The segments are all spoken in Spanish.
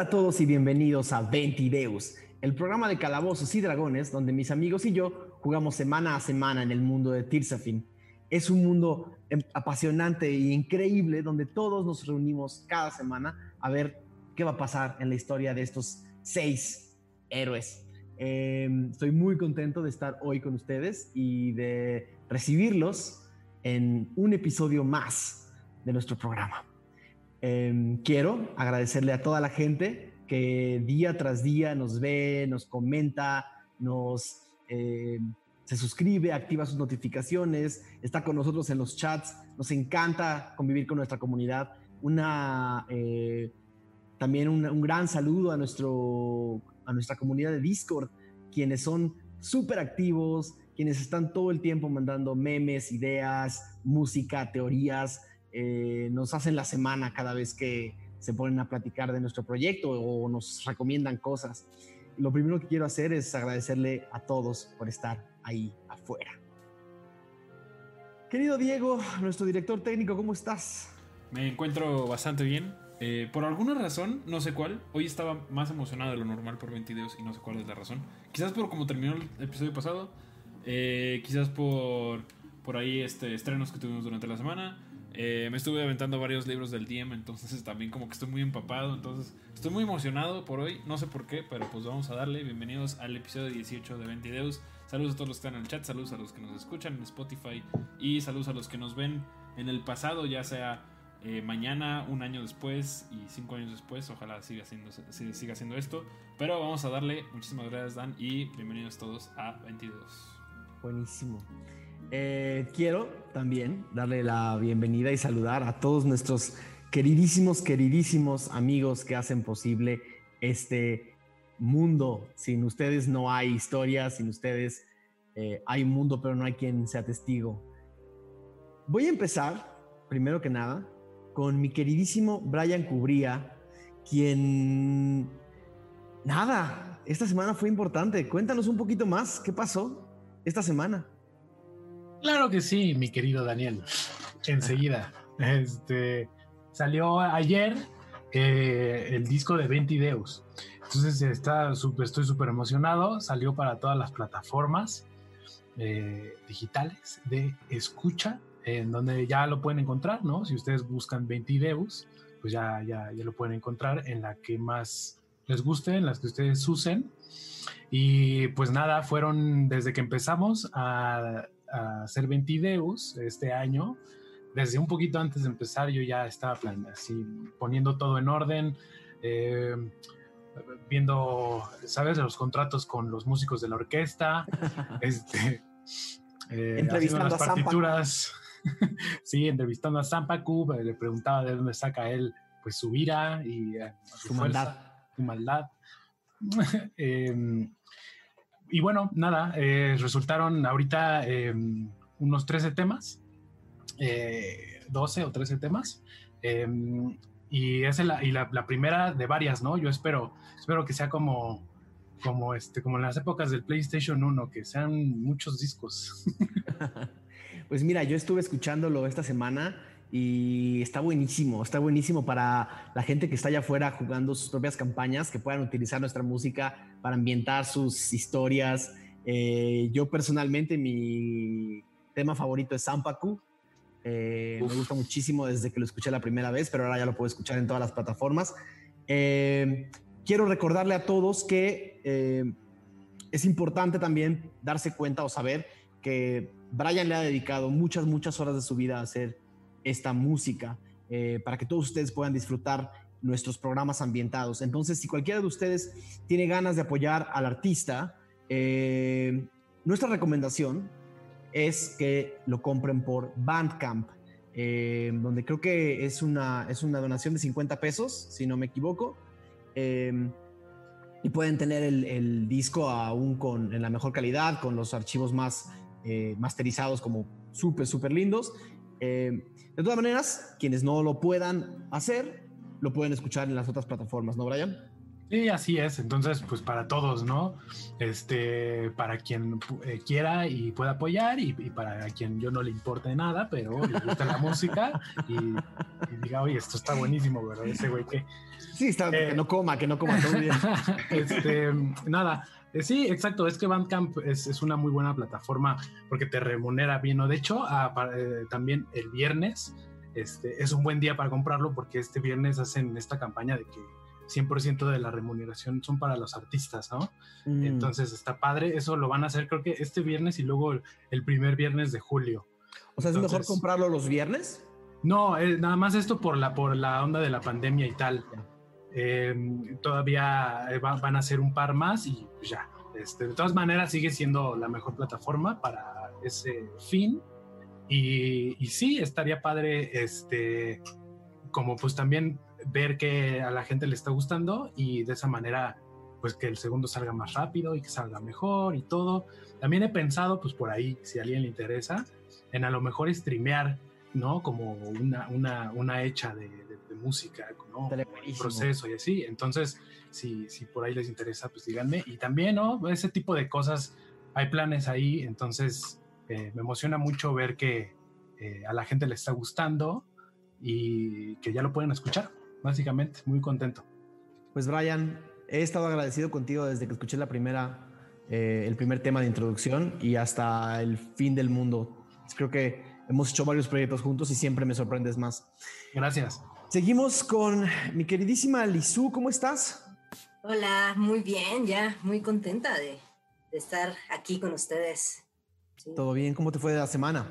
Hola a todos y bienvenidos a Ventideus, el programa de calabozos y dragones donde mis amigos y yo jugamos semana a semana en el mundo de Tirsafin. Es un mundo em, apasionante e increíble donde todos nos reunimos cada semana a ver qué va a pasar en la historia de estos seis héroes. Em, estoy muy contento de estar hoy con ustedes y de recibirlos en un episodio más de nuestro programa. Em, quiero agradecerle a toda la gente que día tras día nos ve, nos comenta, nos em, se suscribe, activa sus notificaciones, está con nosotros en los chats. Nos encanta convivir con nuestra comunidad. Una, eh, también un, gran saludo a, nuestro, a nuestra comunidad de Discord, quienes son súper activos, quienes están todo el tiempo mandando memes, ideas, música, teorías. Eh, nos hacen la semana cada vez que se ponen a platicar de nuestro proyecto o nos recomiendan cosas. Lo primero que quiero hacer es agradecerle a todos por estar ahí afuera. Querido Diego, nuestro director técnico, ¿cómo estás? Me encuentro bastante bien. Eh, por alguna razón, no sé cuál, hoy estaba más emocionado de lo normal por 20 videos y no sé cuál es la razón. Quizás por cómo terminó el episodio pasado, eh, quizás por, por ahí este, estrenos que tuvimos durante la semana. Eh, me estuve aventando varios libros del DM, entonces también como que estoy muy empapado, entonces estoy muy emocionado por hoy, no sé por qué, pero pues vamos a darle. Bienvenidos al episodio 18 de 20 videos. Saludos a todos los que están en el chat, saludos a los que nos escuchan en Spotify y saludos a los que nos ven en el pasado, ya sea eh, mañana, un año después y cinco años después. Ojalá siga siendo, siga siendo esto. Pero vamos a darle. Muchísimas gracias, Dan. Y bienvenidos todos a 22. Buenísimo. Eh, quiero también darle la bienvenida y saludar a todos nuestros queridísimos, queridísimos amigos que hacen posible este mundo. Sin ustedes no hay historia, sin ustedes eh, hay mundo, pero no hay quien sea testigo. Voy a empezar, primero que nada, con mi queridísimo Brian Cubría, quien... Nada, esta semana fue importante. Cuéntanos un poquito más, ¿qué pasó esta semana? Claro que sí, mi querido Daniel. Enseguida. Este, salió ayer eh, el disco de Ventideus. Entonces está estoy súper emocionado. Salió para todas las plataformas eh, digitales de escucha en donde ya lo pueden encontrar, ¿no? Si ustedes buscan Ventideus, pues ya, ya, ya lo pueden encontrar en la que más les guste, en las que ustedes usen. Y pues nada, fueron desde que empezamos a, a hacer Ventideus este año, desde un poquito antes de empezar yo ya estaba plan, así poniendo todo en orden, eh, viendo, ¿sabes? Los contratos con los músicos de la orquesta, este, eh, entrevistando las partituras. sí, entrevistando a Zampacu, le preguntaba de dónde saca él pues su ira y eh, su, maldad. Su maldad. eh, y bueno, nada, eh, resultaron ahorita eh, unos 13 temas, eh, 12 o 13 temas. Eh, y es la, y la, la, primera de varias, ¿no? Yo espero, espero que sea como, como, este, como en las épocas del PlayStation 1, que sean muchos discos. Pues mira, yo estuve escuchándolo esta semana y está buenísimo, está buenísimo para la gente que está allá afuera jugando sus propias campañas, que puedan utilizar nuestra música para ambientar sus historias. Eh, yo personalmente mi tema favorito es Sampaku. Eh, me gusta muchísimo desde que lo escuché la primera vez, pero ahora ya lo puedo escuchar en todas las plataformas. Eh, quiero recordarle a todos que eh, es importante también darse cuenta o saber que Brian le ha dedicado muchas, muchas horas de su vida a hacer esta música para que todos ustedes puedan disfrutar nuestros programas ambientados. Entonces, si cualquiera de ustedes tiene ganas de apoyar al artista, eh, nuestra recomendación es que lo compren por Bandcamp, eh, donde creo que es una, es una donación de 50 pesos, si no me equivoco. Eh, y pueden tener el, disco aún con, en la mejor calidad, con los archivos más masterizados como súper, súper lindos. De todas maneras, quienes no lo puedan hacer, lo pueden escuchar en las otras plataformas, ¿no, Brian? Sí, así es. Entonces, pues para todos, ¿no? Este, para quien eh, quiera y pueda apoyar y, para quien yo no le importe nada, pero le gusta la música y, diga, oye, esto está buenísimo, ¿verdad? Ese güey que... Sí, está, que eh, no coma, que no coma todo bien. este, nada, eh, sí, exacto. Es que Bandcamp es, es, una muy buena plataforma porque te remunera bien. ¿no? De hecho, también el viernes este, es un buen día para comprarlo porque este viernes hacen esta campaña de que 100% de la remuneración son para los artistas, ¿no? Mm. Entonces está padre, eso lo van a hacer creo que este viernes y luego el, primer viernes de julio. O sea, ¿es mejor comprarlo los viernes? No, eh, nada más esto por la, por la onda de la pandemia y tal. Em, todavía eh, van a ser un par más y ya. Este, de todas maneras sigue siendo la mejor plataforma para ese fin. Y, y sí, estaría padre, este, como pues también ver que a la gente le está gustando y de esa manera pues que el segundo salga más rápido y que salga mejor y todo. También he pensado pues por ahí, si a alguien le interesa, en a lo mejor streamear, ¿no? Como una, una, una hecha de, música, ¿no? El proceso y así. Entonces, si, si por ahí les interesa, pues díganme. Y también, ¿no? Ese tipo de cosas, hay planes ahí, entonces eh, me emociona mucho ver que eh, a la gente le está gustando y que ya lo pueden escuchar básicamente, muy contento. Pues Brian, he estado agradecido contigo desde que escuché la primera, eh, el primer tema de introducción y hasta el fin del mundo. Creo que hemos hecho varios proyectos juntos y siempre me sorprendes más. Gracias. Seguimos con mi queridísima Lizu, ¿cómo estás? Hola, muy bien, ya muy contenta de, estar aquí con ustedes. ¿Todo bien? ¿Cómo te fue de la semana?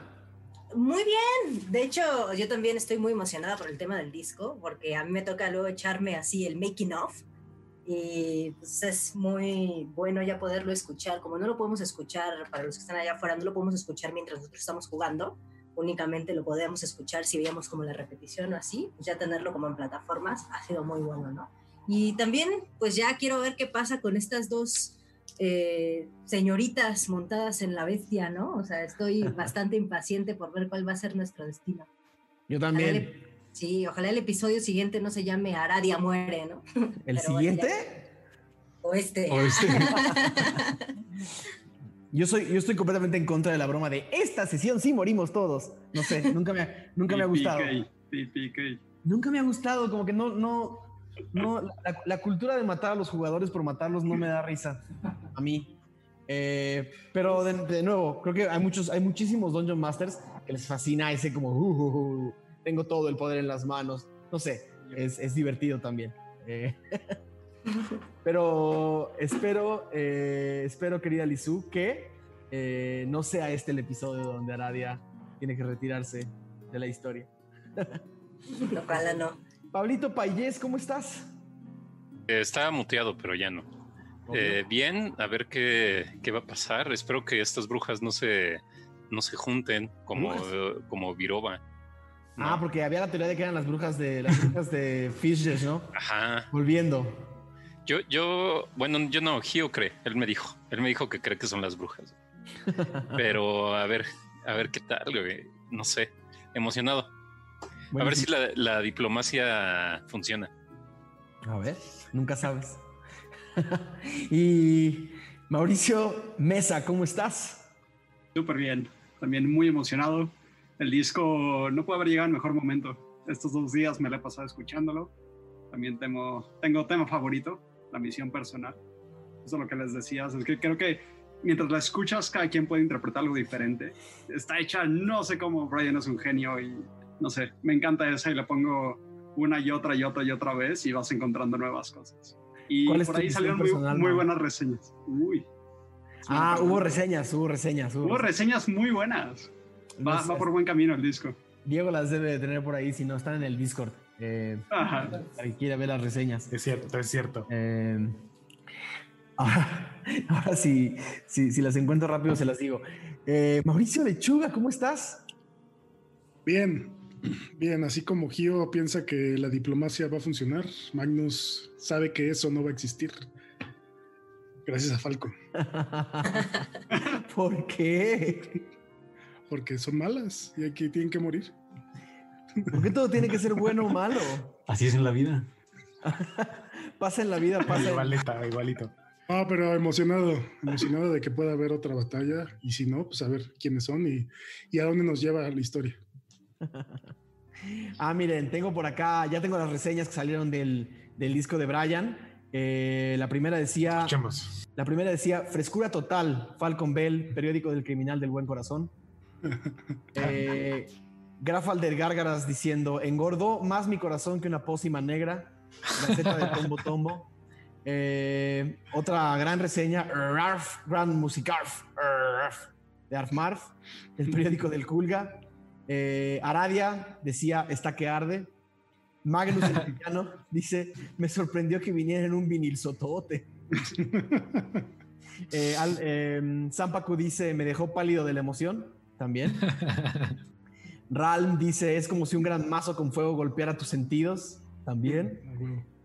Muy bien, de hecho yo también estoy muy emocionada por el tema del disco, porque a mí me toca luego echarme así el making of y pues es muy bueno ya poderlo escuchar, como no lo podemos escuchar para los que están allá afuera, no lo podemos escuchar mientras nosotros estamos jugando, únicamente lo podemos escuchar si veíamos como la repetición o así, pues ya tenerlo como en plataformas ha sido muy bueno, ¿no? Y también pues ya quiero ver qué pasa con estas dos eh, señoritas montadas en la bestia, ¿no? O sea, estoy bastante impaciente por ver cuál va a ser nuestro destino. Yo también. sí, ojalá el episodio siguiente no se llame Aradia muere, ¿no? ¿El siguiente? o este. este. yo, soy, yo estoy completamente en contra de la broma de esta sesión sí morimos todos. No sé, nunca me ha, nunca me ha gustado. Nunca me ha gustado, como que no, no, no, la, cultura de matar a los jugadores por matarlos no me da risa a mí. Eh, pero de, nuevo, creo que hay muchos, hay muchísimos Dungeon Masters que les fascina ese como, uh, uh, uh, tengo todo el poder en las manos. No sé, es, divertido también. Eh, pero espero, eh, espero, querida Lizu, que no sea este el episodio donde Aradia tiene que retirarse de la historia. Ojalá no. Pablito Payés, ¿cómo estás? Eh, estaba muteado, pero ya no. Eh, bien, a ver qué, va a pasar. Espero que estas brujas no se, no se junten como, como Viroba. Ah, porque había la teoría de que eran las brujas de las brujas de Fishes, ¿no? Ajá. Volviendo. Yo, yo, bueno, yo no, Gio cree, él me dijo, él me dijo que cree que son las brujas. Pero a ver, a ver qué tal, No sé, emocionado a ver si la, diplomacia funciona. A ver, nunca sabes. y Mauricio Mesa, ¿cómo estás? Súper bien, también muy emocionado. El disco no puede haber llegado en mejor momento. Estos dos días me lo he pasado escuchándolo. También tengo, tengo tema favorito, la misión personal. Eso es lo que les decía, es que creo que mientras la escuchas, cada quien puede interpretar algo diferente. Está hecha, no sé cómo Brian es un genio y no sé, me encanta esa y la pongo una y otra y otra y otra vez y vas encontrando nuevas cosas. Y por ahí salieron muy, buenas reseñas. Uy. Ah, hubo reseñas, hubo reseñas. Hubo, reseñas muy buenas. Va, va, por buen camino el disco. Diego las debe de tener por ahí, si no están en el Discord. Eh, Ajá. Para quiera ver las reseñas. Es cierto, es cierto. Eh, ahora, sí, si, las encuentro rápido se las digo. Eh, Mauricio Lechuga, ¿cómo estás? Bien, Bien, así como Gio piensa que la diplomacia va a funcionar, Magnus sabe que eso no va a existir. Gracias a Falco. ¿Por qué? Porque son malas y aquí tienen que morir. ¿Por qué todo tiene que ser bueno o malo? Así es en la vida. pasa en la vida, pasa. Igualita, igualito. Ah, pero emocionado, emocionado de que pueda haber otra batalla y si no, pues a ver quiénes son y, y a dónde nos lleva la historia. ah, miren, tengo por acá, ya tengo las reseñas que salieron del, del disco de Brian. Eh, la primera decía. Escuchemos. La primera decía Frescura Total, Falcon Bell, periódico del criminal del buen corazón. Eh, Grafalder Gárgaras diciendo: Engordó más mi corazón que una pócima negra. Gaceta de Tombo Tombo. Eh, otra gran reseña, Arf, Grand Musicarf, Arf, de Arf Marf, el periódico del Culga. Eh, Aradia decía, está que arde. Magnus el Mexicano dice, me sorprendió que viniera en un vinil sotote. eh, al, eh, Zampacu dice, me dejó pálido de la emoción, también. Ralm dice, es como si un gran mazo con fuego golpeara tus sentidos, también.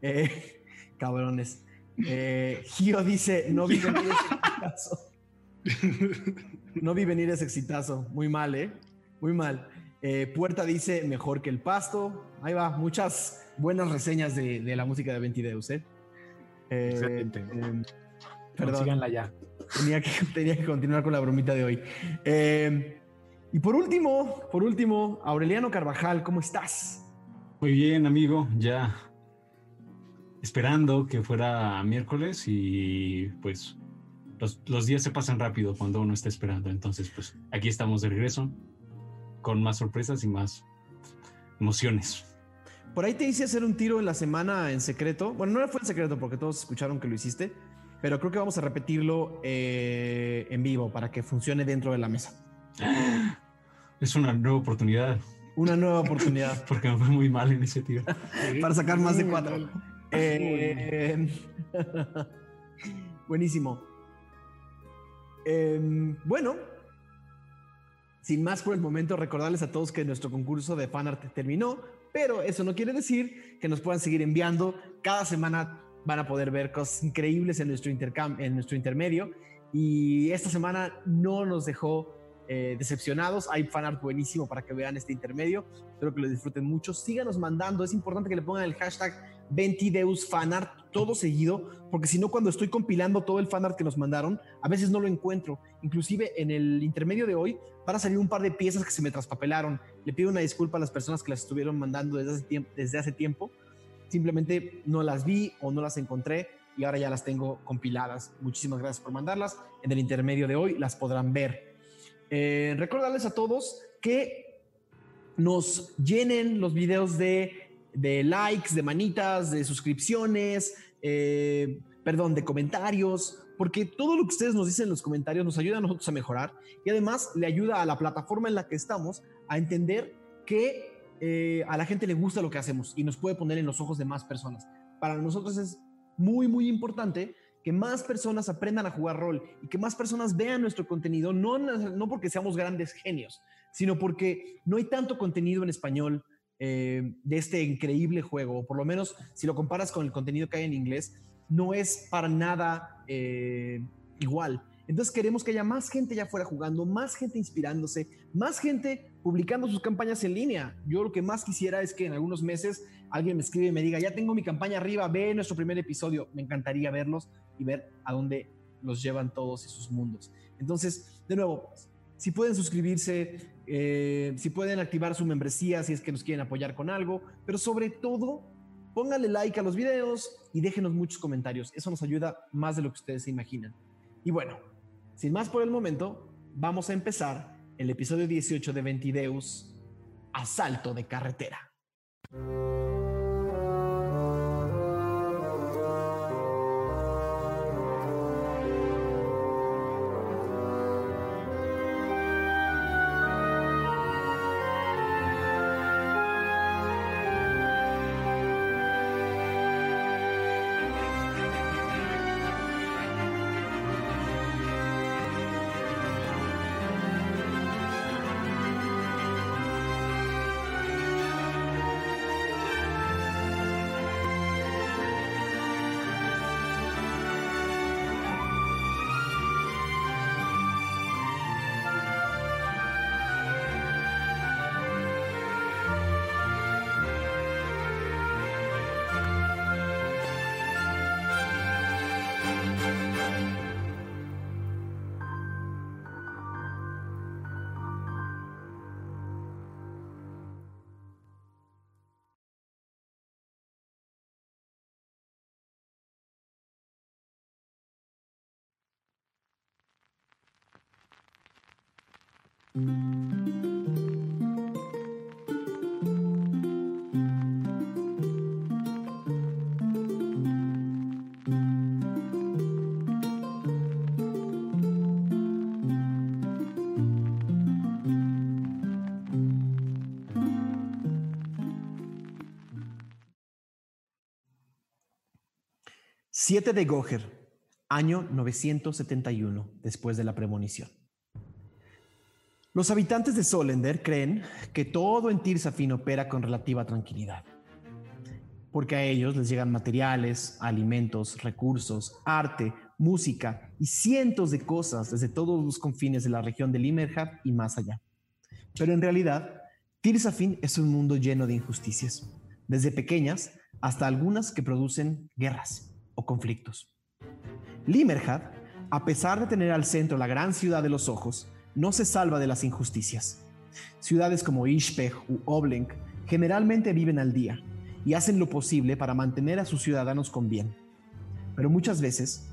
Eh, cabrones. Eh, Gio dice, no vi venir ese exitazo. No vi venir ese exitazo. Muy mal, ¿eh? Muy mal. Eh, Puerta dice, mejor que el pasto. Ahí va, muchas buenas reseñas de, de la música de Ventideus, ¿eh? Eh, Excelente. eh, perdón. Ya. Tenía que, tenía que continuar con la bromita de hoy. Eh, y por último, por último, Aureliano Carvajal, ¿cómo estás? Muy bien, amigo, ya esperando que fuera miércoles y pues los, los días se pasan rápido cuando uno está esperando. Entonces, pues aquí estamos de regreso con más sorpresas y más emociones. Por ahí te hice hacer un tiro en la semana en secreto. Bueno, no fue en secreto porque todos escucharon que lo hiciste, pero creo que vamos a repetirlo eh, en vivo para que funcione dentro de la mesa. Es una nueva oportunidad Una nueva oportunidad porque me fue muy mal en ese tiro. para sacar más de cuatro. Eh, buenísimo. Em, bueno, sin más por el momento, recordarles a todos que nuestro concurso de fanart terminó, pero eso no quiere decir que nos puedan seguir enviando. Cada semana van a poder ver cosas increíbles en nuestro, intercam en nuestro intermedio. Y esta semana no nos dejó eh, decepcionados. Hay fanart buenísimo para que vean este intermedio. Espero que lo disfruten mucho. Síganos mandando. Es importante que le pongan el hashtag 20deus fanart todo seguido, porque si no, cuando estoy compilando todo el fanart que nos mandaron, a veces no lo encuentro. Inclusive en el intermedio de hoy van a salir un par de piezas que se me traspapelaron. Le pido una disculpa a las personas que las estuvieron mandando desde hace tiempo. Desde hace tiempo. Simplemente no las vi o no las encontré y ahora ya las tengo compiladas. Muchísimas gracias por mandarlas. En el intermedio de hoy las podrán ver. Eh, recordarles a todos que nos llenen los videos de, de likes, de manitas, de suscripciones, eh, perdón, de comentarios, porque todo lo que ustedes nos dicen en los comentarios nos ayuda a nosotros a mejorar y además le ayuda a la plataforma en la que estamos a entender que eh, a la gente le gusta lo que hacemos y nos puede poner en los ojos de más personas. Para nosotros es muy, muy importante que más personas aprendan a jugar rol y que más personas vean nuestro contenido, no, no porque seamos grandes genios, sino porque no hay tanto contenido en español eh, de este increíble juego, o por lo menos si lo comparas con el contenido que hay en inglés, no es para nada eh, igual. Entonces queremos que haya más gente ya fuera jugando, más gente inspirándose, más gente publicando sus campañas en línea. Yo lo que más quisiera es que en algunos meses alguien me escribe y me diga, ya tengo mi campaña arriba, ve nuestro primer episodio. Me encantaría verlos y ver a dónde los llevan todos esos mundos. Entonces, de nuevo, si pueden suscribirse, eh, si pueden activar su membresía, si es que nos quieren apoyar con algo, pero sobre todo, pónganle like a los videos y déjenos muchos comentarios. Eso nos ayuda más de lo que ustedes se imaginan. Y bueno, sin más por el momento, vamos a empezar el episodio 18 de Ventideus, Asalto de Carretera. 7 de Goher, año 971, después de la premonición. Los habitantes de Solender creen que todo en Tirsafin opera con relativa tranquilidad, porque a ellos les llegan materiales, alimentos, recursos, arte, música y cientos de cosas desde todos los confines de la región de Limerhab y más allá. Pero en realidad, Tirsafin es un mundo lleno de injusticias, desde pequeñas hasta algunas que producen guerras o conflictos. Limerhad, a pesar de tener al centro la gran ciudad de los ojos, no se salva de las injusticias. Ciudades como Ishpech u Oblenk generalmente viven al día y hacen lo posible para mantener a sus ciudadanos con bien. Pero muchas veces,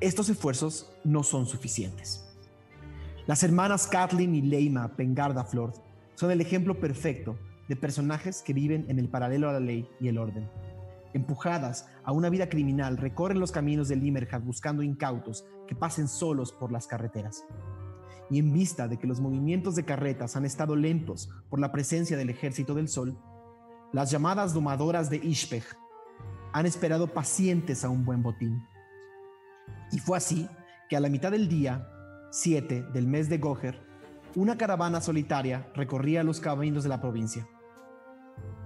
estos esfuerzos no son suficientes. Las hermanas Kathleen y Leima Pengarda Flor son el ejemplo perfecto de personajes que viven en el paralelo a la ley y el orden empujadas a una vida criminal, recorren los caminos del Limerhad buscando incautos que pasen solos por las carreteras. Y en vista de que los movimientos de carretas han estado lentos por la presencia del ejército del sol, las llamadas domadoras de Ishpech han esperado pacientes a un buen botín. Y fue así que a la mitad del día 7 del mes de Goher, una caravana solitaria recorría los caminos de la provincia.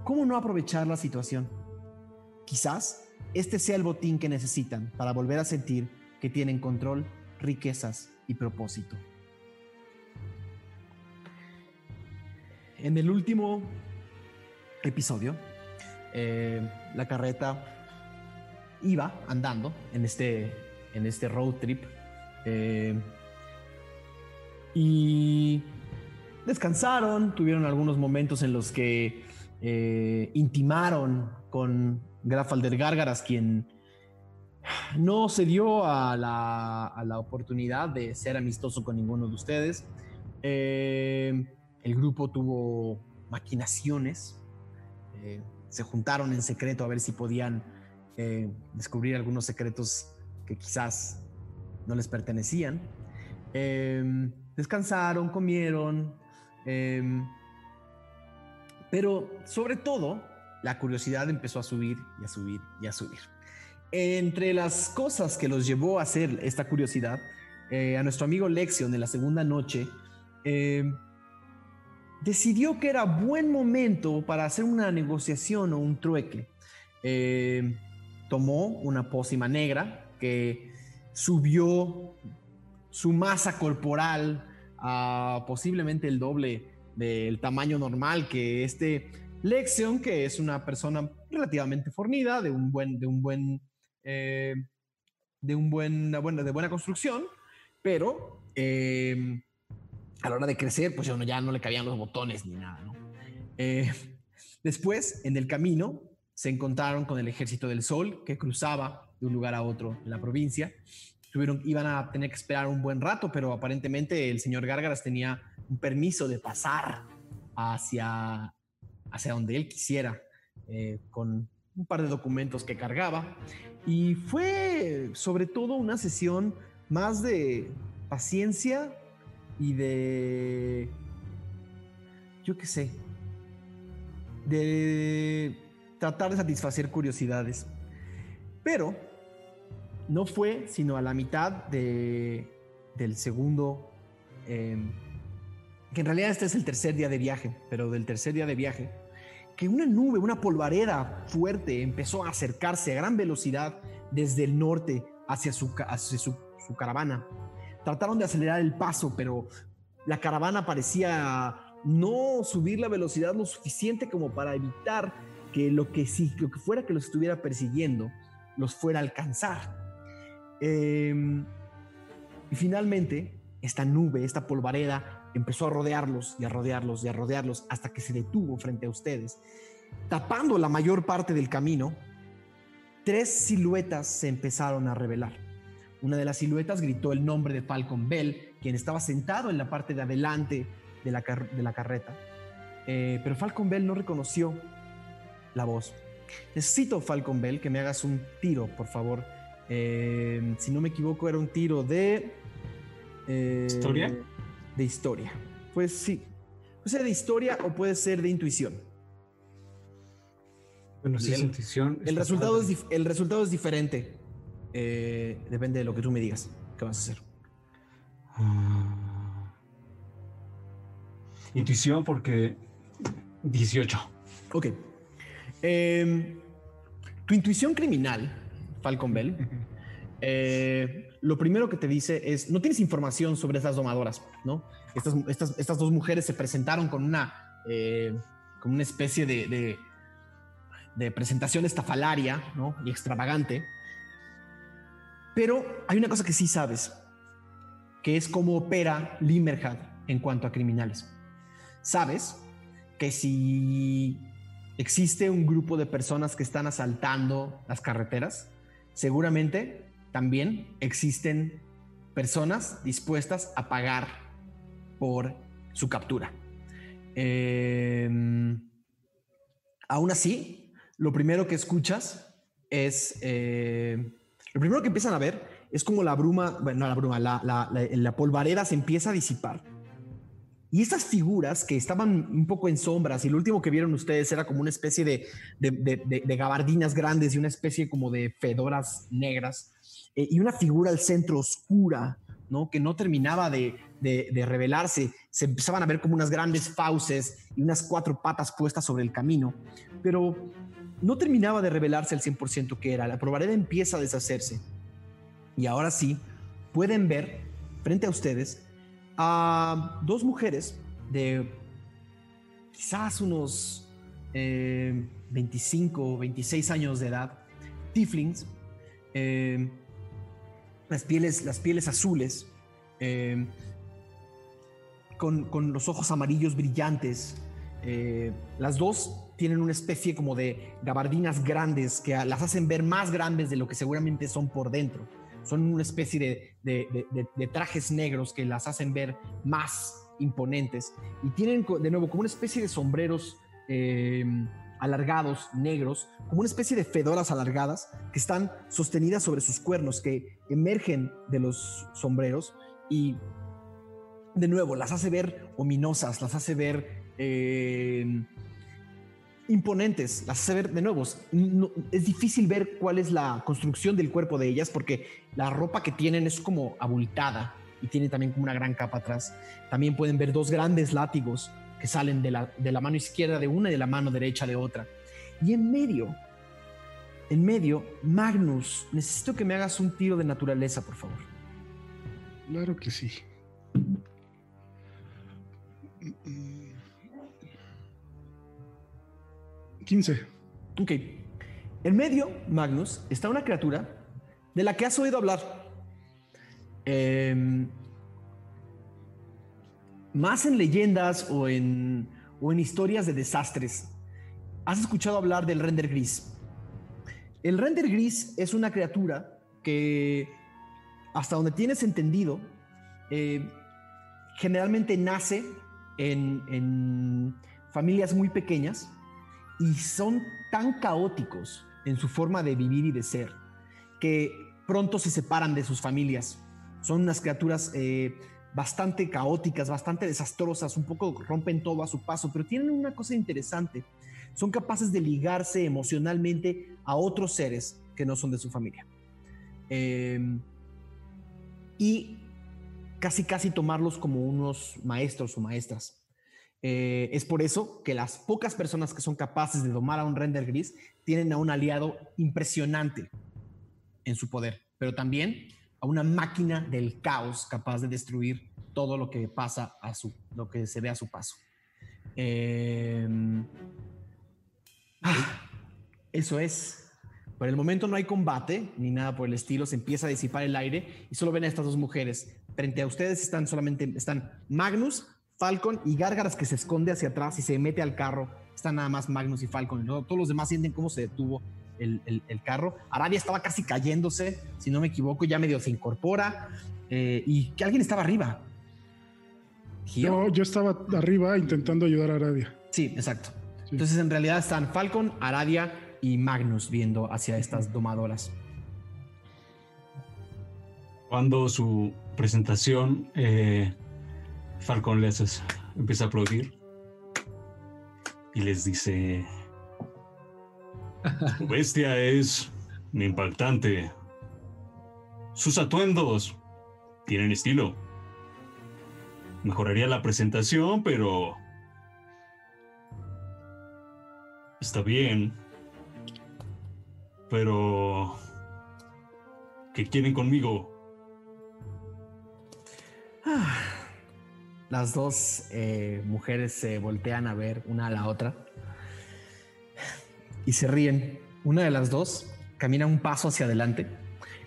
¿Cómo no aprovechar la situación? Quizás este sea el botín que necesitan para volver a sentir que tienen control, riquezas y propósito. En el último episodio, eh, la carreta iba andando en este, en este road trip eh, y descansaron, tuvieron algunos momentos en los que eh, intimaron con Grafalder Gárgaras, quien no se dio a la, oportunidad de ser amistoso con ninguno de ustedes. Eh, el grupo tuvo maquinaciones, eh, se juntaron en secreto a ver si podían eh, descubrir algunos secretos que quizás no les pertenecían. descansaron, comieron, pero sobre todo la curiosidad empezó a subir y a subir y a subir. Entre las cosas que los llevó a hacer esta curiosidad, eh, a nuestro amigo Lexion en la segunda noche, eh, decidió que era buen momento para hacer una negociación o un trueque. Eh, tomó una pócima negra que subió su masa corporal a posiblemente el doble del tamaño normal que este Lexion, que es una persona relativamente fornida, de un buen, de un buen, eh, de un buen, de buena construcción, pero eh, a la hora de crecer, pues ya no, le cabían los botones ni nada, eh, después, en el camino, se encontraron con el ejército del sol que cruzaba de un lugar a otro en la provincia. Tuvieron, iban a tener que esperar un buen rato, pero aparentemente el señor Gárgaras tenía un permiso de pasar hacia hacia donde él quisiera, eh, con un par de documentos que cargaba. Y fue sobre todo una sesión más de paciencia y de, yo qué sé, de tratar de satisfacer curiosidades. Pero no fue sino a la mitad de, del segundo, em, que en realidad este es el tercer día de viaje, pero del tercer día de viaje, que una nube, una polvareda fuerte empezó a acercarse a gran velocidad desde el norte hacia su, su, caravana. Trataron de acelerar el paso, pero la caravana parecía no subir la velocidad lo suficiente como para evitar que lo que, sí, lo que fuera que los estuviera persiguiendo los fuera a alcanzar. Em, y finalmente, esta nube, esta polvareda, empezó a rodearlos y a rodearlos y a rodearlos hasta que se detuvo frente a ustedes. Tapando la mayor parte del camino, tres siluetas se empezaron a revelar. Una de las siluetas gritó el nombre de Falcon Bell, quien estaba sentado en la parte de adelante de la, car- de la carreta, eh, pero Falcon Bell no reconoció la voz. Necesito, Falcon Bell, que me hagas un tiro, por favor. Eh, si no me equivoco, era un tiro de... eh, ¿Historia? De historia. Pues sí. Puede ser de historia o puede ser de intuición. Bueno, es El- intuición. Resultado, es el resultado es diferente. Eh, depende de lo que tú me digas. ¿Qué vas a hacer? Ah. Intuición porque 18. Ok. Em, tu intuición criminal, Falcon Bell, eh, lo primero que te dice es, no tienes información sobre estas domadoras, ¿no? Estas, estas, estas dos mujeres se presentaron con una, eh, con una especie de, de, de presentación estafalaria, ¿no? Y extravagante. Pero hay una cosa que sí sabes, que es cómo opera Limerhad en cuanto a criminales. Sabes que si existe un grupo de personas que están asaltando las carreteras, seguramente también existen personas dispuestas a pagar por su captura. Eh, aún así, lo primero que escuchas es, eh, lo primero que empiezan a ver es como la bruma, bueno, no la bruma, la, la, la, la polvareda se empieza a disipar. Y estas figuras que estaban un poco en sombras, y lo último que vieron ustedes era como una especie de, de, de, de, gabardinas grandes y una especie como de fedoras negras, eh, y una figura al centro oscura, ¿no? que no terminaba de, revelarse. Se empezaban a ver como unas grandes fauces y unas cuatro patas puestas sobre el camino, pero no terminaba de revelarse al 100% que era. La probareda empieza a deshacerse. Y ahora sí, pueden ver frente a ustedes a dos mujeres de quizás unos eh, 25 o 26 años de edad, tieflings, eh, las, pieles, las pieles azules, eh, con, con, los ojos amarillos brillantes. Eh, las dos tienen una especie como de gabardinas grandes que las hacen ver más grandes de lo que seguramente son por dentro. Son una especie de, de, trajes negros que las hacen ver más imponentes y tienen de nuevo como una especie de sombreros eh, alargados, negros, como una especie de fedoras alargadas que están sostenidas sobre sus cuernos que emergen de los sombreros y de nuevo las hace ver ominosas, las hace ver... Eh, imponentes, las hace ver de nuevo. No, es difícil ver cuál es la construcción del cuerpo de ellas porque la ropa que tienen es como abultada y tiene también como una gran capa atrás. También pueden ver dos grandes látigos que salen de la, de la mano izquierda de una y de la mano derecha de otra. Y en medio, en medio, Magnus, necesito que me hagas un tiro de naturaleza, por favor. Claro que sí. 15. Ok. En medio, Magnus, está una criatura de la que has oído hablar. Eh, más en leyendas o en, o en historias de desastres. Has escuchado hablar del render gris. El render gris es una criatura que, hasta donde tienes entendido, eh, generalmente nace en, en familias muy pequeñas y son tan caóticos en su forma de vivir y de ser que pronto se separan de sus familias. Son unas criaturas eh, bastante caóticas, bastante desastrosas, un poco rompen todo a su paso, pero tienen una cosa interesante. Son capaces de ligarse emocionalmente a otros seres que no son de su familia. Eh, y casi, casi tomarlos como unos maestros o maestras. Eh, es por eso que las pocas personas que son capaces de domar a un render gris tienen a un aliado impresionante en su poder, pero también a una máquina del caos capaz de destruir todo lo que pasa a su, lo que se ve a su paso. Eh, ah, eso es. Por el momento no hay combate ni nada por el estilo. Se empieza a disipar el aire y solo ven a estas dos mujeres. Frente a ustedes están solamente están Magnus, Falcon y Gárgaras que se esconde hacia atrás y se mete al carro. Están nada más Magnus y Falcon. Todos los demás sienten cómo se detuvo el, el, el carro. Arabia estaba casi cayéndose, si no me equivoco, ya medio se incorpora eh, y que alguien estaba arriba. Gio. No, yo estaba arriba intentando ayudar a Aradia. Sí, exacto. Sí. Entonces en realidad están Falcon, Aradia y Magnus viendo hacia estas domadoras. Cuando su presentación, eh, Falcon les empieza a aplaudir y les dice: Su bestia es impactante. Sus atuendos tienen estilo. Mejoraría la presentación, pero. Está bien. Pero. ¿Qué quieren conmigo? Las dos eh, mujeres se voltean a ver una a la otra y se ríen. Una de las dos camina un paso hacia adelante.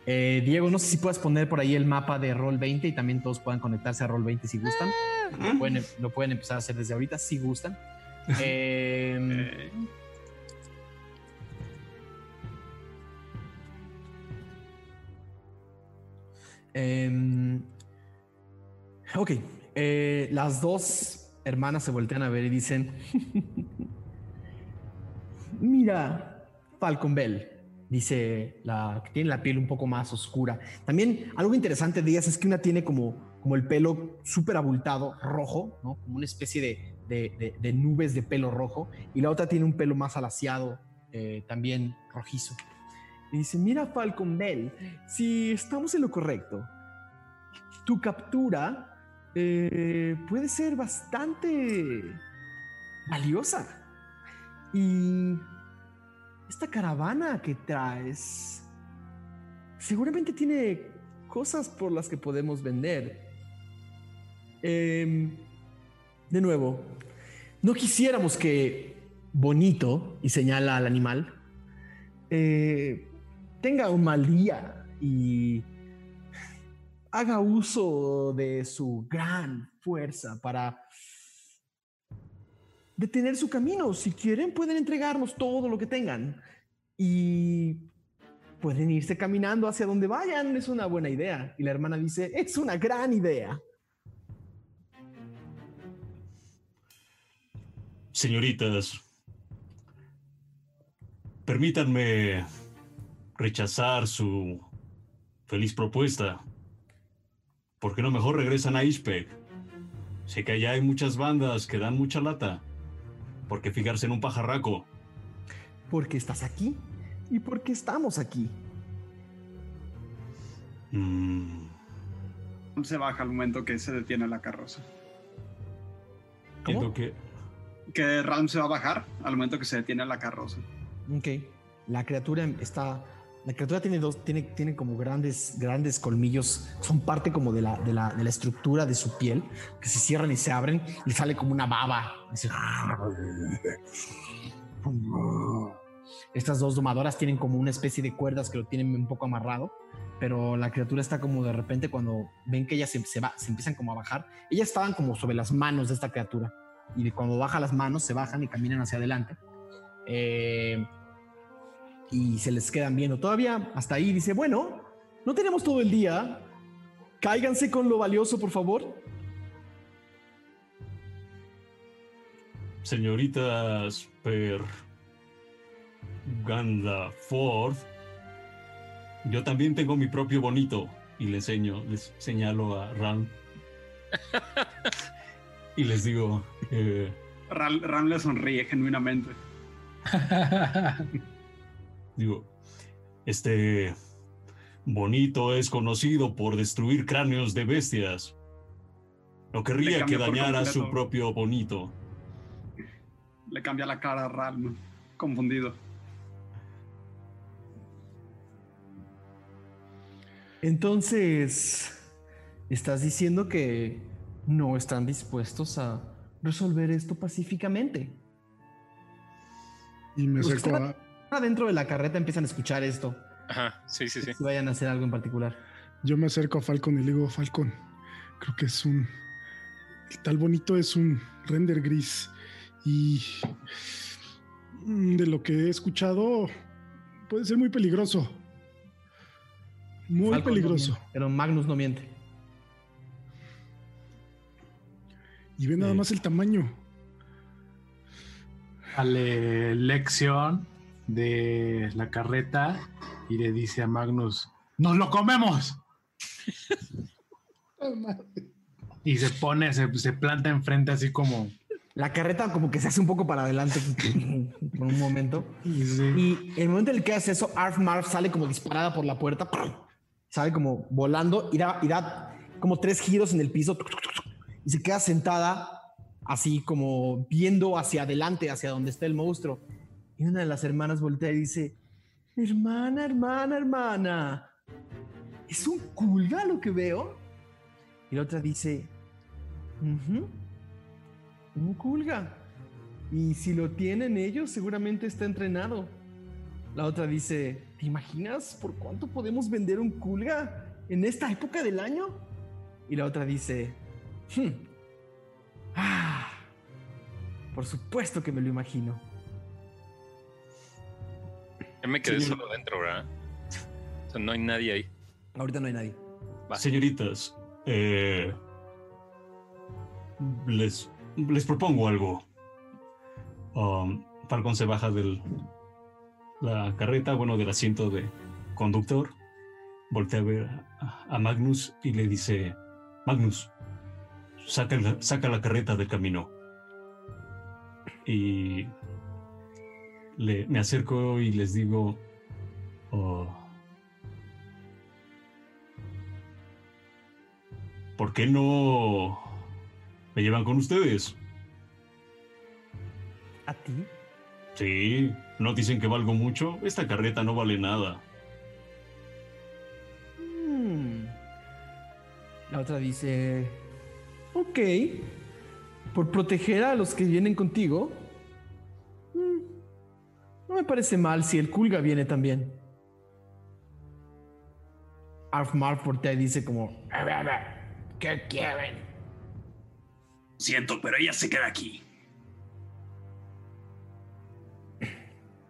Eh, Diego, no sé si puedes poner por ahí el mapa de Roll 20 y también todos puedan conectarse a Roll 20 si gustan. Lo pueden, lo pueden empezar a hacer desde ahorita si gustan. Eh, Eh, Em, ok, eh, las dos hermanas se voltean a ver y dicen, mira, Falcon Bell, dice la que tiene la piel un poco más oscura. También algo interesante de ellas es que una tiene como, como el pelo súper abultado, rojo, ¿no? como una especie de, de- de- nubes de pelo rojo, y la otra tiene un pelo más alaciado, eh, también rojizo. Y dice, mira Falcon Bell, si estamos en lo correcto, tu captura eh, puede ser bastante valiosa. Y esta caravana que traes seguramente tiene cosas por las que podemos vender. Em, de nuevo, no quisiéramos que Bonito, y señala al animal, eh, tenga un mal día y haga uso de su gran fuerza para detener su camino. Si quieren, pueden entregarnos todo lo que tengan y pueden irse caminando hacia donde vayan. Es una buena idea. Y la hermana dice, es una gran idea. Señoritas, permítanme rechazar su feliz propuesta. ¿Por qué no mejor regresan a Ispec? Sé que allá hay muchas bandas que dan mucha lata. ¿Por qué fijarse en un pajarraco? Porque estás aquí y porque estamos aquí. Mm, se baja al momento que se detiene la carroza. ¿Cómo? Que Ram se va a bajar al momento que se detiene la carroza. Ok. La criatura está. La criatura tiene dos, tiene, tiene como grandes, grandes colmillos. Son parte como de la, de, la, de la estructura de su piel, que se cierran y se abren y sale como una baba. Así. Estas dos domadoras tienen como una especie de cuerdas que lo tienen un poco amarrado, pero la criatura está como de repente cuando ven que ellas se, se, va, se empiezan como a bajar. Ellas estaban como sobre las manos de esta criatura y cuando baja las manos se bajan y caminan hacia adelante. Eh, y se les quedan viendo todavía hasta ahí. Dice, bueno, no tenemos todo el día. Cáiganse con lo valioso, por favor. señoritas Per Ganda Ford, yo también tengo mi propio bonito y le enseño, les señalo a Ram y les digo, eh, Ram, Ram le sonríe genuinamente. digo, este bonito es conocido por destruir cráneos de bestias. No querría que dañara su propio bonito. Le cambia la cara a Ram, confundido. Entonces, estás diciendo que no están dispuestos a resolver esto pacíficamente. Y me acerco a, adentro de la carreta empiezan a escuchar esto. Ajá, sí, sí, sí. Si vayan a hacer algo en particular. yo me acerco a Falcon y le digo, Falcon, creo que es un... El tal bonito es un render gris. Y mm, de lo que he escuchado, puede ser muy peligroso. Muy Falcon no peligroso. miente, pero Magnus no miente. Y ve nada Eh. más el tamaño. Sale lección de la carreta y le dice a Magnus, ¡nos lo comemos! Y se pone, se, se planta enfrente así como... La carreta como que se hace un poco para adelante por un momento. Y el momento en el que hace eso, Arf Marf sale como disparada por la puerta, sale como volando y da, y da como tres giros en el piso y se queda sentada así como viendo hacia adelante, hacia donde está el monstruo. Y una de las hermanas voltea y dice, hermana, hermana, hermana, ¿es un culga lo que veo? Y la otra dice, "Ujú, un culga. Y si lo tienen ellos, seguramente está entrenado. La otra dice, ¿te imaginas por cuánto podemos vender un culga en esta época del año? Y la otra dice, "Hmm, ah, por supuesto que me lo imagino. Ya me quedé Señor- solo dentro, ¿verdad? O sea, no hay nadie ahí. Ahorita no hay nadie. Va. Señoritas, eh, les, les propongo algo. Um, Falcon se baja de la carreta, bueno, del asiento de conductor, voltea a ver a, a Magnus y le dice, Magnus, saca la, saca la carreta del camino. Y le, me acerco y les digo, "Oh, ¿Por qué no me llevan con ustedes? ¿A ti? Sí, ¿no dicen que valgo mucho? Esta carreta no vale nada. Hmm. La otra dice, ok, por proteger a los que vienen contigo, no me parece mal si el Kulga viene también. Arf Marf y dice como, "A ver, a ver, ¿qué quieren? Siento, pero ella se queda aquí.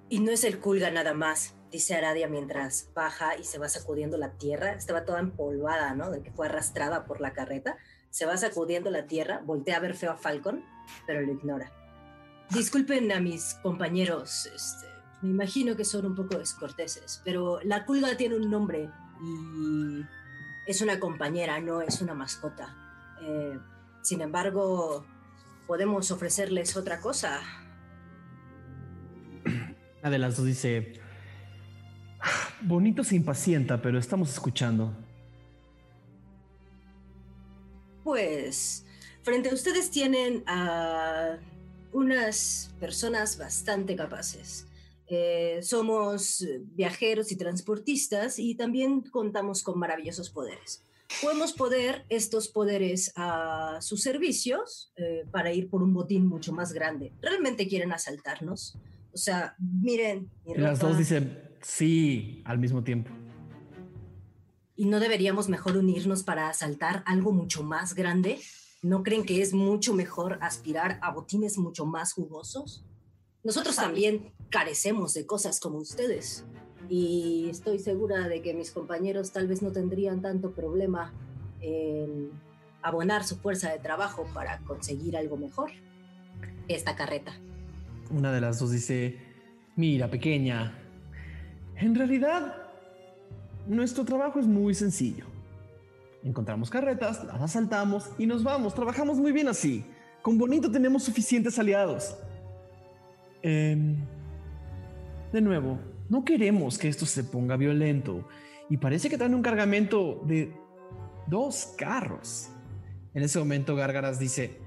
Y no es el culga nada más, dice Aradia mientras baja y se va sacudiendo la tierra. Estaba toda empolvada, ¿no? De que fue arrastrada por la carreta. Se va sacudiendo la tierra, voltea a ver feo a Falcon, pero lo ignora. Disculpen a mis compañeros, este, me imagino que son un poco descorteses, pero la culga tiene un nombre y es una compañera, no es una mascota. Eh, sin embargo, podemos ofrecerles otra cosa. Una de las dos dice, bonito se impacienta, pero estamos escuchando. Pues frente a ustedes tienen a unas personas bastante capaces. Eh, somos viajeros y transportistas y también contamos con maravillosos poderes. Podemos poner estos poderes a sus servicios eh, para ir por un botín mucho más grande. ¿Realmente quieren asaltarnos? O sea, miren. mi Y las ropa. dos dicen, sí, al mismo tiempo. ¿Y no deberíamos mejor unirnos para asaltar algo mucho más grande? ¿No creen que es mucho mejor aspirar a botines mucho más jugosos? Nosotros también carecemos de cosas como ustedes. Y estoy segura de que mis compañeros tal vez no tendrían tanto problema en abonar su fuerza de trabajo para conseguir algo mejor. Esta carreta. Una de las dos dice, mira, pequeña, en realidad nuestro trabajo es muy sencillo. Encontramos carretas, las asaltamos y nos vamos. Trabajamos muy bien así. Con Bonito tenemos suficientes aliados. Em, de nuevo, no queremos que esto se ponga violento. Y parece que traen un cargamento de dos carros. En ese momento Gárgaras dice,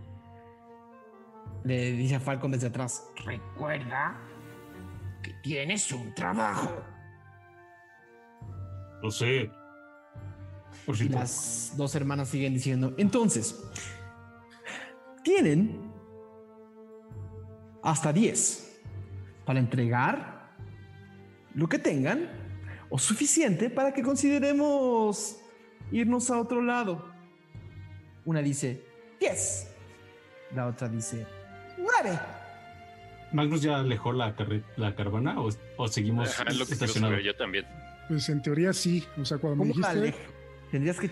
le dice a Falcon desde atrás, recuerda que tienes un trabajo. Lo sé. Por Y las dos hermanas siguen diciendo, entonces, tienen hasta 10 para entregar lo que tengan o suficiente para que consideremos irnos a otro lado. Una dice 10, la otra dice 9. ¿Magnus ya alejó la, la caravana o, o seguimos Ajá, es lo que estacionados? yo también. Pues en teoría sí. O sea, cuando me ¿Cómo dijiste. Tendrías que...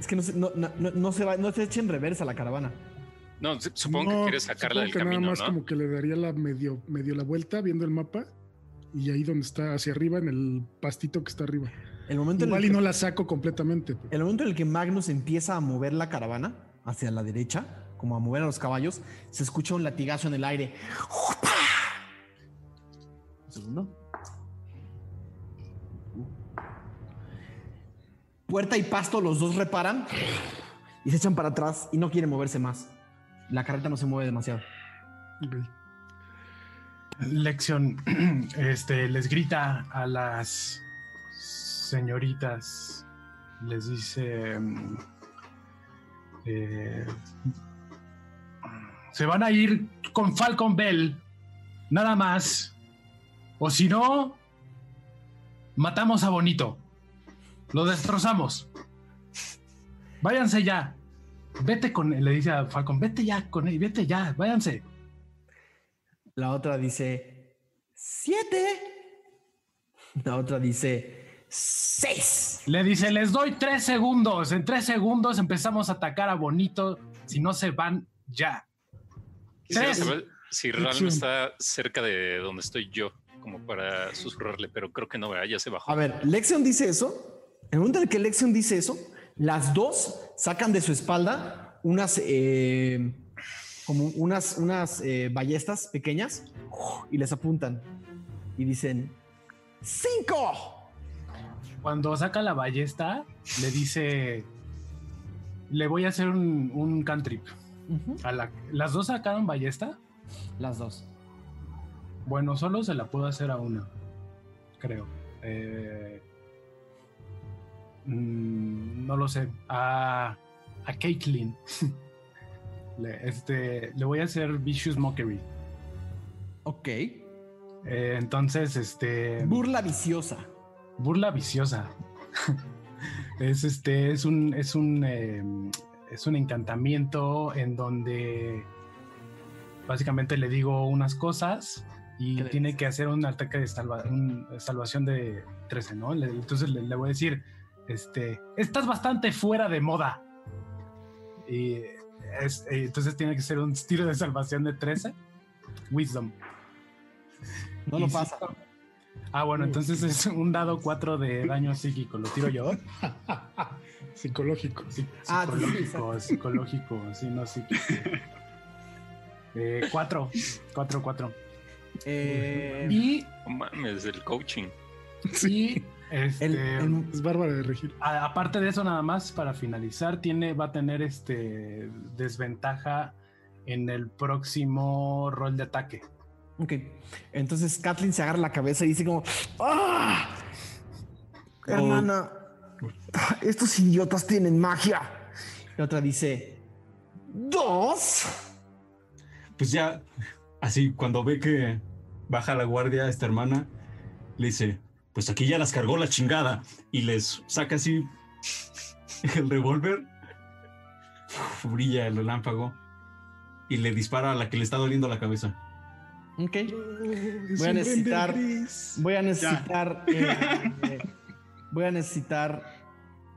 Es que no se, no, no- no- no se va, no se echa en reversa la caravana. No, su- supongo que quieres sacarla del supongo que camino, Nada más ¿no? como que le daría la medio, medio la vuelta viendo el mapa y ahí donde está hacia arriba, en el pastito que está arriba. El momento, en el Igual y que, no la saco completamente. pues. el momento en el que Magnus empieza a mover la caravana hacia la derecha, como a mover a los caballos, se escucha un latigazo en el aire. Un segundo. Puerta y pasto, los dos reparan y se echan para atrás y no quieren moverse más. La carreta no se mueve demasiado. Lección este, les grita a las señoritas, les dice, mm, eh, se van a ir con Falcon Bell, nada más, o si no, matamos a Bonito, lo destrozamos. Váyanse ya. Vete con él, le dice a Falcon, vete ya con él, vete ya, váyanse. La otra dice siete. La otra dice seis. Le dice, les doy tres segundos. En tres segundos empezamos a atacar a Bonito. Si no se van ya. Quisiera saber si Ralm Acción. está cerca de donde estoy yo, como para susurrarle, pero creo que no, ya se bajó. A ver, Lexion dice eso. En el momento en que Lexion dice eso, las dos sacan de su espalda unas, eh, como unas, unas eh, ballestas pequeñas y les apuntan y dicen cinco. Cuando saca la ballesta, le dice, le voy a hacer un, un cantrip. A la- ¿Las dos sacaron ballesta? Las dos. Bueno, solo se la puedo hacer a una, creo. Eh, mm, no lo sé. A, a Caitlyn. le, este, le voy a hacer Vicious Mockery. Ok. Eh, entonces, este. Burla viciosa. Burla viciosa. es este. Es un. Es un. eh, es un encantamiento en donde. Básicamente le digo unas cosas y ¿Qué le tiene que hacer un ataque de salva- un- salvación de 13, ¿no? Le- entonces le, le voy a decir, este, estás bastante fuera de moda. Y es- entonces tiene que ser un tiro de salvación de 13. Wisdom. No lo pasa. Ah, bueno, entonces es un dado 4 de daño psíquico. ¿Lo tiro yo? Psicológico. Sí, Ah, sí, psicológico, psicológico, sí, no psíquico. Eh, cuatro, cuatro, cuatro. Eh, Y, No mames, el coaching. y este, el- el- Es bárbara de regir. a- aparte de eso, nada más para finalizar, tiene, va a tener este desventaja en el próximo rol de ataque. Ok. Entonces Kathleen se agarra la cabeza y dice como, ¡Ah! Hermana, estos idiotas tienen magia. Y otra dice, ¿dos? Pues ya, así, cuando ve que baja la guardia esta hermana, le dice, pues aquí ya las cargó la chingada. Y les saca así el revólver. Brilla el relámpago. Y le dispara a la que le está doliendo la cabeza. Ok. Voy a necesitar-. Voy a necesitar... eh, eh, voy a necesitar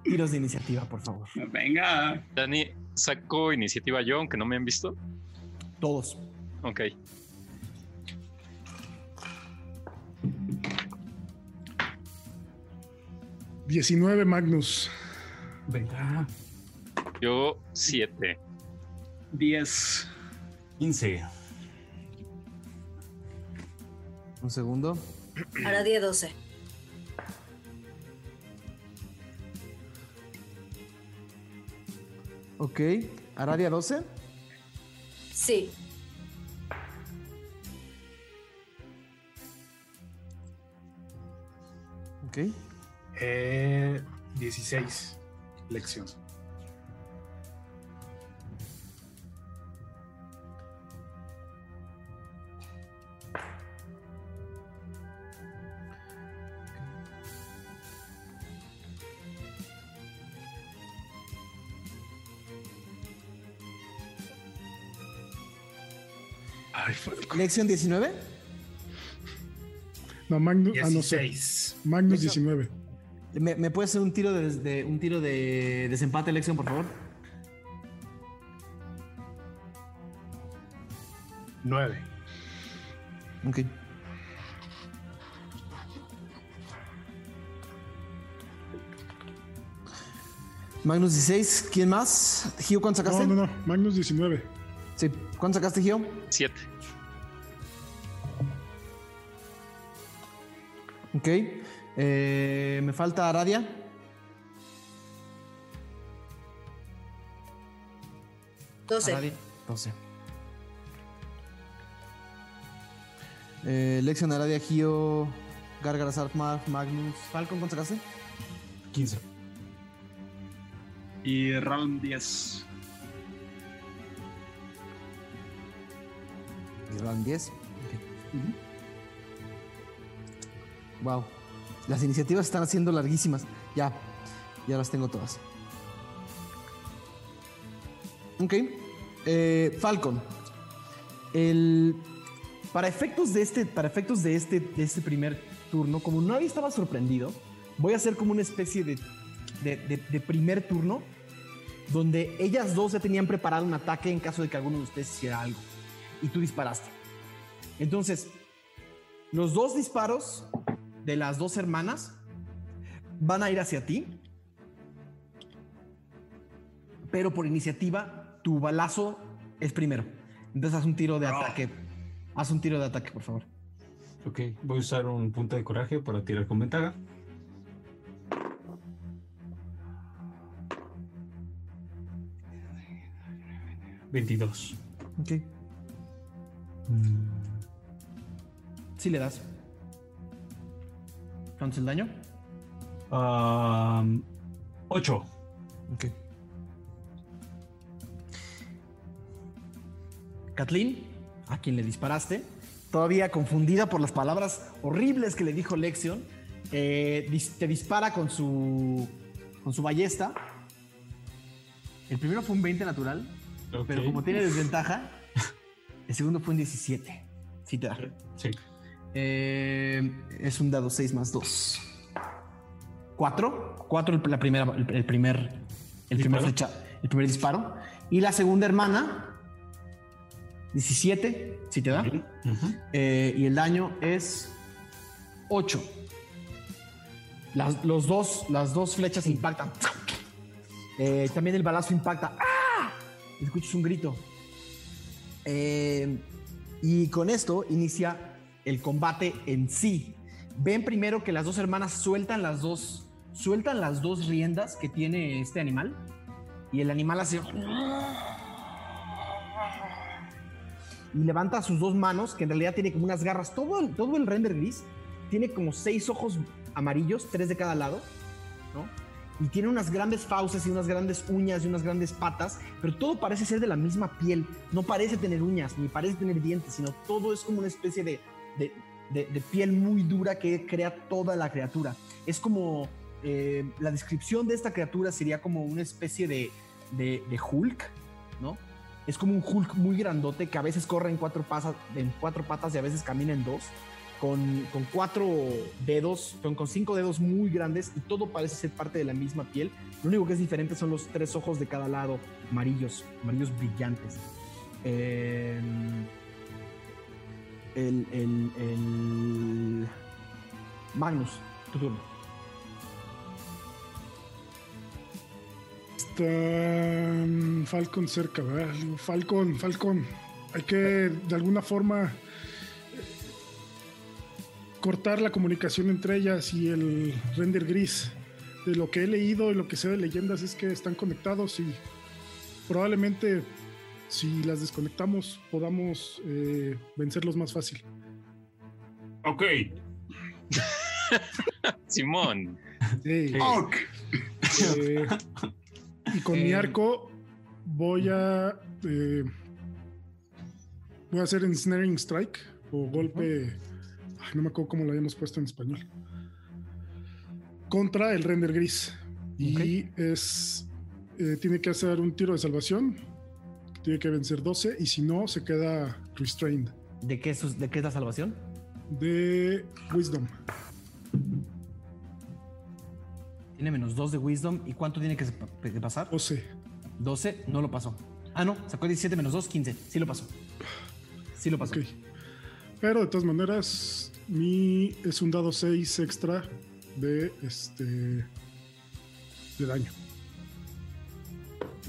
tiros de iniciativa, por favor. Venga. Dani, saco iniciativa yo, aunque no me han visto. Todos. Ok. 19 Magnus. Venga. Yo, siete. 10. 15. Un segundo. Ahora 10, 12. Ok. Aradia 12. Sí. Ok. Eh, 16, lección. Ay. Lección 19. No, Magnus. Ah, no sé. 16. Magnus Eso. 19. ¿Me, me puede hacer un tiro de, de- un tiro de desempate lección, por favor? 9. Ok. Magnus 16, ¿quién más? Gio, ¿cuánto sacaste? No, no, no. Magnus 19. Sí, ¿cuánto sacaste, Gio? Siete. Ok. Eh, me falta Aradia. Doce. Aradia. 12. Eh, Lexion, Aradia, Gio, Gargaras, Armar, Magnus, Falcon, ¿cuánto sacaste? 15. Y Realm 10. Y Round 10. Wow. Las iniciativas están haciendo larguísimas. Ya. Ya las tengo todas. Ok. Eh, Falcon. El, para efectos de este, para efectos de este, de este primer turno, como nadie estaba sorprendido, voy a hacer como una especie de, de, de- de primer turno donde ellas dos ya tenían preparado un ataque en caso de que alguno de ustedes hiciera algo y tú disparaste. Entonces, los dos disparos de las dos hermanas van a ir hacia ti, pero por iniciativa, tu balazo es primero. Entonces, haz un tiro de ataque. Haz un tiro de ataque, por favor. Ok, voy a usar un punto de coraje para tirar con ventaja. Veintidós. Ok. Sí le das. ¿Cuánto es el daño? Am, ocho. Ok. Kathleen, a quien le disparaste, todavía confundida por las palabras horribles que le dijo Lexion, eh, te dispara con su, con su ballesta. El primero fue un 20 natural, pero como tiene desventaja, el segundo fue un 17. Sí te da. Sí. Eh, es un dado 6 más 2. 4. 4 la primera, el, el primer, el primer ¿Disparo? flecha, el primer disparo. Y la segunda hermana, 17, si te da. Ujú. Eh, y el daño es 8. Las, los dos, las dos flechas impactan. Eh, también el balazo impacta. ¡Ah! Escuchas un grito. Eh, y con esto inicia el combate en sí. Ven primero que las dos hermanas sueltan las dos, sueltan las dos riendas que tiene este animal. Y el animal hace y levanta sus dos manos, que en realidad tiene como unas garras. Todo el, todo el render gris tiene como seis ojos amarillos, tres de cada lado. Y tiene unas grandes fauces y unas grandes uñas y unas grandes patas, pero todo parece ser de la misma piel. No parece tener uñas, ni parece tener dientes, sino todo es como una especie de, de, de- de piel muy dura que crea toda la criatura. Es como eh, la descripción de esta criatura sería como una especie de, de, de Hulk, ¿no? Es como un Hulk muy grandote que a veces corre en cuatro, pasas, en cuatro patas y a veces camina en dos, con, con cuatro dedos, con, con cinco dedos muy grandes y todo parece ser parte de la misma piel. Lo único que es diferente son los tres ojos de cada lado, amarillos, amarillos brillantes. Eh, el, el, el- Magnus, tu turno. Está mm, Falcon cerca, ¿verdad? Falcon, Falcon. Hay que de alguna forma eh, cortar la comunicación entre ellas y el render gris. De lo que he leído y lo que sé de leyendas es que están conectados y probablemente si las desconectamos podamos eh, vencerlos más fácil. Ok. Simón. Sí. Ok. Eh, y con mi Eh, arco voy a eh, voy a hacer ensnaring strike o golpe ay, no me acuerdo cómo lo habíamos puesto en español contra el render gris y es eh, tiene que hacer un tiro de salvación tiene que vencer 12 y si no se queda restrained ¿De qué, es, ¿De qué es la salvación? de wisdom Tiene menos 2 de Wisdom. ¿Y cuánto tiene que, pasar? 12 12, no lo pasó. Ah, no, sacó 17 menos 2, 15. Sí lo pasó. Sí lo pasó. Ok. Pero de todas maneras, mi es un dado 6 extra de este de daño.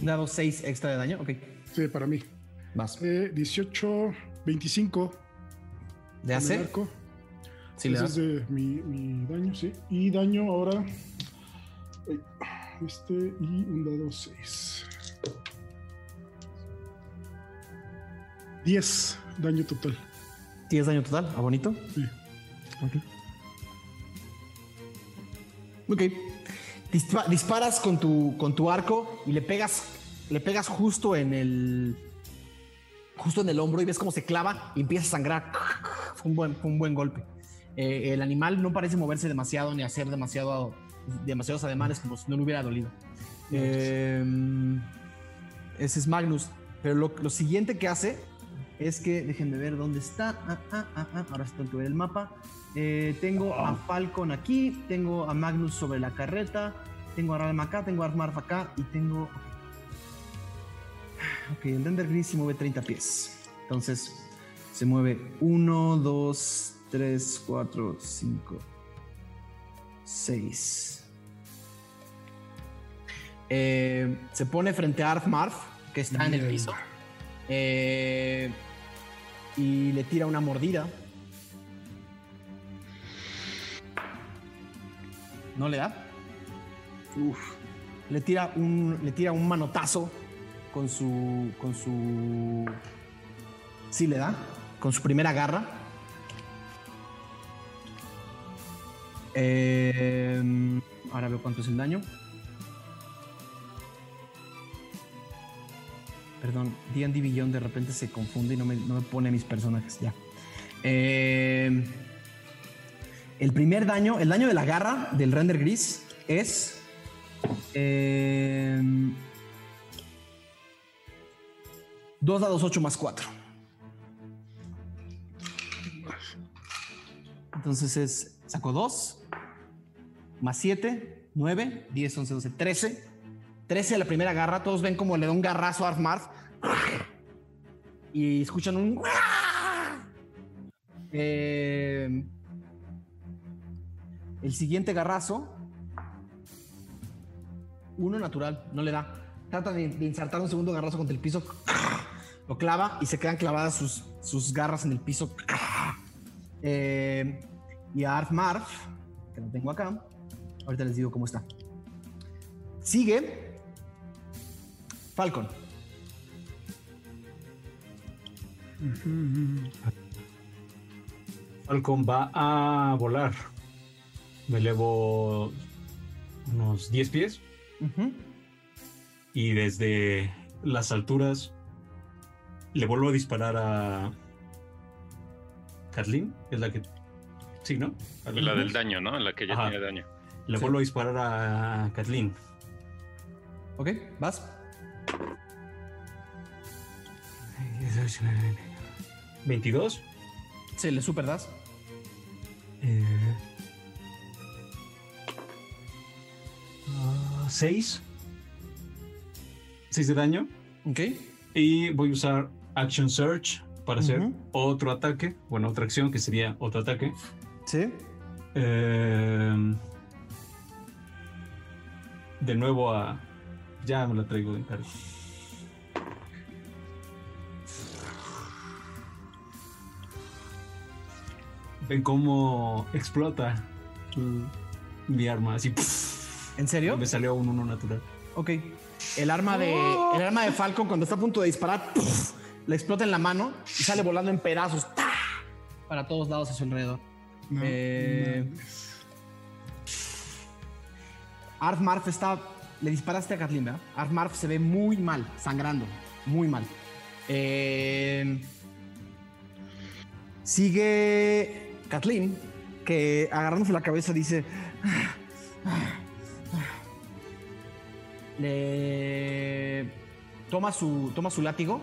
Dado 6 extra de daño. Ok, Sí, para mí. vas. Eh, 18, 25 ¿De hacer? arco. Sí, Ese es de mi, mi daño, sí. Y daño ahora. eh, Este y un dado 6. 10 daño total. 10 daño total. ¿A bonito? Sí. Ok. Ok. Dispa- disparas con tu, con tu arco y le pegas, le pegas justo en el. Justo en el hombro y ves cómo se clava y empieza a sangrar. Fue un buen, fue un buen golpe. Eh, el animal no parece moverse demasiado ni hacer demasiado, demasiados ademanes como si no le hubiera dolido. Eh, ese es Magnus. Pero lo, lo siguiente que hace es que, déjenme ver dónde está. Ah, ah, ah, ah, Ahora sí tengo que ver el mapa. Eh, tengo a Falcon aquí, tengo a Magnus sobre la carreta, tengo a Ralm acá, tengo a Armarf acá y tengo. Ok, el Render Gris se mueve 30 pies. Entonces se mueve 1, 2, 3, 4, 5, 6. Eh, se pone frente a Arfmarf, que está en el Bien. piso. Eh, y le tira una mordida. No le da. Uf, Le tira un, le tira un manotazo con su, con su, sí le da, con su primera garra. Eh, ahora veo cuánto es el daño. Perdón, D&D Beyond de repente se confunde y no me, no me pone mis personajes ya. Eh, el primer daño, el daño de la garra del render gris es eh, 2 dados 8 más 4. Entonces es, sacó 2 más 7, 9, 10, 11, 12, 13. 13 a la primera garra. Todos ven como le da un garrazo a Arfmarf. Y escuchan un. Eh, el siguiente garrazo. Uno natural, no le da. Trata de, de insertar un segundo garrazo contra el piso. Lo clava y se quedan clavadas sus, sus garras en el piso. Eh, y a Arfmarf, que lo tengo acá. Ahorita les digo cómo está. Sigue Falcon. Falcon va a volar. Me elevo unos 10 pies y desde las alturas le vuelvo a disparar a Kathleen, es la que... Sí, ¿no? La del daño, ¿no? La que ya Ajá. tiene daño. Le Sí. vuelvo a disparar a Kathleen. Ok, vas. 22. Se le super das. Eh, 6. 6 de daño. Ok. Y voy a usar Action Search para hacer otro ataque. Bueno, otra acción que sería otro ataque. Sí. Eh, de nuevo a. Ya me la traigo de encargo. Ven cómo explota mi arma así. ¿En serio? Me salió un uno natural. Ok. El arma de, el arma de Falcon cuando está a punto de disparar, ¡puf! Le explota en la mano y sale volando en pedazos ¡ta! para todos lados a su alrededor. No, Eh. Arf Marf está. Le disparaste a Kathleen, ¿verdad? Arf Marf se ve muy mal, sangrando. Muy mal. Eh, sigue Kathleen, que agarrándose la cabeza dice. Le toma su, toma su látigo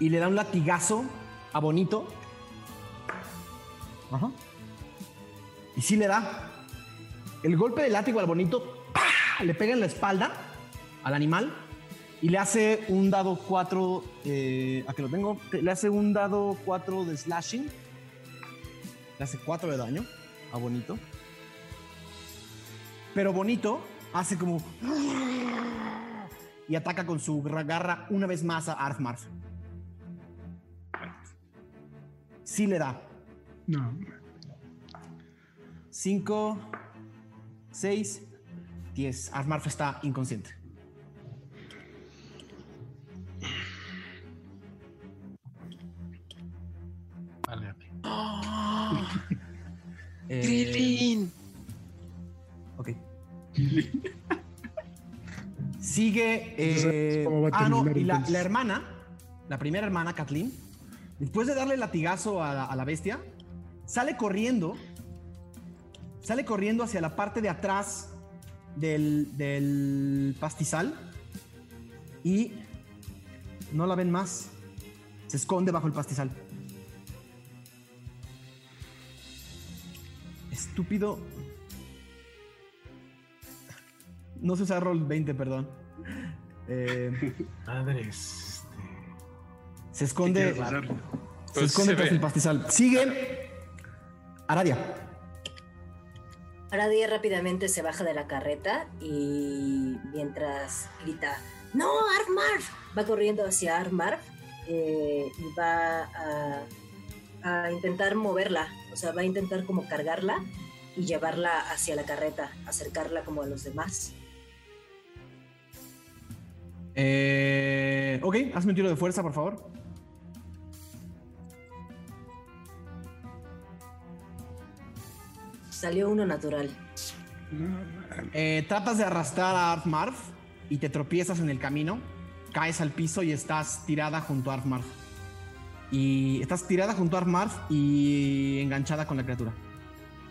y le da un latigazo a Bonito. Ajá. Y sí le da. El golpe de látigo al bonito ¡pah! le pega en la espalda al animal Y le hace un dado 4. Eh, ¿A que lo tengo? Le hace un dado 4 de slashing. Le hace 4 de daño a Bonito. Pero Bonito hace como. Y ataca con su garra una vez más a Arfmarf. Sí le da. No. 5, 6, 10. Arfmarf está inconsciente. Vale. Eh, Ok. Sigue. eh, ¿Cómo va a ah, no, y la, la hermana, la primera hermana, Kathleen, después de darle latigazo a la, bestia, sale corriendo. Sale corriendo hacia la parte de atrás del, del pastizal. Y no la ven más. Se esconde bajo el pastizal. Estúpido. No se usa roll 20, perdón. Eh, Madres. Se ¿Qué esconde. Se Pues esconde se tras ve. el pastizal. Sigue. Aradia. Aradia rápidamente se baja de la carreta y mientras grita, ¡No, Armarf! Va corriendo hacia Armarf eh, y va a, a intentar moverla, o sea, va a intentar como cargarla y llevarla hacia la carreta, acercarla como a los demás. Eh, ok, hazme un tiro de fuerza, por favor. Salió uno natural. Eh, tratas de arrastrar a Arfmarf y te tropiezas en el camino. Caes al piso y estás tirada junto a Arfmarf. Y estás tirada junto a Arfmarf y enganchada con la criatura.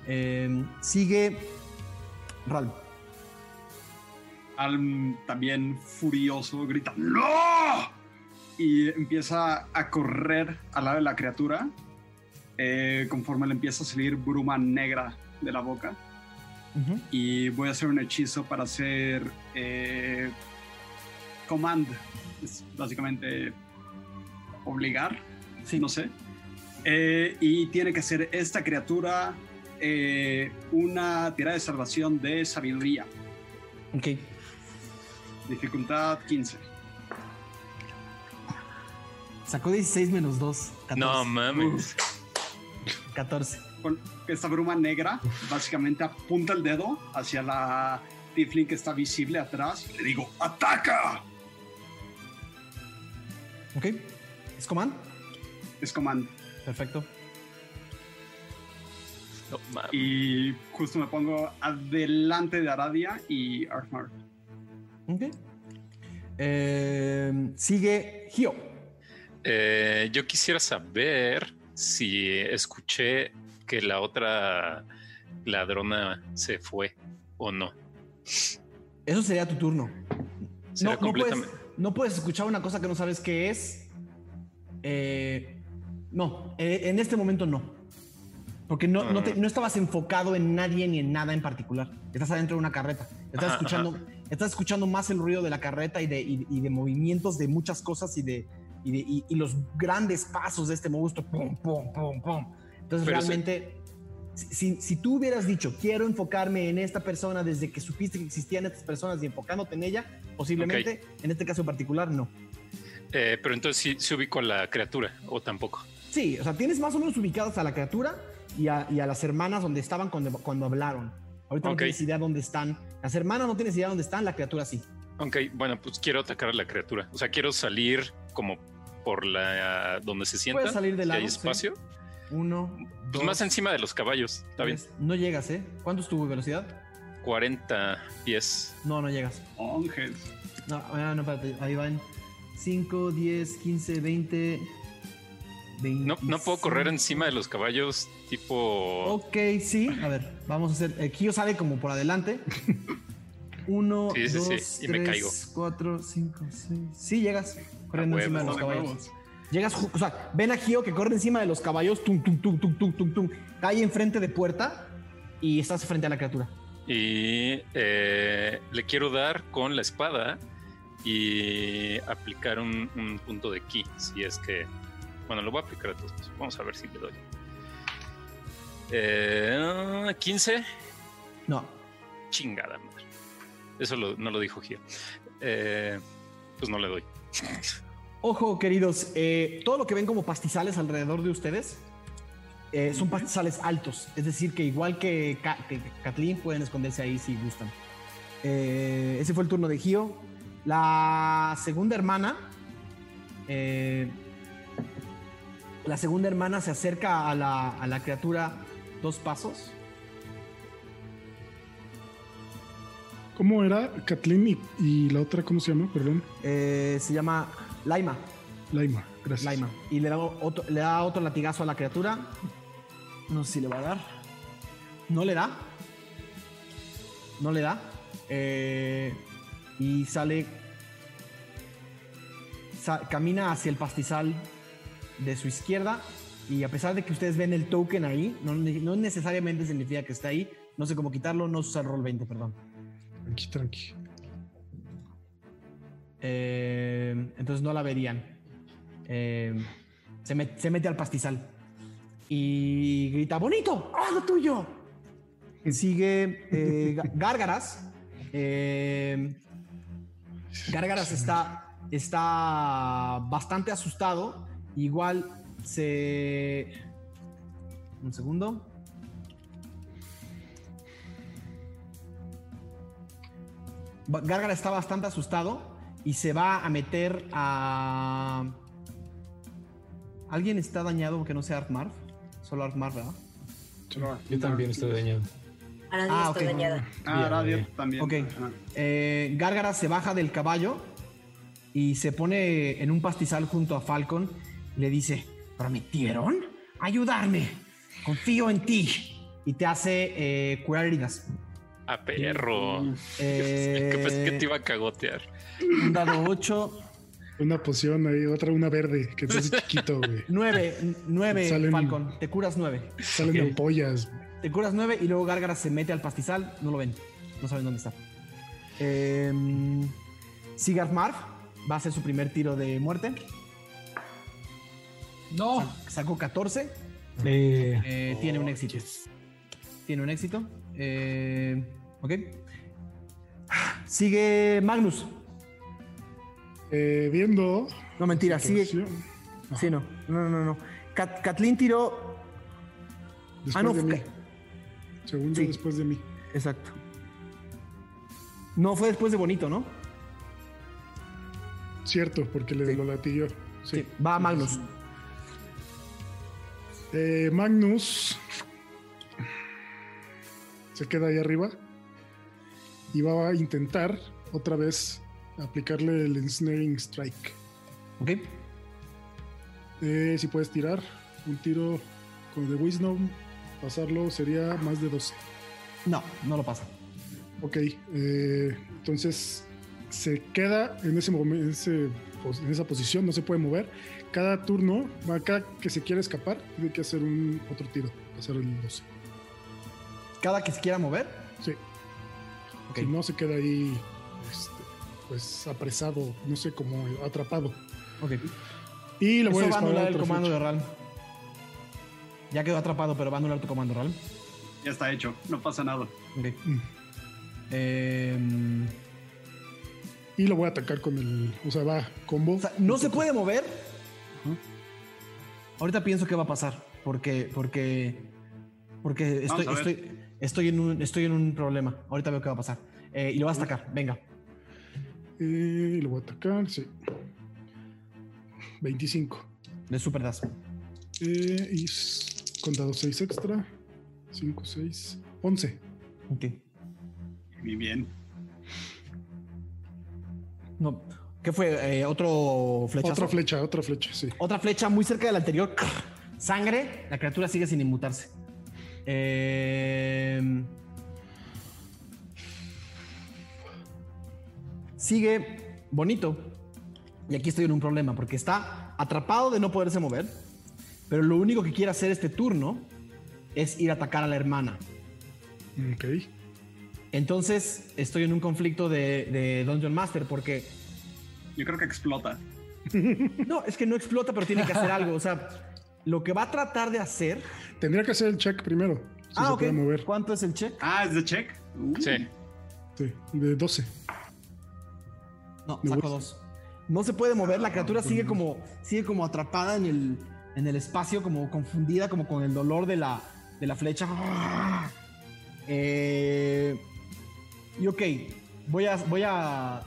Eh, sigue Ral. Alm también furioso grita ¡No! Y empieza a correr al lado de la criatura. eh, conforme le empieza a salir bruma negra de la boca. Ujú. Y voy a hacer un hechizo para hacer eh, command. Es básicamente obligar. Sí. No sé. Eh, y tiene que ser esta criatura eh, una tirada de salvación de sabiduría. Ok. Dificultad 15. Sacó 16 menos 2. 14. No mames. 14. Con esta bruma negra, básicamente apunta el dedo hacia la Tiflin que está visible atrás y le digo: ¡Ataca! Ok. ¿Es command? Es command. Perfecto. No. Y justo me pongo adelante de Aradia y Arfmar. Ok. Eh, sigue Gio. Eh, yo quisiera saber si escuché que la otra ladrona se fue o no. Eso sería tu turno. Será No, no, puedes, completamente- no puedes escuchar una cosa que no sabes qué es. Eh, no, eh, en este momento no. Porque no, no, te- Ah. no estabas enfocado en nadie ni en nada en particular. Estás adentro de una carreta. Estás, Ajá, escuchando, estás escuchando más el ruido de la carreta y de, y- y de movimientos de muchas cosas y de, y, de- y- y los grandes pasos de este monstruo. Pum, pum, pum, pum. Entonces Pero realmente, si, si- si tú hubieras dicho, quiero enfocarme en esta persona desde que supiste que existían estas personas y enfocándote en ella, posiblemente, en este caso en particular, no. Eh, pero entonces sí se ubicó a la criatura o tampoco. Sí, o sea, tienes más o menos ubicadas a la criatura y a, y a las hermanas donde estaban cuando, cuando hablaron. Ahorita no Ok. tienes idea dónde están. Las hermanas no tienes idea dónde están, la criatura sí. Ok, bueno, pues quiero atacar a la criatura. O sea, quiero salir como por la donde se sienta. Puedes salir de si lado. hay sí. Uno, Pues dos, más encima de los caballos. Está bien. tres. No llegas, ¿eh? ¿Cuánto es tu velocidad? 40 pies. No, no llegas. Ángel. No, ah, no, espérate. Ahí van 5, 10, 15, 20. 20 No, no puedo correr encima de los caballos tipo... Ok, sí. A ver, vamos a hacer. Kio sale como por adelante. Uno, Sí, sí, sí, dos, y me tres, caigo. cuatro, cinco, seis. Sí, llegas corriendo encima de los caballos. Llegas, o sea, ven a Gio que corre encima de los caballos, tum, tum, tum, tum, tum, tum, tum, cae enfrente de puerta y estás frente a la criatura. Y eh, le quiero dar con la espada y aplicar un, un punto de ki. Si es que. Bueno, lo voy a aplicar a todos. Vamos a ver si le doy. Eh, 15. No. Chingada madre. Eso lo- no lo dijo Gio. Eh, pues no le doy. Ojo, queridos, eh, todo lo que ven como pastizales alrededor de ustedes eh, son pastizales altos. Es decir, que igual que, Ka- que Kathleen pueden esconderse ahí si gustan. Eh, ese fue el turno de Gio. La segunda hermana. la segunda hermana se acerca a la, a la criatura dos pasos. ¿Cómo era Kathleen y, y la otra, cómo se llama? Perdón. Eh, se llama Laima. Laima, gracias. Laima. Y le da, otro, le da otro latigazo a la criatura. No sé si le va a dar. No le da. No le da. Eh, y sale. sa- camina hacia el pastizal de su izquierda. Y a pesar de que ustedes ven el token ahí, no, no necesariamente significa que está ahí. No sé cómo quitarlo. No usa el roll 20, perdón. Tranqui, tranqui. Eh, entonces no la verían. Eh, se, met- se mete al pastizal y grita: ¡Bonito! ¡Haz lo tuyo! Sigue eh, Gá- Gárgaras. Gárgaras está, está bastante asustado. Igual se. Un segundo. Gárgara está bastante asustado y se va a meter a. ¿Alguien está dañado que no sea Artmarv? Solo Artmarv, ¿verdad? Yo también estoy dañado. Ahora Ah, está ok. dañada. Ah, Radio también. Ok. Eh, Gárgara se baja del caballo y se pone en un pastizal junto a Falcon y le dice: ¿Prometieron ayudarme? Confío en ti. Y te hace eh, curar heridas. A perro. Eh, que pensé que te iba a cagotear. Un dado 8. Una poción ahí, otra, una verde, que te hace chiquito, güey. 9, 9, Salen- Falcon. Te curas 9. Salen Ok. ampollas. Te curas 9 y luego Gárgara se mete al pastizal. No lo ven. No saben dónde está. Eh, Sigurd Marv va a hacer su primer tiro de muerte. No. Sacó 14. Eh, Eh, tiene un éxito. Tiene un éxito. Eh, ok. Sigue Magnus. Eh, viendo. No, mentira. Sigue. situación, Sí, no. No, no, no. Kat- Kathleen tiró. Después Ah, no, de mí. Sí. después de mí. Exacto. No, fue después de Bonito, ¿no? Cierto, porque le Sí. lo latilló. Sí. Sí. Va Magnus. Eh, Magnus se queda ahí arriba y va a intentar otra vez aplicarle el Ensnaring Strike. Ok. Eh, si puedes tirar un tiro con de Wisdom, pasarlo sería más de 12. No, no lo pasa. Ok, eh, entonces se queda en, ese en, ese pos- en esa posición, no se puede mover. Cada turno, cada que se quiera escapar, tiene que hacer un otro tiro, hacer el 12. Cada que se quiera mover. Sí, Ok. si no se queda ahí, este, pues apresado, no sé, como atrapado. Ok. Y le voy Eso a va a anular el comando de Ral. Ya quedó atrapado, pero va a anular tu comando Ral. Ya está hecho, no pasa nada. Ok. Mm. Em, Y lo voy a atacar con el, o sea, va combo. o sea, no se puede mover. Ahorita pienso qué va a pasar. Porque. Porque. Porque estoy, Vamos a ver. estoy, estoy, en un, estoy en un problema. Ahorita veo qué va a pasar. Eh, y lo vas a atacar. Venga. Y lo voy a atacar, sí. 25. De Super Das. Eh, y contado 6 extra. 5, 6, 11. Ok. Muy bien. No. ¿Qué fue? Eh, ¿Otro flechazo? Otra flecha, otra flecha, sí. Otra flecha muy cerca del anterior. Sangre. La criatura sigue sin inmutarse. Eh, sigue bonito. Y aquí estoy en un problema porque está atrapado de no poderse mover. Pero lo único que quiere hacer este turno es ir a atacar a la hermana. Ok. Entonces estoy en un conflicto de, de Dungeon Master porque Yo creo que explota. No, es que no explota, pero tiene que hacer algo. O sea, lo que va a tratar de hacer. Tendría que hacer el check primero. Si ah, se ok. puede mover. ¿Cuánto es el check? Ah, es de check. Uh, Sí. Sí, de 12. No, Me saco gusta. dos. No se puede mover, la criatura sigue como, sigue como atrapada en el, en el espacio, como confundida, como con el dolor de la, de la flecha. Eh, y ok, voy a, voy a, a-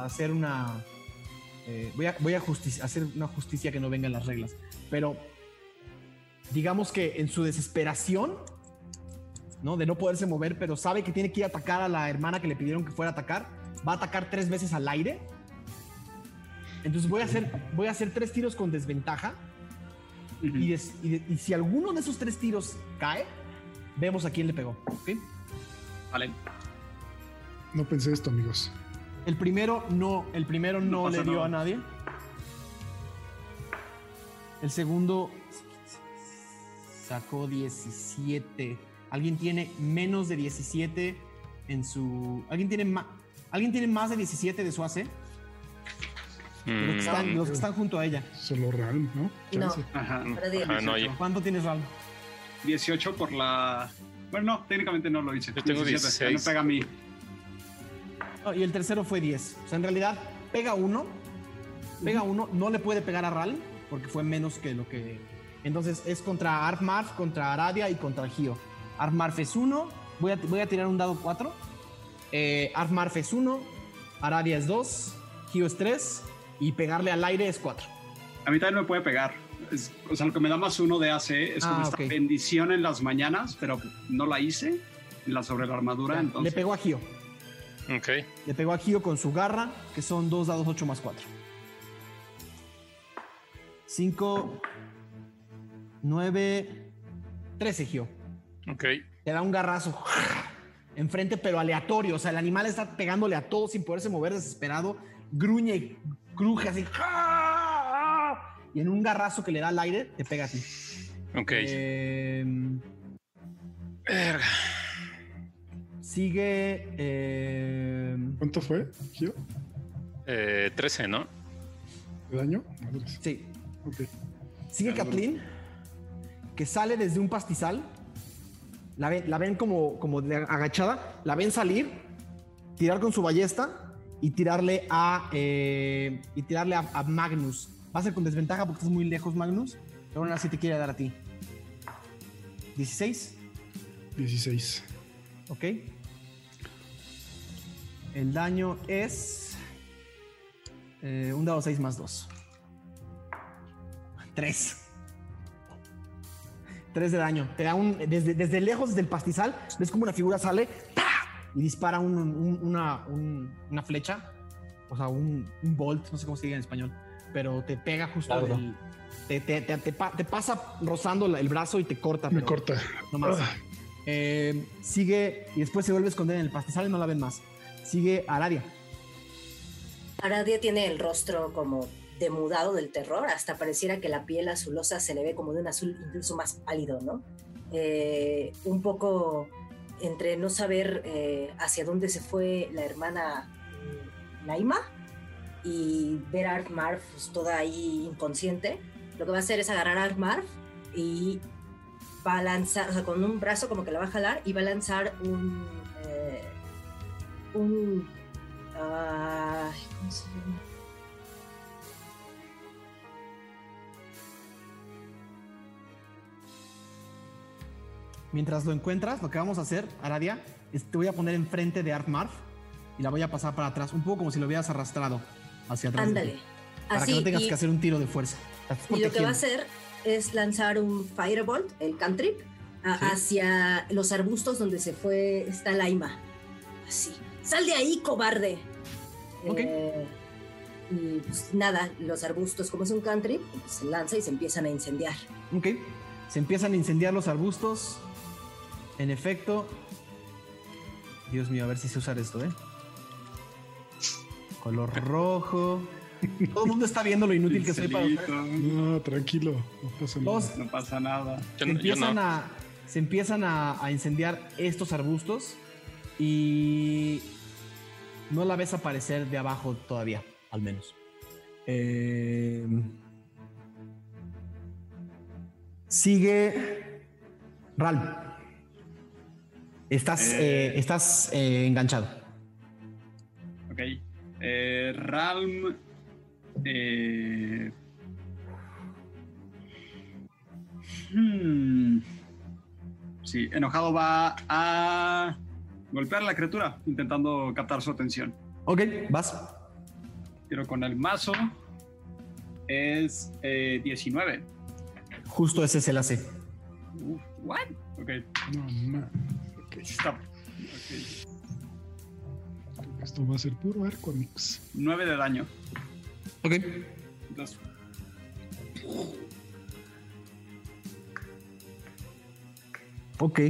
a hacer una. eh, voy a, voy a hacer una justicia que no venga en las reglas. Pero digamos que en su desesperación, ¿no? De no poderse mover, pero sabe que tiene que ir a atacar a la hermana que le pidieron que fuera a atacar. Va a atacar tres veces al aire. Entonces voy a hacer, voy a hacer tres tiros con desventaja. Y, des- y de- y si alguno de esos tres tiros cae, vemos a quién le pegó. ¿ok? Vale. No pensé esto, amigos. El primero no, el primero No le dio nada. a nadie. El segundo sacó 17. ¿Alguien tiene menos de 17 en su. ¿Alguien tiene, ma- ¿Alguien tiene más de 17 de su AC? Los que, Mm, están, los que están junto a ella. Solo Realm, ¿no? No. Chance. Ajá. No. ¿Cuánto tienes, Ral? 18 por la. Bueno, no, técnicamente no lo hice. Yo tengo 16. No pega a mí. No, y el tercero fue 10. O sea, en realidad, pega uno. Pega uno. No le puede pegar a Ral porque fue menos que lo que. Entonces es contra Armarf, contra Aradia y contra Gio. Armarf es 1. Voy a, voy a tirar un dado 4. Eh, Armarf es 1. Aradia es 2. Gio es 3. Y pegarle al aire es 4. A mí también me puede pegar. Es- o sea, lo que me da más uno de AC es como Ah, esta ok. bendición en las mañanas, pero no la hice en la sobre la armadura. Le entonces, pegó a Gio. Ok. Le pegó a Gio con su garra, que son 2 dados 8 más 4. 5, 9, 13 Gio. Ok. Te da un garrazo enfrente, pero aleatorio. O sea, el animal está pegándole a todo sin poderse mover, desesperado. Gruñe, y cruje así. Y en un garrazo que le da al aire, te pega a ti. Ok. Eh, Verga. sigue. eh, ¿Cuánto fue, Gio? Eh, 13, ¿no? ¿De daño? Sí. Ok. Sigue Kathleen, que sale desde un pastizal. La ven, la ven como, como de agachada. La ven salir, tirar con su ballesta y tirarle a, eh, y tirarle a, a Magnus. Va a ser con desventaja porque estás muy lejos, Magnus. Pero aún así te quiere dar a ti. 16, 16. ok. El daño es. eh, un dado 6 más 2. 3. 3 de daño. Te da un. Desde, desde lejos, desde el pastizal, ves como una figura sale y dispara un- un- una, un- una flecha. O sea, un, un bolt, no sé cómo se diga en español. Pero te pega justo el- te, te- te- te pa- te pasa rozando el brazo y te corta. Me pero corta. No más. Ah, Eh, sigue y después se vuelve a esconder en el pastizal y no la ven más. Sigue Aradia. Aradia tiene el rostro como demudado del terror, hasta pareciera que la piel azulosa se le ve como de un azul incluso más pálido, ¿no? Eh, un poco entre no saber eh, hacia dónde se fue la hermana mm, Naima y ver a Armarf pues, toda ahí inconsciente, lo que va a hacer es agarrar a Armarf y va o sea, con un brazo como que la va a jalar y va a lanzar un... eh, un ¿cómo se llama? Mientras lo encuentras, lo que vamos a hacer, Aradia, es te voy a poner enfrente de Armarf y la voy a pasar para atrás, un poco como si lo hubieras arrastrado hacia atrás. Ándale. Para Así, que no tengas y, que hacer un tiro de fuerza. Y lo que va a hacer es lanzar un Firebolt, el cantrip, a- Sí. hacia los arbustos donde se fue esta Laima. Así. ¡Sal de ahí, cobarde! Ok. Eh, y pues nada, los arbustos, como es un cantrip, pues, se lanza y se empiezan a incendiar. Ok. Se empiezan a incendiar los arbustos. En efecto. Dios mío, a ver si sé usar esto, ¿eh? Color rojo. Todo el mundo está viendo lo inútil que soy para usar. No, tranquilo. No pasa nada. No pasa nada. Se empiezan, no. a, se empiezan a, a incendiar estos arbustos y no la ves aparecer de abajo todavía. al menos. Eh, sigue Ral. Estás, Eh. eh, estás eh, enganchado. Ok. Eh, Ralm. eh, hmm, sí, enojado va a golpear a la criatura, intentando captar su atención. Ok, vas. Tiro con el mazo. Es eh, 19. Justo ese se la hace. Uf, what? Ok. No. Stop. Esto va a ser puro arco, amigos. 9 de daño. Ok. Dos. Ok.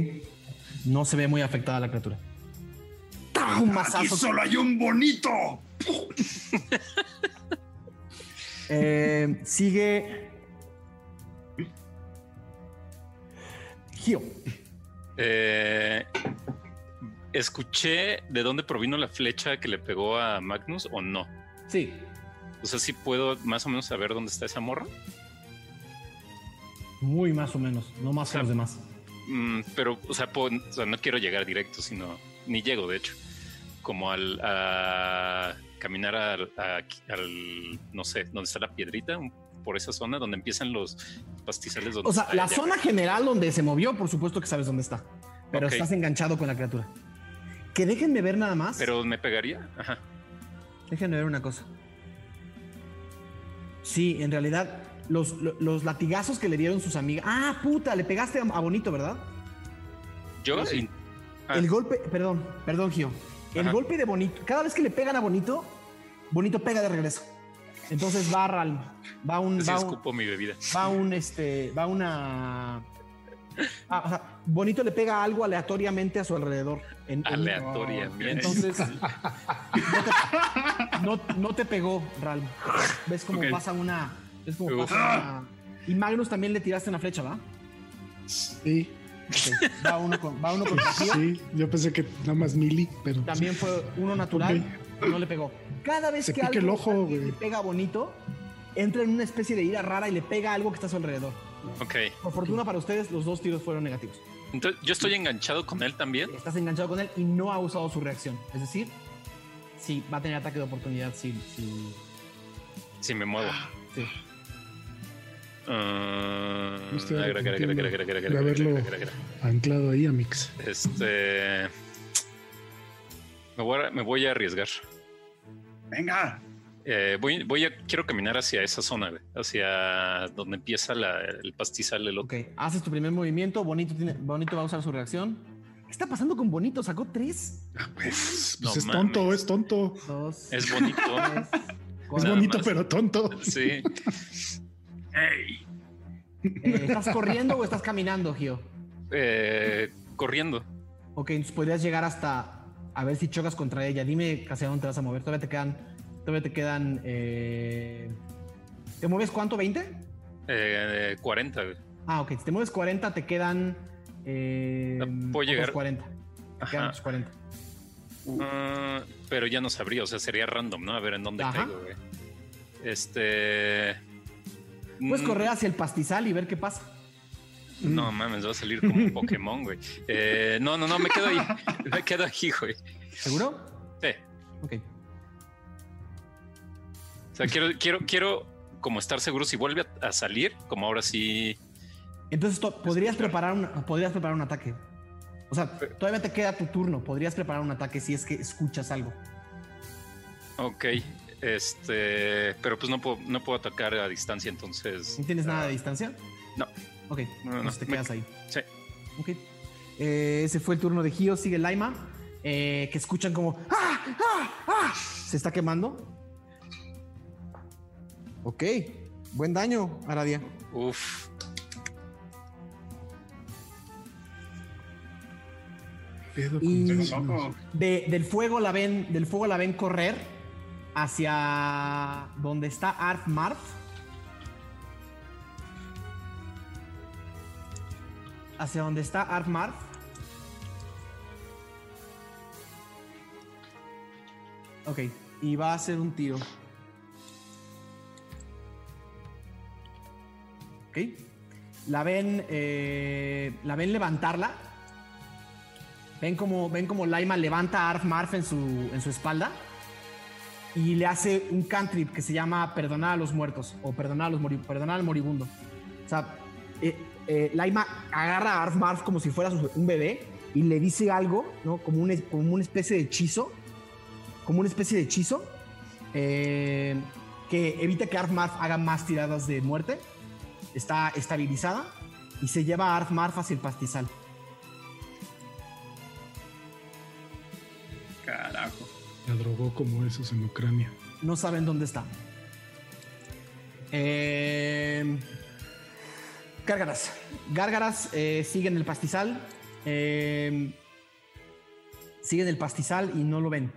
No se ve muy afectada la criatura. Un ¡Aquí mazazo. solo hay un bonito! Eh, sigue. Gio. Eh, ¿Escuché de dónde provino la flecha que le pegó a Magnus o no? Sí. O sea, sí puedo más o menos saber dónde está esa morra. Muy más o menos. No más que sea, los demás. Mm, pero, o sea, puedo- o sea, no quiero llegar directo, sino ni llego, de hecho, como al a caminar al, a- al, no sé, donde está la piedrita, por esa zona donde empiezan los pastizales. Donde O sea, está la ella. zona general donde se movió, por supuesto que sabes dónde está. Pero estás enganchado con la criatura. Que déjenme ver nada más. Pero me pegaría. Ajá. Déjenme ver una cosa. Sí, en realidad, los, lo- los latigazos que le dieron sus amigas. Ah, puta, le pegaste a, Bonito, ¿verdad? Yo, Sí. in- Ah. El golpe, perdón, perdón, Gio. El Ajá. golpe de Bonito, cada vez que le pegan a Bonito, Bonito pega de regreso. Entonces va Ral, va un, sí va un, escupo mi bebida. va un, este, va una. Ah, o sea, Bonito le pega algo aleatoriamente a su alrededor. En- en- Aleatoriamente. entonces, no te, no- no te pegó, Ral. ¿Ves cómo pasa una. ¿Ves cómo Uf. pasa una- Y Magnus también le tiraste una flecha, ¿va? Sí, Va uno con, va uno Gio. sí. Yo pensé que nada más mili, pero. También fue uno natural, no le pegó. Cada vez Se que algo el ojo, alguien le pega bonito, entra en una especie de ira rara y le pega algo que está a su alrededor. Ok. Por fortuna para ustedes, los dos tiros fueron negativos. Entonces, yo estoy enganchado con él también. Estás enganchado con él y no ha usado su reacción. Es decir, sí, va a tener ataque de oportunidad si... si, Si me muevo. sí. Ah, agra. Anclado ahí, Amix. Este. Me voy a, me voy a arriesgar. Venga. Eh, voy, voy a. Quiero caminar hacia esa zona, güey, hacia donde empieza la- el pastizal del otro. Ok, haces tu primer movimiento. Bonito, tiene, Bonito va a usar su reacción. ¿Qué está pasando con Bonito? Sacó tres, Pues, No es mames. tonto, es tonto. dos, Es bonito. tres, Es bonito, más. pero tonto. sí. Hey. Eh, ¿Estás corriendo o estás caminando, Gio? Eh, corriendo. Ok, entonces podrías llegar hasta a ver si chocas contra ella. Dime hacia dónde te vas a mover. Todavía te quedan. Todavía te quedan. eh, ¿Te mueves cuánto? ¿20? Eh, 40. güey. Ah, ok. Si te mueves 40, te quedan. Eh, puedo otros llegar. 40. Te quedan Ajá. otros 40. Ah, pero ya no sabría, o sea, sería random, ¿no? A ver en dónde Ajá. caigo, güey. Este. Puedes mm, correr hacia el pastizal y ver qué pasa. No mames, va a salir como un Pokémon, güey. Eh, no, no, no, me quedo ahí. Me quedo aquí, güey. ¿Seguro? Sí. Ok. O sea, quiero, quiero, quiero como estar seguro si vuelve a, salir, como ahora sí. Entonces to- podrías preparar, un, podrías preparar un ataque. O sea, todavía te queda tu turno. Podrías preparar un ataque si es que escuchas algo. Ok. Este. Pero pues no puedo, no puedo atacar a distancia, entonces. ¿No tienes nada ah, de distancia? no. Ok, No, no, no. entonces te Me- quedas ahí. Sí. Ok. Eh, ese fue el turno de Gio. Sigue Laima. eh, que escuchan como. ¡Ah! ¡Ah! ¡Ah! Se está quemando. Ok. Buen daño, Aradia. Uf. Y-. De- del fuego la ven. Del fuego la ven correr hacia donde está Arf Marf. hacia donde está Armar. Ok, y va a hacer un tiro. Ok. La ven, eh, la ven levantarla. Ven como, ven como Laima levanta a Arf Marf en su, en su espalda y le hace un cantrip que se llama Perdonar a los muertos o Perdonar, a los mori al moribundo. O sea, eh, eh, Laima agarra a Arf Marf como si fuera su- un bebé y le dice algo, ¿no? Como, un, como una especie de hechizo, como una especie de hechizo eh, que evita que Arf Marf haga más tiradas de muerte. Está estabilizada y se lleva a Arf Marf hacia el pastizal. Carajo. La drogó como esos en Ucrania. No saben dónde está. Eh, Gárgaras. Gárgaras eh, sigue en el pastizal. eh, sigue en el pastizal y no lo ven.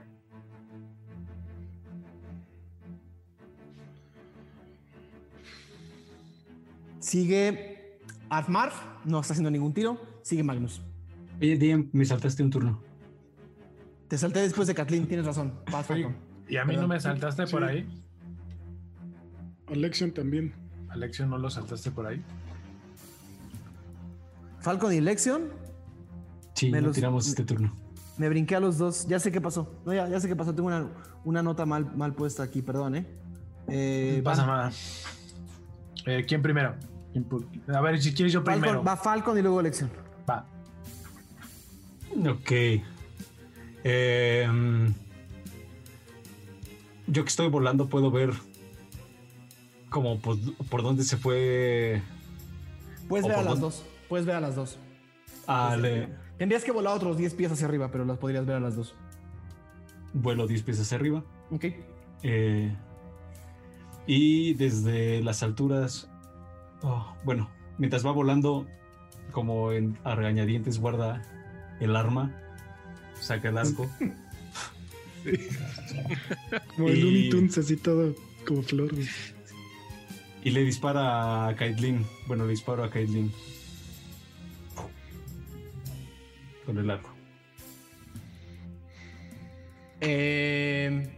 Sigue Arfmarf, no está haciendo ningún tiro. Sigue Magnus. Oye, DM, me saltaste un turno. Te salté después de Kathleen, tienes razón. Vas, Falcon. ¿Y a mí no me saltaste por Sí. ahí? Alexion también. Alexio, ¿no lo saltaste por ahí? Falcon y Lexion. Sí, Me no los- tiramos este turno. Me brinqué a los dos. Ya sé qué pasó. No, ya, ya sé qué pasó. Tengo una, una nota mal, mal puesta aquí, perdón, ¿eh? Eh, No pasa van- nada. Eh, ¿Quién primero? ¿Quién pu- A ver, si quieres yo Falcon- primero. va Falcon y luego Lexion. Va. Ok. Em, yo que estoy volando puedo ver como por, por dónde se fue Puedes ¿O ver a las dos. Puedes ver a las dos. al eh, Tendrías que volar otros 10 pies hacia arriba, pero las podrías ver a las dos. vuelo 10 pies hacia arriba. Ok. Eh, y desde las alturas, oh, bueno, mientras va volando, como en a regañadientes guarda el arma, saca el arco. Como el Y- Looney Tunes, así todo como flor. Y le dispara a Kaitlin. Bueno, le disparo a Kaitlin. Con el arco. Eh,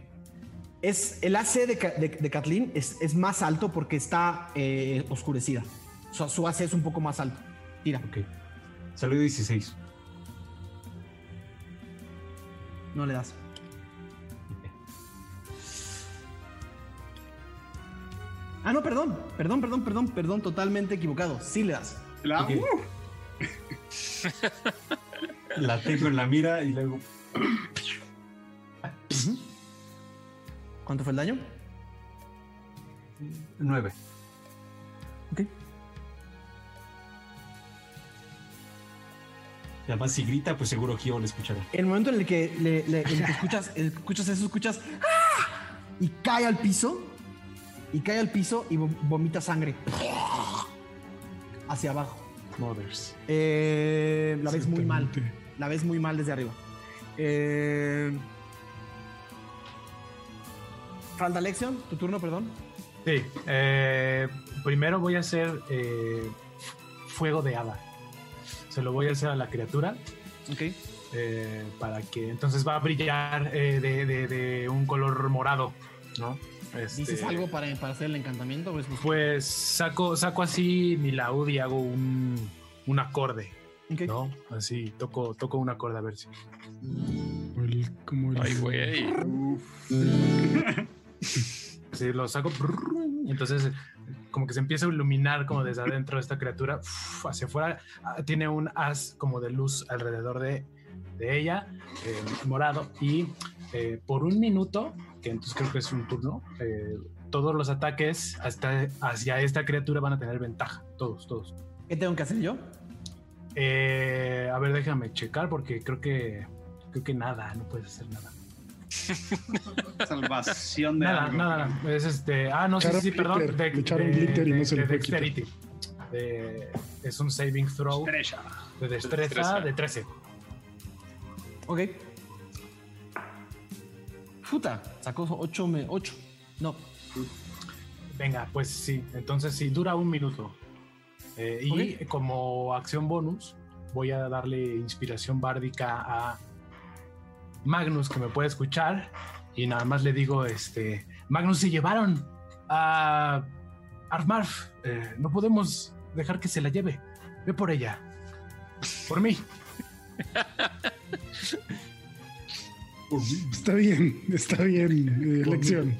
es, el AC de, de, de Kathleen es, es más alto porque está eh, oscurecida. Su, su AC es un poco más alto. Tira. Ok. Salió 16. No le das. Ah, no, perdón. Perdón, perdón, perdón, perdón. Totalmente equivocado. Sí le das. La- Ok. ¡uh! La tengo en la mira y luego. ¿Cuánto fue el daño? 9. Ok. Y además, si grita, pues seguro Gio le escuchará. El momento en el que, le- le- en el que escuchas, escuchas eso, escuchas ¡ah! y cae al piso y cae al piso y vom- vomita sangre hacia abajo. Mothers. Eh, la ves muy mal. La ves muy mal desde arriba. Eh, falta Lexion, tu turno, perdón. Sí. eh, primero voy a hacer eh, fuego de hada. Se lo voy a hacer a la criatura. Ok. eh, para que entonces va a brillar de, de- de un color morado, ¿no? Este, ¿Dices algo para, para hacer el encantamiento? o es- Pues saco, saco así mi laúd y hago un, un acorde, ¿no? Así, toco, toco un acorde a ver si. O el- como el, Ay, güey. Sí, lo saco. y entonces, como que se empieza a iluminar como desde adentro de esta criatura, uf, hacia afuera. ah, Tiene un haz como de luz alrededor de, de ella, eh, morado. Y eh, por un minuto, que entonces creo que es un turno, eh, todos los ataques hasta hacia esta criatura van a tener ventaja. Todos, todos. ¿Qué tengo que hacer yo? Eh, a ver, déjame checar porque creo que creo que nada, no puedes hacer nada. Salvación de Nada, algo. nada, nada. Es este. Ah, no, sí, Echaron sí, perdón. De, le echaron glitter y no se quitar. dexterity. De- es un saving throw Estrella. de destreza Destreza. de 13. Ok. Puta, sacó 8, 8. No. Venga, pues sí. Entonces sí, dura un minuto. Eh, y como acción bonus, voy a darle inspiración bárdica a Magnus, que me puede escuchar. Y nada más le digo, este, Magnus, se llevaron a Armarf, eh, no podemos dejar que se la lleve. Ve por ella. Por mí. Está bien, está bien, eh, lección.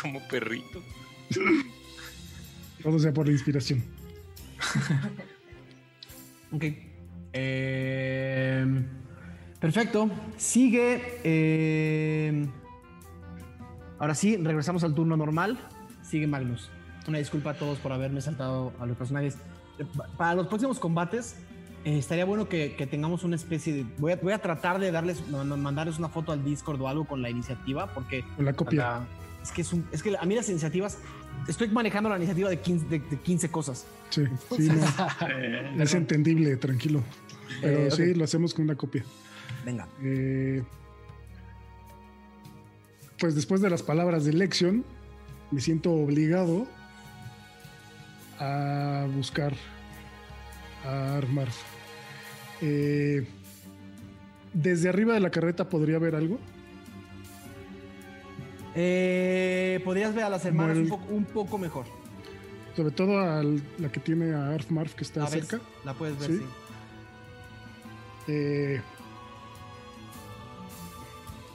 Como perrito. Todo sea por la inspiración. Ok. Eh, perfecto. Sigue. eh, ahora sí, regresamos al turno normal. Sigue Magnus. Una disculpa a todos por haberme saltado a los personajes. Eh, pa- Para los próximos combates, eh, estaría bueno que, que tengamos una especie de. Voy a, voy a tratar de darles, ma- ma- mandarles una foto al Discord o algo con la iniciativa, porque. Con la copia. Es que es, un- es que a mí las iniciativas. Estoy manejando la iniciativa de 15, de, de 15 cosas. Sí, sí, no, Eh, es entendible, tranquilo. Pero Eh, sí, lo hacemos con una copia. Venga. Eh, pues después de las palabras de Lexion, me siento obligado a buscar a Armar. Eh, desde arriba de la carreta podría haber algo. Eh, podrías ver a las hermanas el- un, poco, un poco mejor. Sobre todo a la que tiene a Arfmarf que está ¿La ves? cerca. La puedes ver, Sí. sí. Eh,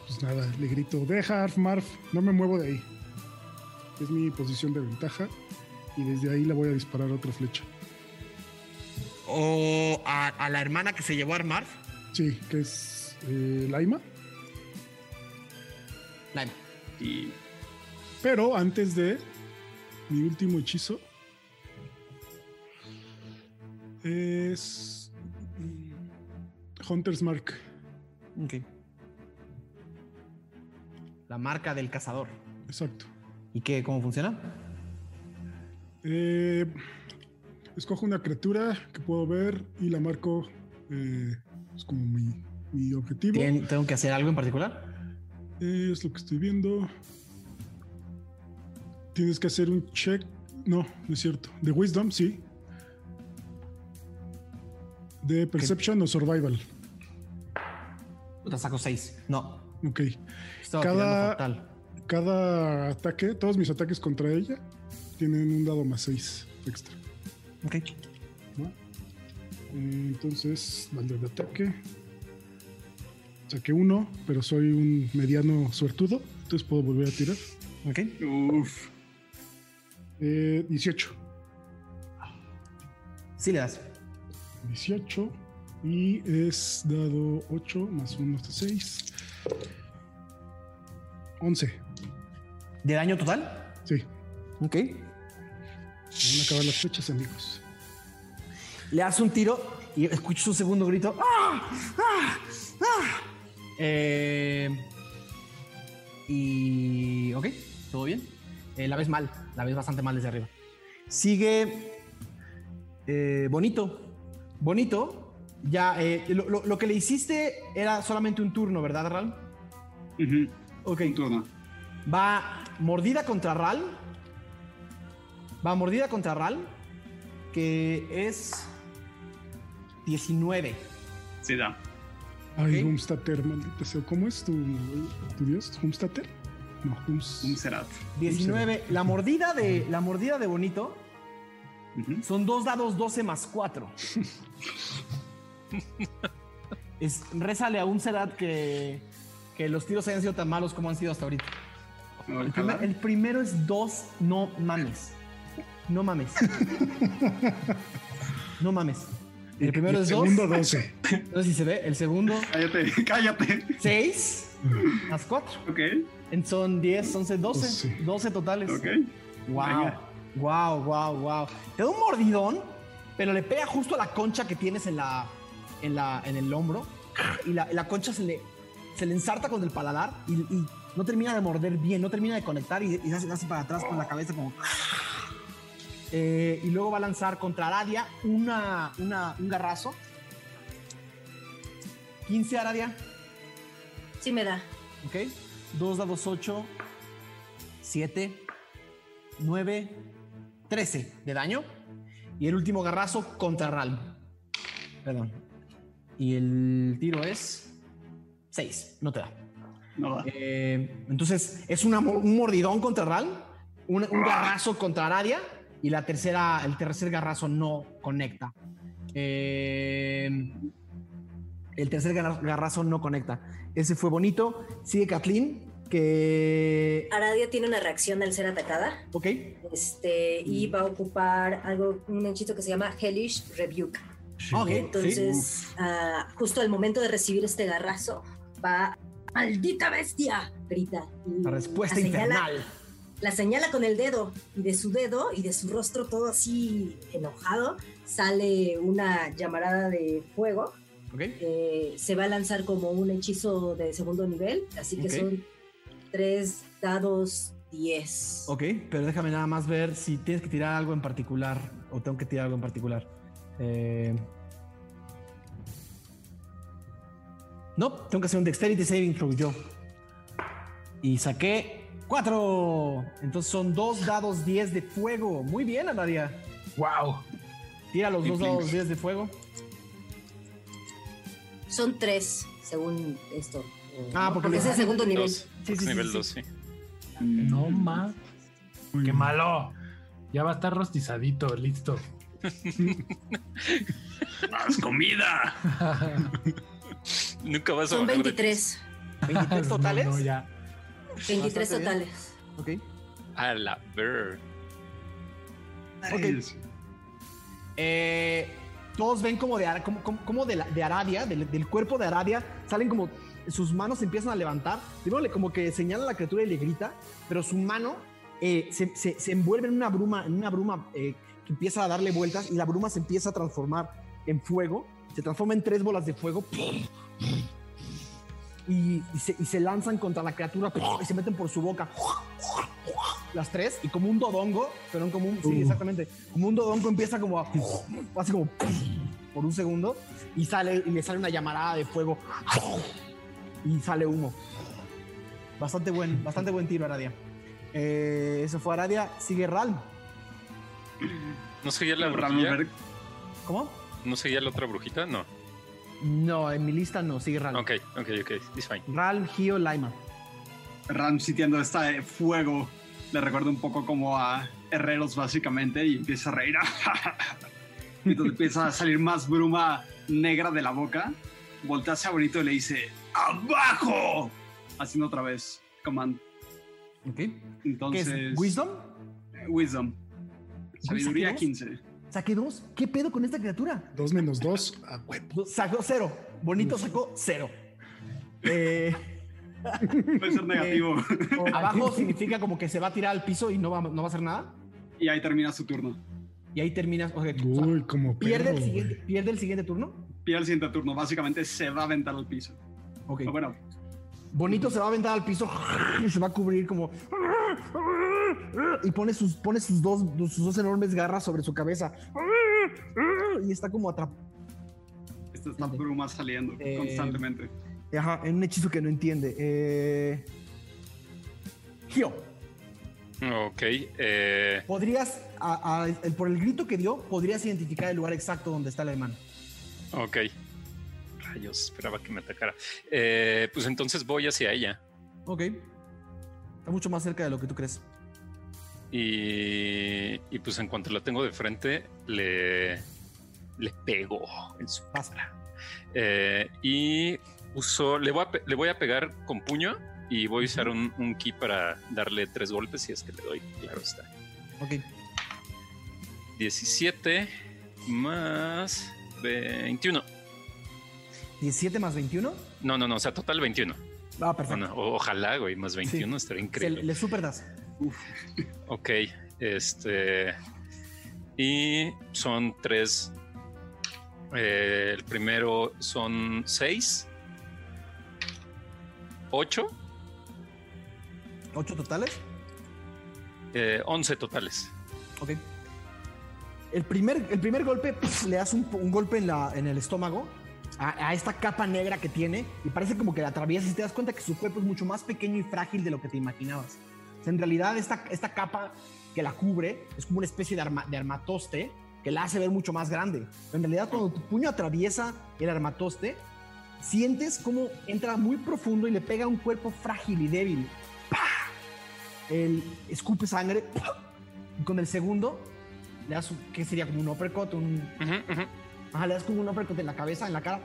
pues nada, le grito, deja Arfmarf, no me muevo de ahí. Es mi posición de ventaja y desde ahí le voy a disparar otra flecha. O a, a la hermana que se llevó a armar. Sí, que es eh, Laima. Lime. Y Pero antes de mi último hechizo es Hunter's Mark. Ok. La marca del cazador. Exacto. ¿Y qué? ¿Cómo funciona? Eh, escojo una criatura que puedo ver y la marco eh, es como mi, mi objetivo. ¿Tien- ¿Tengo que hacer algo en particular? Es lo que estoy viendo. Tienes que hacer un check. No, no es cierto. De Wisdom, sí. De Perception o Survival. Te saco 6. No. Ok. Estaba Cada-. Cada ataque, todos mis ataques contra ella tienen un dado más 6 extra. Ok. ¿no? Entonces, valor de ataque. Saqué uno, pero soy un mediano suertudo. Entonces puedo volver a tirar. Ok. Uf. Eh, 18. Sí le das. 18. Y es dado 8 más 1 hasta 6. 11. ¿De daño total? Sí. Ok. Me van a acabar las fechas, amigos. Le das un tiro y escuchas un segundo grito. ¡Ah! ¡Ah! ¡Ah! Eh, y. Ok, todo bien. Eh, la ves mal, la ves bastante mal desde arriba. Sigue. eh, bonito. Bonito. Ya, lo, lo- lo que le hiciste era solamente un turno, ¿verdad, Ral? Ujú. Ok. Un turno. Va mordida contra Ral. Va mordida contra Ral. Que es 19. Sí, da. Ay. Humstater, maldita sea. ¿Cómo es tu, tu dios? ¿Humstater? No, Hums. Un Serat. 19. La mordida de la mordida de Bonito son dos dados 12 más 4. es, rézale a un Serat que, que los tiros hayan sido tan malos como han sido hasta ahorita. El, primer- el primero es 2, no mames. No mames. No mames. El primero Y es 2. segundo 12. No sé si se ve. El segundo, Cállate, cállate. 6 más 4. Ok, Son 10, 11, 12. Doce. 12 totales. ok. Wow. Venga. Wow, wow, wow. Te da un mordidón, pero le pega justo a la concha que tienes en la en la en el hombro y la, la concha se le se le ensarta con el paladar y, y no termina de morder bien, no termina de conectar y, y se hace, hace para atrás con la cabeza como Eh, y luego va a lanzar contra Aradia una, una, un garrazo. 15 Aradia, Sí me da. ¿ok? 2 dados 8, 7, 9, 13 de daño. Y el último garrazo contra Ralm. Perdón. Y el tiro es 6, no te da. No da. Eh, entonces es una un mordidón contra Ral un, un garrazo contra Aradia y la tercera, el tercer garrazo no conecta. Eh, el tercer garra- garrazo no conecta. Ese fue bonito. Sigue Kathleen, que... Aradia tiene una reacción al ser atacada. Ok, Este, y va a ocupar algo, un hechizo que se llama Hellish Rebuke. ok, sí. Entonces, ah, justo al momento de recibir este garrazo, va, ¡maldita bestia! Grita. y La respuesta infernal. La señala con el dedo, y de su dedo y de su rostro todo así enojado, sale una llamarada de fuego. Eh, se va a lanzar como un hechizo de segundo nivel, así que son tres dados 10. ok, pero déjame nada más ver si tienes que tirar algo en particular o tengo que tirar algo en particular. Eh, No, tengo que hacer un Dexterity Saving Throw yo. Y saqué cuatro. Entonces son dos dados 10 de fuego. Muy bien, Anadia. ¡Wow! Tira los dos dados 10 de fuego. Son tres, según esto. Ah, porque es los- el segundo nivel. Dos. Sí, Es sí, sí, nivel sí. 2, sí. No más. ¡Qué malo! Ya va a estar rostizadito, listo. ¡Más comida! Nunca vas a Son bajar de 23. 23 totales. No, no, ya. 23 Bastante bien. totales. Ok. A la ver. Ok. Nice. Eh, todos ven como de, como, como- como de, la- de Aradia, del, del cuerpo de Aradia, salen como sus manos se empiezan a levantar. Primero le como que señala a la criatura y le grita, pero su mano eh, se, se- se envuelve en una bruma, en una bruma eh, que empieza a darle vueltas y la bruma se empieza a transformar en fuego. Se transforma en tres bolas de fuego. Y, y se, y se lanzan contra la criatura y se meten por su boca. Las tres, y como un dodongo, pero como un. Sí, Uh. exactamente. Como un dodongo empieza como a. Así como. Por un segundo. Y sale y le sale una llamarada de fuego. Y sale humo. Bastante buen, bastante buen tiro, Aradia. Eh, eso fue Aradia. Sigue Ral. ¿No seguía la? Ramberg, ¿Cómo? ¿No seguía la otra brujita? No. No, en mi lista no. Sigue Ral. Ok, ok, ok. It's fine. Ral, Gio, Laima. Ram sitiando este fuego. Le recuerda un poco como a herreros, básicamente, y empieza a reír. y entonces empieza a salir más bruma negra de la boca. Voltea hacia Bonito y le dice: ¡Abajo! Haciendo otra vez. Command. Ok. ¿Qué Entonces. es? ¿Wisdom? Wisdom. Sabiduría saqué 15. Saqué dos. ¿Qué pedo con esta criatura? Dos menos dos. A huevo. Sacó cero. Bonito sacó cero. Eh, Puede ser negativo. abajo significa como que se va a tirar al piso y no va, no va a hacer nada. y ahí termina su turno. Y ahí terminas. ok, o sea, Uy, como pierde, el siguiente, pierde el siguiente turno. Pierde el siguiente turno. Básicamente se va a aventar al piso. Ok. Pero bueno, Bonito se va a aventar al piso y se va a cubrir como. Y pone sus, pone sus, dos, sus dos enormes garras sobre su cabeza. Y está como atrapado. esta es la Mande. bruma saliendo Eh, constantemente. Ajá, en un hechizo que no entiende. Eh... Gio, Ok. Eh, podrías, a- a- el- por el grito que dio, podrías identificar el lugar exacto donde está el hermano. ok. Rayos, esperaba que me atacara. Eh, pues entonces voy hacia ella. Ok. Está mucho más cerca de lo que tú crees. Y, y pues en cuanto la tengo de frente, le, le pego en su cara. Eh, y uso, le voy, a, pe- le voy a pegar con puño y voy a usar un, un ki para darle tres golpes si es que le doy. Claro está. Ok. 17 más 21. 17 más 21. No, no, no, o sea, total 21. Ah, perfecto. Bueno, ojalá, güey, más 21 estaría Se- increíble. le super das. Ok, este. Y son tres. eh, el primero son seis. Ocho. 8 totales. eh, once totales. Ok. El primer, el primer golpe pf, le das un, un golpe en, la, en el estómago a, a esta capa negra que tiene y parece como que la atraviesas y te das cuenta que su cuerpo es mucho más pequeño y frágil de lo que te imaginabas. Sea, en realidad esta, esta capa que la cubre es como una especie de, arma- de armatoste que la hace ver mucho más grande. En realidad cuando tu puño atraviesa el armatoste, sientes como entra muy profundo y le pega a un cuerpo frágil y débil. ¡Pah! él escupe sangre. Y con el segundo, le das, ¿qué sería? Como un uppercut, un, ujú. Ajá, le das como un uppercut en la cabeza, en la cara.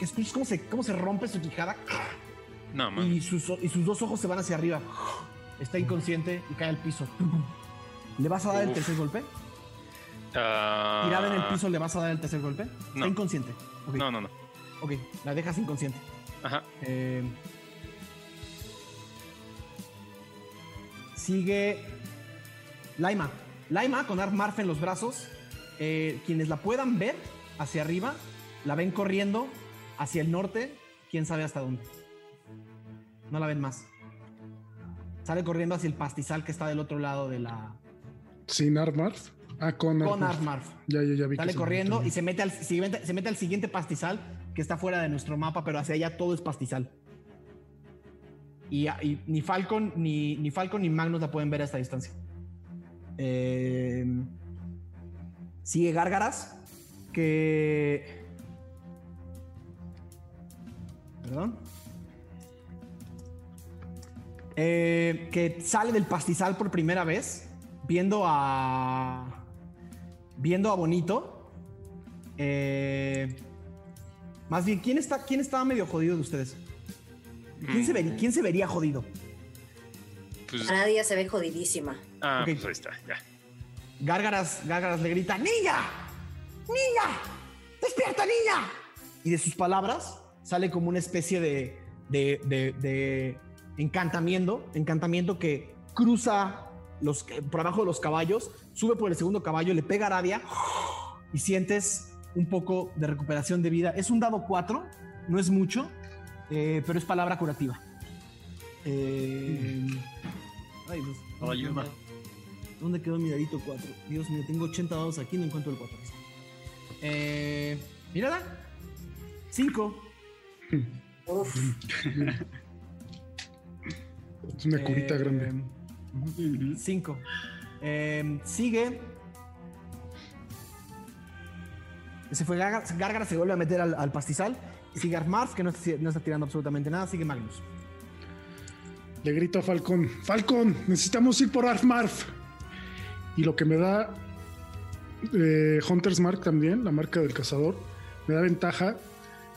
Escuchas cómo se, cómo se rompe su quijada No, man. y sus, y sus dos ojos se van hacia arriba. Está inconsciente y cae al piso. ¿Le vas a dar el tercer golpe? Ah, Tirada en el piso, ¿le vas a dar el tercer golpe? Está inconsciente. No, no, no. ok, la dejas inconsciente. Ajá. Eh, sigue Laima. Laima con Marf en los brazos. Eh, quienes la puedan ver hacia arriba, la ven corriendo hacia el norte, quién sabe hasta dónde. No la ven más. Sale corriendo hacia el pastizal que está del otro lado de la. Sin Armarf. Ah, con Con Armarf. Arf Marf. Ya, ya, ya vi Sale corriendo y se mete, al, se, mete, se mete al siguiente pastizal que está fuera de nuestro mapa, pero hacia allá todo es pastizal. Y, y ni Falcon ni, ni Falcon ni Magnus la pueden ver a esta distancia. Eh, sigue Gárgaras, que. Perdón. Eh, que sale del pastizal por primera vez, viendo a. Viendo a Bonito. Eh, más bien, ¿quién, está, ¿quién estaba medio jodido de ustedes? ¿Quién, se vería, ¿Quién se vería jodido? Pues, Nadia se ve jodidísima. ah, ok. pues ahí está, ya. Gárgaras, Gárgaras le grita, ¡Niña! ¡Niña! ¡Despierta, niña! Y de sus palabras sale como una especie de, de, de- de encantamiento, encantamiento que cruza los, por abajo de los caballos, sube por el segundo caballo, le pega a Aradia y sientes un poco de recuperación de vida. Es un dado 4, no es mucho, eh, pero es palabra curativa. Eh, ay, Dios, ¿dónde Ayuda. quedó- ¿Dónde quedó mi dadito 4? Dios mío, tengo 80 dados aquí, no encuentro el 4. Eh, mírala. 5. Es una curita Eh, grande. 5. sigue. Se fue Gárgara, se vuelve a meter al, al pastizal. Sigue Armarf, que no está, no está tirando absolutamente nada. Sigue Magnus. Le grito a Falcón, Falcón, necesitamos ir por Arfmarf. Y lo que me da eh, Hunter's Mark también, la marca del cazador, me da ventaja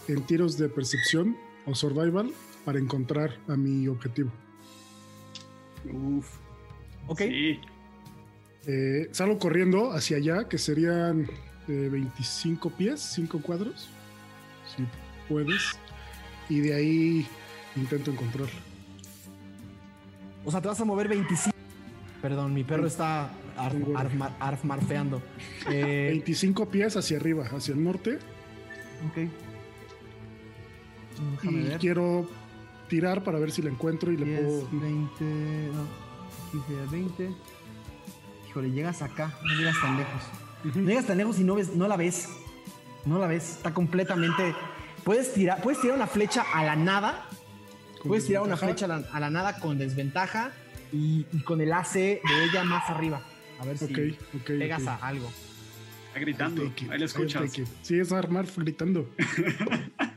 en tiros de percepción o survival para encontrar a mi objetivo. Uf. Ok. Sí. Eh, salgo corriendo hacia allá, que serían eh, 25 pies, 5 cuadros, si puedes. Y de ahí intento encontrarlo. O sea, te vas a mover 25. Perdón, mi perro está arf, Tengo- arfmar- arfmarfeando. Eh, 25 pies hacia arriba, hacia el norte. ok. Déjame y ver. quiero tirar para ver si la encuentro y le 10, puedo. 20, no, 15, 20. Híjole, llegas acá, no llegas tan lejos. No llegas tan lejos y no ves, no la ves. No la ves, está completamente. Puedes tirar, puedes tirar una flecha a la nada. Puedes tirar una flecha a la, a la nada con desventaja y, y con el AC de ella más arriba. A ver si Ok, ok. pegas a algo. Está gritando. Ahí lo escuchas. Sí, es armar gritando.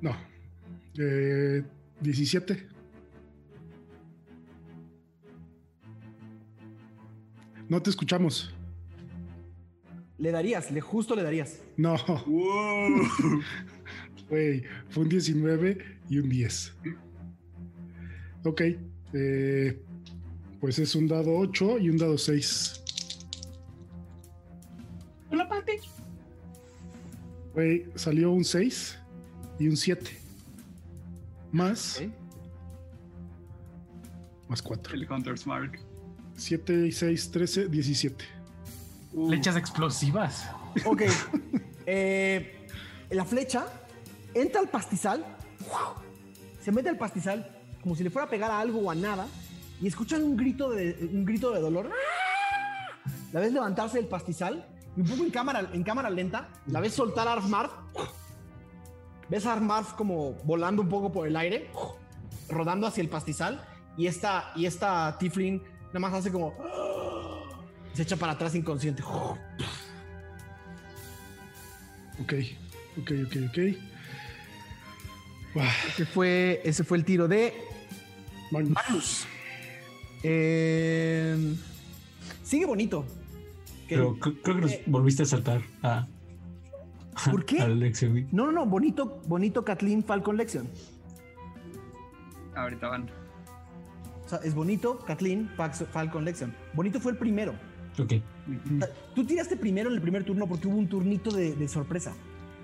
no. Eh, 17. No te escuchamos. Le darías, le justo le darías. No, Wow. güey. Fue un 19 y un 10. Ok. eh, pues es un dado 8 y un dado 6. Hola, Pati. Güey, salió un 6 y un 7. Más, más 4. El Hunter's Mark. 7 y 6, 13, 17. Uh, Flechas explosivas. Ok. Eh, la flecha entra al pastizal, se mete al pastizal como si le fuera a pegar a algo o a nada y escuchan un grito de, un grito de dolor. La ves levantarse del pastizal y un poco en cámara, en cámara lenta, la ves soltar a Arfmarf. Ves a Arfmarf como volando un poco por el aire, rodando hacia el pastizal y esta, y esta Tiflin nada más hace como... Se echa para atrás inconsciente. Ok, ok, ok, ok. Ese fue, ese fue el tiro de Magnus. Magnus. Eh, sigue bonito. Pero cre- creo que nos volviste a saltar a. ¿Por qué? No, no, no, bonito, bonito Kathleen Falcon Lexion. Ahorita van. O sea, es bonito Kathleen Falcon Lexion. Bonito fue el primero. Ok, Tú tiraste primero en el primer turno porque hubo un turnito de, de sorpresa.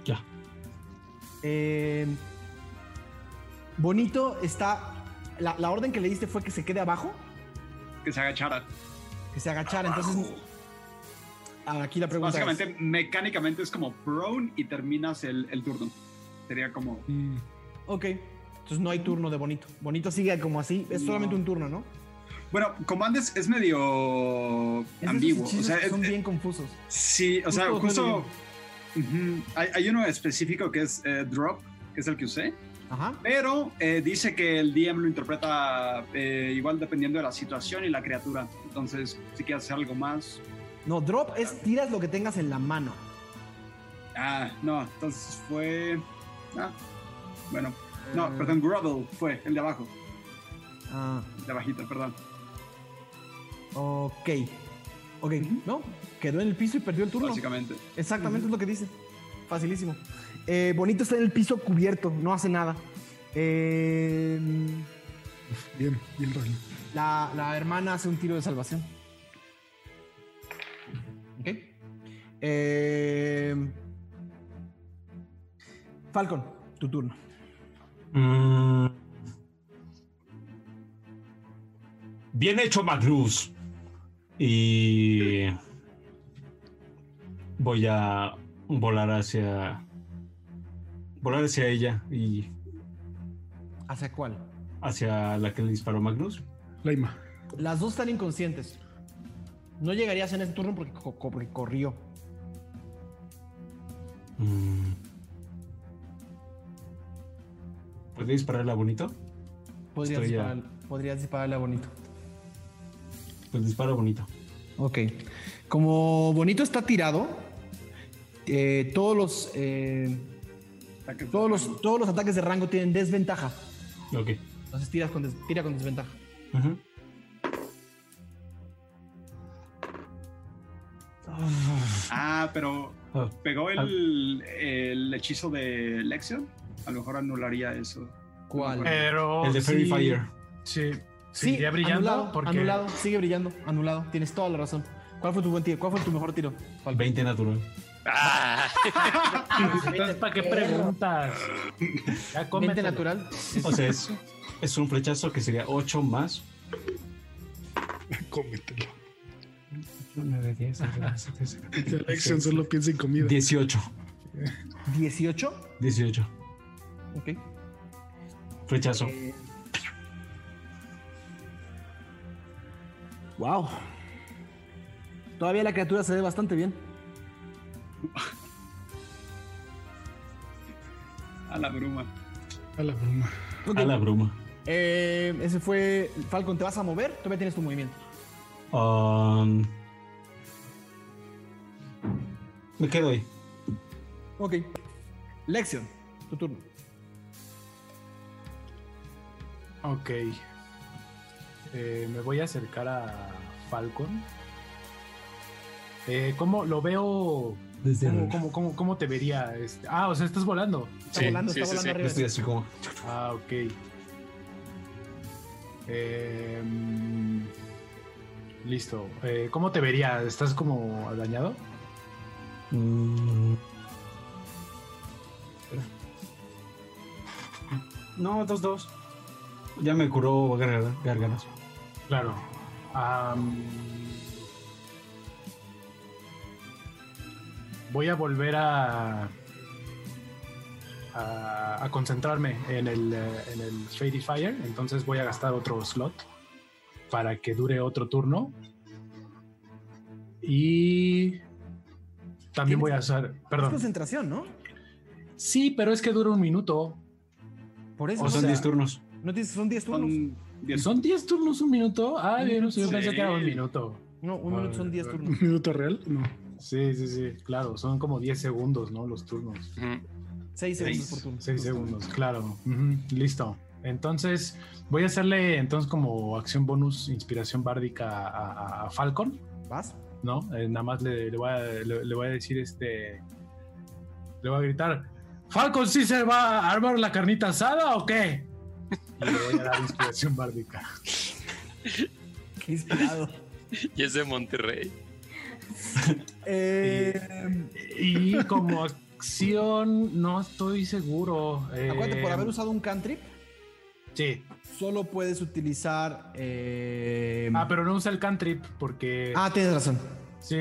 ya. Eh, bonito está. La, la orden que le diste fue que se quede abajo, Que se agachara. que se agachara. Entonces, aquí la pregunta es, Básicamente, mecánicamente es como prone y terminas el, el turno. Sería como. Mm, Ok, entonces no hay turno de bonito. Bonito sigue como así. Es No. solamente un turno, ¿no? Bueno, Commandes es medio Es ambiguo. O hechizos sea, que es- son bien confusos. Sí, o sea, Justo, hay uno específico que es eh, Drop, que es el que usé, Ajá. pero eh, dice que el DM lo interpreta eh, igual dependiendo de la situación y la criatura. Entonces, si quieres hacer algo más. No, drop es tiras lo que tengas en la mano. Ah, no, entonces fue. Ah, bueno, no, Eh. perdón, Grovel fue el de abajo, Ah, el de abajito, perdón. ok. Ok, no, quedó en el piso y perdió el turno. Básicamente. Exactamente es lo que dice. Facilísimo. Eh, bonito está en el piso cubierto, no hace nada. Eh, bien, bien, Rally. la, la hermana hace un tiro de salvación. Eh, Falcon, tu turno. Mm. Bien hecho, Magnus. Y voy a volar hacia volar hacia ella y ¿Hacia cuál? hacia la que le disparó Magnus. Laima. Las dos están inconscientes. No llegarías en este turno porque corrió. Mm. ¿Puede dispararla bonito? Podrías, disparar- podrías dispararle a bonito. Pues dispara bonito. Ok. Como Bonito está tirado, eh, todos los eh, Ataques de todos rango. los todos los ataques de rango tienen desventaja. Ok. Entonces tiras con des- tira con desventaja. Ah, pero pegó el, el hechizo de Lexion. A lo mejor anularía eso. ¿Cuál? Pero. el de Fairy sí, Fire. Sí. Sí, Seguiría brillando anulado, porque. anulado, sigue brillando, anulado. Tienes toda la razón. ¿Cuál fue tu buen tiro? ¿Cuál fue tu mejor tiro? Falcon? 20 natural. Ah, Entonces, ¿para qué preguntas? Ya 20 cómetelo. natural. O sea, es, es un flechazo que sería 8 más. Cómetelo. 9, 10, Que Alexion solo piensa en comida. 18. 18. 18. Ok. Flechazo. Wow. Todavía la criatura se ve bastante bien. A la bruma. A la bruma. Ok. A la bruma. Eh, ese fue. Falcon, ¿te vas a mover? Todavía tienes tu movimiento. Um, me quedo ahí. Ok. Lexion, tu turno. Ok. Eh, me voy a acercar a Falcon. Eh, ¿Cómo lo veo? Desde ¿Cómo, cómo, cómo, cómo te vería? Este? Ah, o sea, estás volando. Está Sí, volando, sí, está sí, volando sí. arriba. Estoy así como. Ah, ok. Eh, mm, listo. Eh, ¿Cómo te vería? ¿Estás como dañado? Mm. No, 2-2. Ya me curó Gárgaras. Claro. Voy a volver a, a, concentrarme en el, eh, en el Fairy Fire. Entonces voy a gastar otro slot para que dure otro turno. Y también voy a hacer. Es Perdón. concentración, ¿no? Sí, pero es que dura un minuto. Por eso. O son sea, 10 turnos. No tienes- son 10 turnos. Son 10 ¿Son 10 turnos un minuto? Ah, bien, no sé, yo Sí. pensé que era un minuto. No, un minuto son 10 Ah, turnos. ¿Un minuto real? No. Sí, sí, sí, claro, son como 10 segundos, ¿no? Los turnos. ujú. Seis segundos Seis. por turno. Seis segundos, claro. Listo. Entonces, voy a hacerle entonces como acción bonus inspiración bárdica a, a- a Falcon, ¿Vas? ¿No? Eh, nada más le, le voy a, le- le voy a decir este. Le voy a gritar: ¿Falcon sí se va a armar la carnita asada o qué? Y le voy a dar inspiración bárdica. Qué inspirado. Y es de Monterrey. Eh, Y como acción, no estoy seguro. eh, acuérdate, por haber usado un cantrip, Sí. Solo puedes utilizar. eh, Ah, pero no usa el cantrip porque. ah, tienes razón. Sí,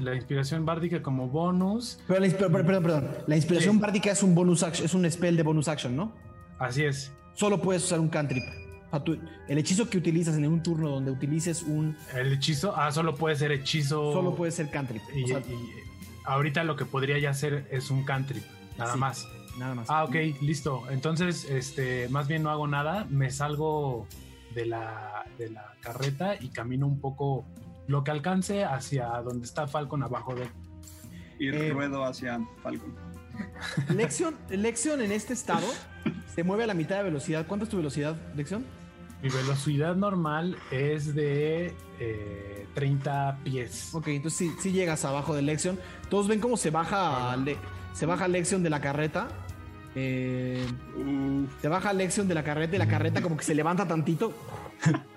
la inspiración bárdica como bonus. Pero la perdón, perdón. La inspiración Sí. bárdica es un bonus action, es un spell de bonus action, ¿no? Así es. Solo puedes usar un cantrip. O sea, tú- el hechizo que utilizas en un turno donde utilices un. El hechizo. Ah, solo puede ser hechizo. Solo puede ser cantrip. Y, o sea, y ahorita lo que podría ya hacer es un cantrip. Nada Sí. más. Nada más. Ah, ok, listo. Entonces, este, más bien no hago nada. Me salgo de la, de la carreta y camino un poco lo que alcance hacia donde está Falcon abajo de. Y Eh, ruedo hacia Falcon. Lexion, Lexion en este estado se mueve a la mitad de velocidad. ¿Cuánto es tu velocidad, Lexion? Mi velocidad normal es de eh, 30 pies. Ok, entonces sí, sí llegas abajo de Lexion. Todos ven cómo se baja, Le- se baja Lexion de la carreta. Eh, se baja Lexion de la carreta y la carreta como que se levanta tantito.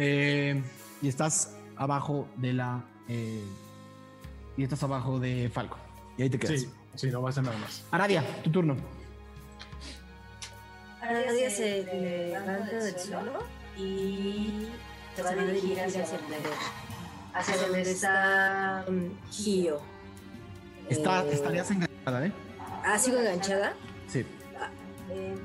Eh, y estás abajo de la. eh, y estás abajo de Falco. Y ahí te quedas. Sí, sí, no va a nada más. Aradia, tu turno. Nadie se levanta del suelo y se va a dirigir hacia el hacia donde está um, Gio. Está, Eh, estarías enganchada, ¿eh? Ah, sigo enganchada. Sí. Eh,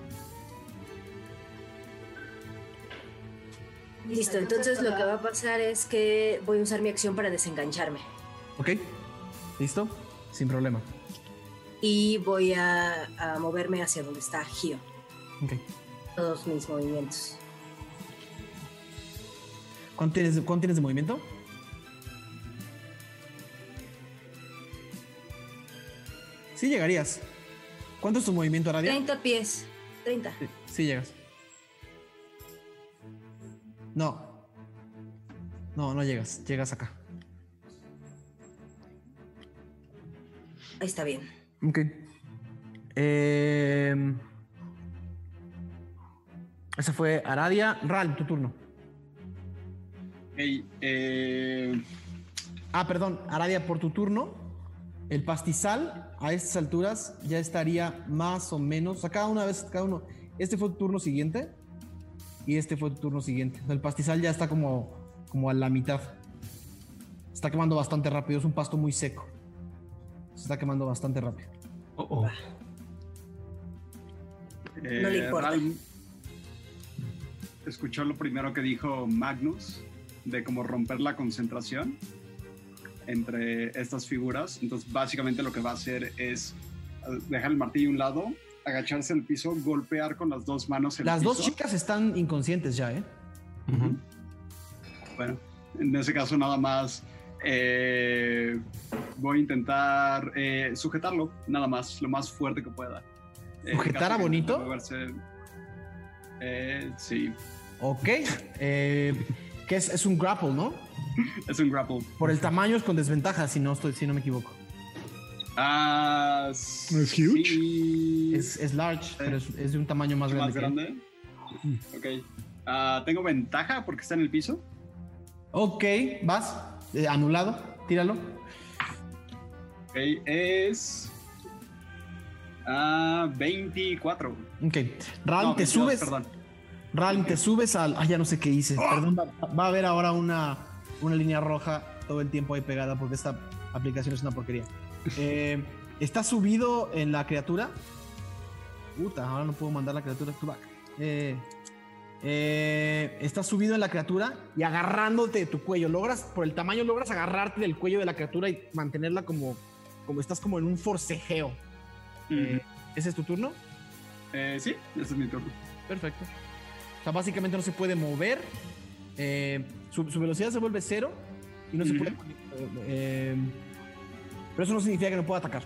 Listo, entonces lo que va a pasar es que voy a usar mi acción para desengancharme Ok. ¿Listo? Sin problema. y voy a, a moverme hacia donde está Gio. Ok. Todos mis movimientos. ¿Cuánto tienes, cuánto tienes de movimiento? Sí llegarías. ¿Cuánto es tu movimiento, Aradia? 30 pies. 30. Sí, sí llegas. No. No, no llegas. Llegas acá. Ahí está bien. Ok. Eh, ese fue Aradia. Ral, tu turno. ok, eh, Ah, perdón, Aradia, por tu turno, el pastizal a estas alturas ya estaría más o menos, o sea, cada una vez, cada uno, este fue tu turno siguiente y este fue tu turno siguiente. O sea, el pastizal ya está como, como a la mitad. Está quemando bastante rápido, es un pasto muy seco. Se está quemando bastante rápido. Oh, oh. eh, No le importa. Ral escuchó lo primero que dijo Magnus de cómo romper la concentración entre estas figuras. Entonces, básicamente lo que va a hacer es eh, dejar el martillo a un lado, agacharse al piso, golpear con las dos manos el Las dos chicas están inconscientes ya, ¿eh? Bueno, en ese caso nada más eh, voy a intentar eh, sujetarlo, nada más, lo más fuerte que pueda. Eh, ¿Sujetar a Bonito? moverse. Eh, sí, Ok. Eh, que es, es un grapple, ¿no? es un grapple. Por el tamaño es con desventaja, si no, estoy, si no me equivoco. Ah, ¿Es huge? sí. Es, es large, pero es, es de un tamaño más grande. más que grande. Ok. Ah, Tengo ventaja porque está en el piso. Ok, vas. Eh, anulado. Tíralo. Ok, es. Ah, 24. Ok. Ral, No, te 22, subes. Perdón. Ral, te subes al. Ah, ya no sé qué hice. Perdón, va, va a haber ahora una, una línea roja todo el tiempo ahí pegada porque esta aplicación es una porquería. Eh, ¿Está subido en la criatura? Puta, ahora no puedo mandar la criatura to back. Eh, eh, está subido en la criatura y agarrándote de tu cuello. Logras, por el tamaño, logras agarrarte del cuello de la criatura y mantenerla como, como estás como en un forcejeo. Eh, ¿Ese es tu turno? Eh, sí, ese es mi turno. Perfecto. O sea, básicamente no se puede mover. Eh, su, su velocidad se vuelve cero y no se puede. eh, pero eso no significa que no pueda atacar.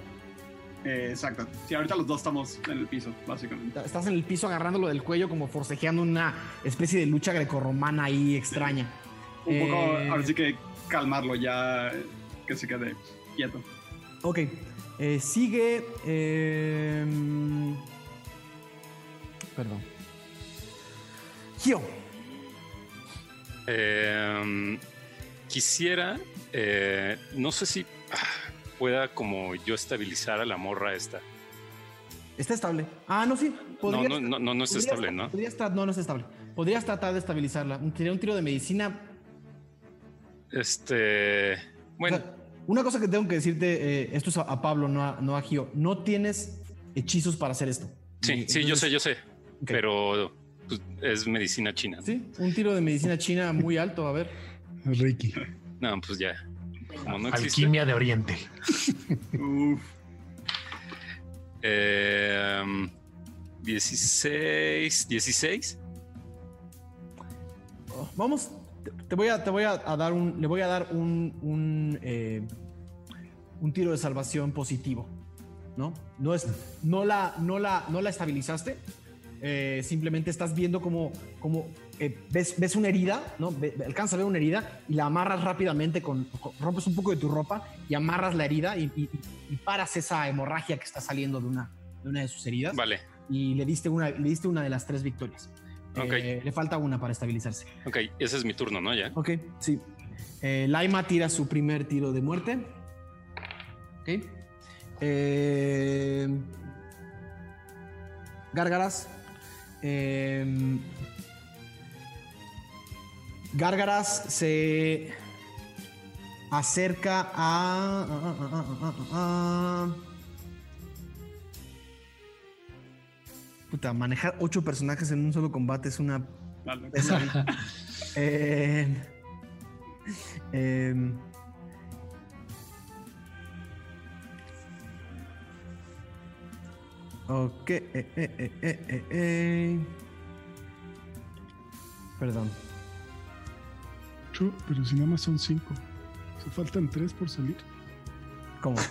Eh, exacto. Sí, ahorita los dos estamos en el piso, básicamente. Estás en el piso agarrándolo del cuello como forcejeando una especie de lucha grecorromana ahí extraña. Un poco, ahora sí que calmarlo ya, que se quede quieto. Ok. Sigue. perdón. Gio. Eh, quisiera, eh, no sé si ah, pueda como yo estabilizar a la morra esta. Está estable. Ah, no, sí. No, podrías- no, no, no, no es estable, ¿no? podrías tra- no, no es estable. Podrías tratar de estabilizarla. Sería un tiro de medicina. Este, bueno, O sea, una cosa que tengo que decirte, eh, esto es a, a Pablo, no a, no a Gio. No tienes hechizos para hacer esto. sí, Y sí, yo entonces- sé, yo sé, Ok. pero pues, es medicina china. Sí, un tiro de medicina china muy alto, a ver. Reiki. No, pues ya. Como no existe. Alquimia de Oriente. Uf, Eh, 16, 16. Oh, Vamos, te, te voy a, te voy a, a dar un, le voy a dar un, un, eh, un tiro de salvación positivo, ¿no? No es, no la, no la, no la estabilizaste. Eh, simplemente estás viendo como, como eh, ves, ves una herida, ¿no? Ve- alcanzas a ver una herida y la amarras rápidamente con, con- rompes un poco de tu ropa y amarras la herida y, y- y paras esa hemorragia que está saliendo de una, de una de sus heridas Vale, y le diste una, le diste una de las tres victorias. Ok. Eh, le falta una para estabilizarse. ok, ese es mi turno, ¿no? Ya. Ok, sí. Laima tira su primer tiro de muerte. Ok. Eh, Gárgaras. Eh, Gárgaras se acerca a. Puta, manejar ocho personajes en un solo combate es una. Eh, em, ok. eh, eh, eh, eh, eh, eh. Perdón. Ocho, pero si nada más son cinco. Se faltan tres por salir. ¿Cómo?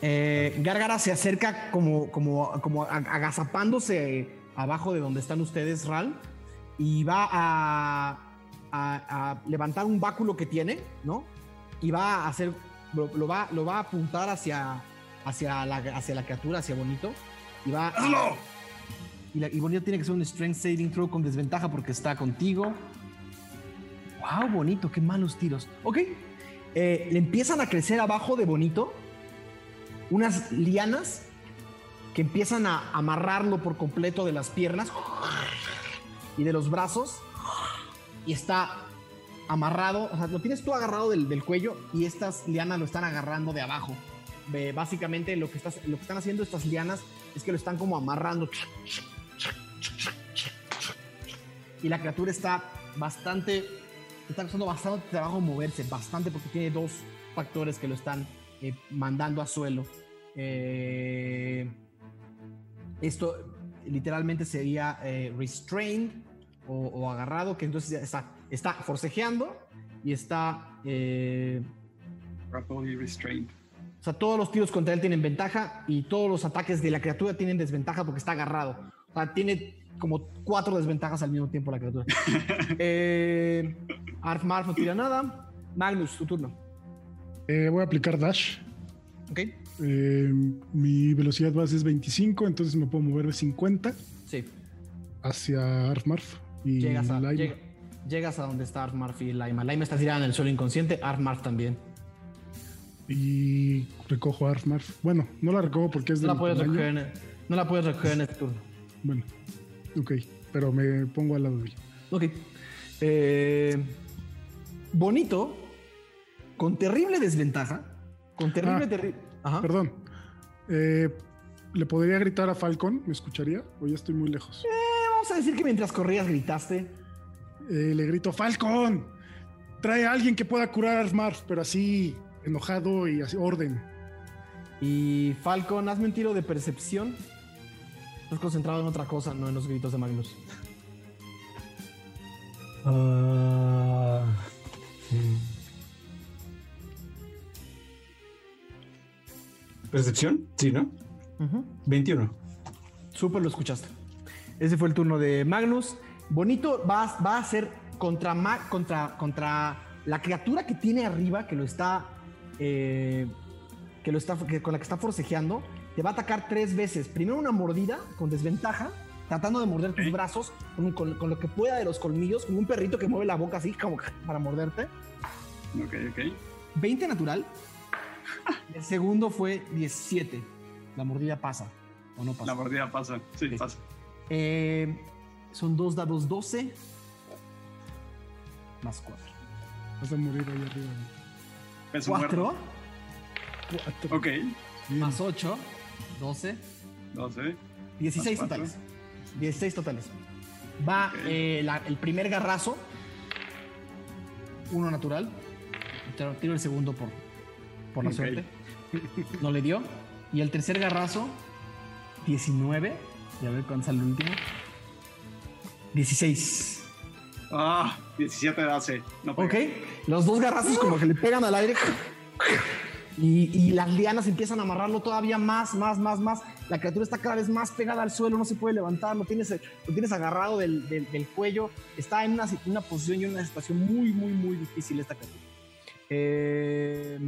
Eh, Gárgara se acerca como, como, como ag- agazapándose abajo de donde están ustedes, Ral, y va a, a- a levantar un báculo que tiene, ¿no? Y va a hacer, lo, lo va, lo va a apuntar hacia, hacia, la, hacia la criatura, hacia Bonito, y va a- y, la- y Bonito tiene que hacer un Strength Saving Throw con desventaja porque está contigo. ¡Wow, Bonito! ¡Qué malos tiros! Ok. Eh, le empiezan a crecer abajo de Bonito unas lianas que empiezan a amarrarlo por completo de las piernas y de los brazos. Y está amarrado, o sea, lo tienes tú agarrado del, del cuello y estas lianas lo están agarrando de abajo. Ve, básicamente lo que, están haciendo estas lianas es que lo están como amarrando. Y la criatura está bastante, está costando bastante trabajo moverse, bastante porque tiene dos factores que lo están eh, mandando a suelo. Eh, esto literalmente sería eh, restrained o, agarrado, que entonces está, está forcejeando y está... eh, Grapple y restrained. O sea, todos los tiros contra él tienen ventaja y todos los ataques de la criatura tienen desventaja porque está agarrado. O sea, tiene como cuatro desventajas al mismo tiempo la criatura. eh, Arf Marf no tira nada. Magnus, tu turno. Eh, voy a aplicar dash. ¿Ok? Eh, mi velocidad base es 25, entonces me puedo mover de 50 Sí. hacia Arfmarf y Llegas a, llegas a donde está Arf Marf y Laima. Laima está tirada en el suelo inconsciente. Arf Marf también. Y recojo a. Bueno, no la recojo porque es de No la puedes recoger en, no la puedes recoger en este turno. Bueno, ok, pero me pongo al lado de ella. Ok. Eh, bonito, con terrible desventaja. Con terrible, Ah. terrible. Ajá. Perdón. Eh, ¿Le podría gritar a Falcon? ¿Me escucharía? ¿O ya estoy muy lejos? Vamos a decir que mientras corrías gritaste. Eh, le grito, Falcon, trae a alguien que pueda curar a Arfmarf, pero así, enojado y así, orden. Y Falcon, hazme un tiro de percepción. Estás concentrado en otra cosa, no en los gritos de Magnus. Ah, mm. ¿Percepción? Sí, ¿no? Ujú. 21. Súper lo escuchaste. Ese fue el turno de Magnus. Bonito va, a- va a ser contra, Ma- contra, contra la criatura que tiene arriba, que lo está. Eh, que lo está que con la que está forcejeando. Te va a atacar tres veces. Primero una mordida con desventaja, tratando de morder tus brazos con, con- con lo que pueda de los colmillos, como un perrito que mueve la boca así, como para morderte. Ok, ok. 20 natural. El segundo fue 17. La mordida pasa. ¿O no pasa? La mordida pasa. Sí, Sí. pasa. Eh, son dos dados 12 más 4. Vas a morir ahí arriba. Peso 4 muerto. Cuatro. Ok. Bien. más 8, 12, 12. 16 Más cuatro. totales. 16 totales. Va Ok. eh, la- el primer garrazo, uno natural. Tiro- Tiro el segundo por, por la Ok. suerte. No le dio. Y el tercer garrazo, 19. Y a ver cuándo sale el último. 16. Ah, 17 de AC. No. Ok, los dos garrazos como que le pegan al aire y, y las lianas empiezan a amarrarlo todavía más, más, más, más. La criatura está cada vez más pegada al suelo, no se puede levantar, lo tienes, lo tienes agarrado del, del- del cuello. Está en una, una posición y una situación muy, muy, muy difícil esta criatura. Eh,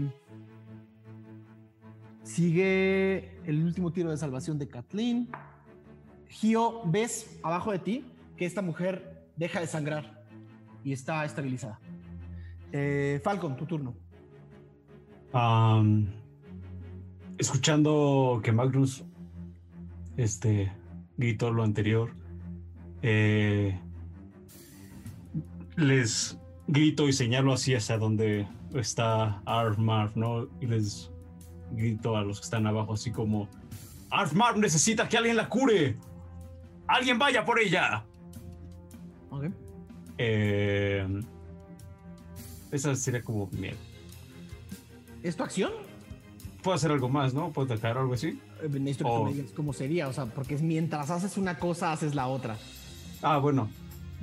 sigue el último tiro de salvación de Kathleen. Gio, ves abajo de ti que esta mujer deja de sangrar y está estabilizada. Eh, Falcon, tu turno. Escuchando que Magnus este, gritó lo anterior, eh, les grito y señalo así hacia donde está Armar, ¿no? Y les grito a los que están abajo así como, Armar necesita que alguien la cure. Alguien vaya por ella. Ok. Eh, esa sería como miedo. ¿Es tu acción? Puedo hacer algo más, ¿no? Puedo atacar o algo así. Eh, Necesito que tú me digas cómo sería, o sea, porque mientras haces una cosa, haces la otra. Ah, bueno,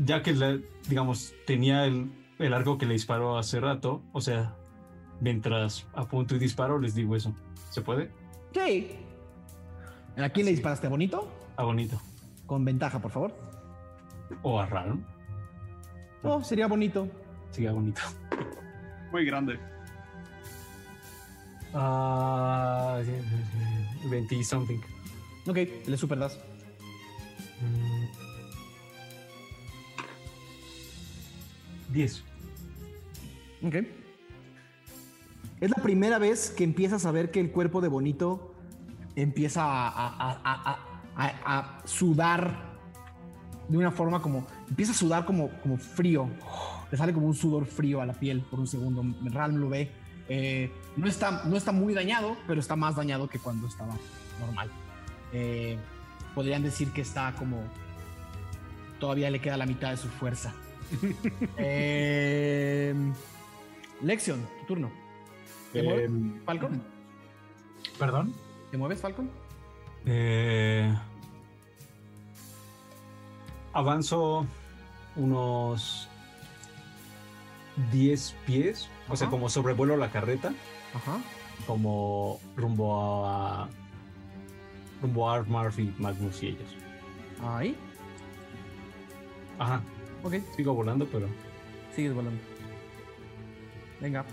ya que, la- digamos, tenía el, el arco que le disparó hace rato, o sea, mientras apunto y disparo, les digo eso. ¿Se puede? Sí. ¿A quién le disparaste? ¿A Bonito? Ah, bonito. Con ventaja, por favor. O a raro. Oh, sería bonito. Sí, a bonito. Muy grande. Ah, 20 something. Ok, le super das. Mm. 10. Ok. Es la primera vez que empiezas a ver que el cuerpo de Bonito empieza a, a- a- a- a- a sudar de una forma como. Empieza a sudar como, como frío. Le sale como un sudor frío a la piel por un segundo. Ram lo ve. Eh, no, está, no está muy dañado, pero está más dañado que cuando estaba normal. Eh, podrían decir que está como. Todavía le queda la mitad de su fuerza. Eh, Lexion, tu turno. ¿Te mueves, Em, Falcon? Perdón. ¿Te mueves, Falcon? Eh, avanzo unos 10 pies, o sea, como sobrevuelo la carreta, Ajá. como rumbo a rumbo a Art Murphy, Magnus y ellos. Ahí. Ajá, Ok. sigo volando, pero Sigues volando. Venga.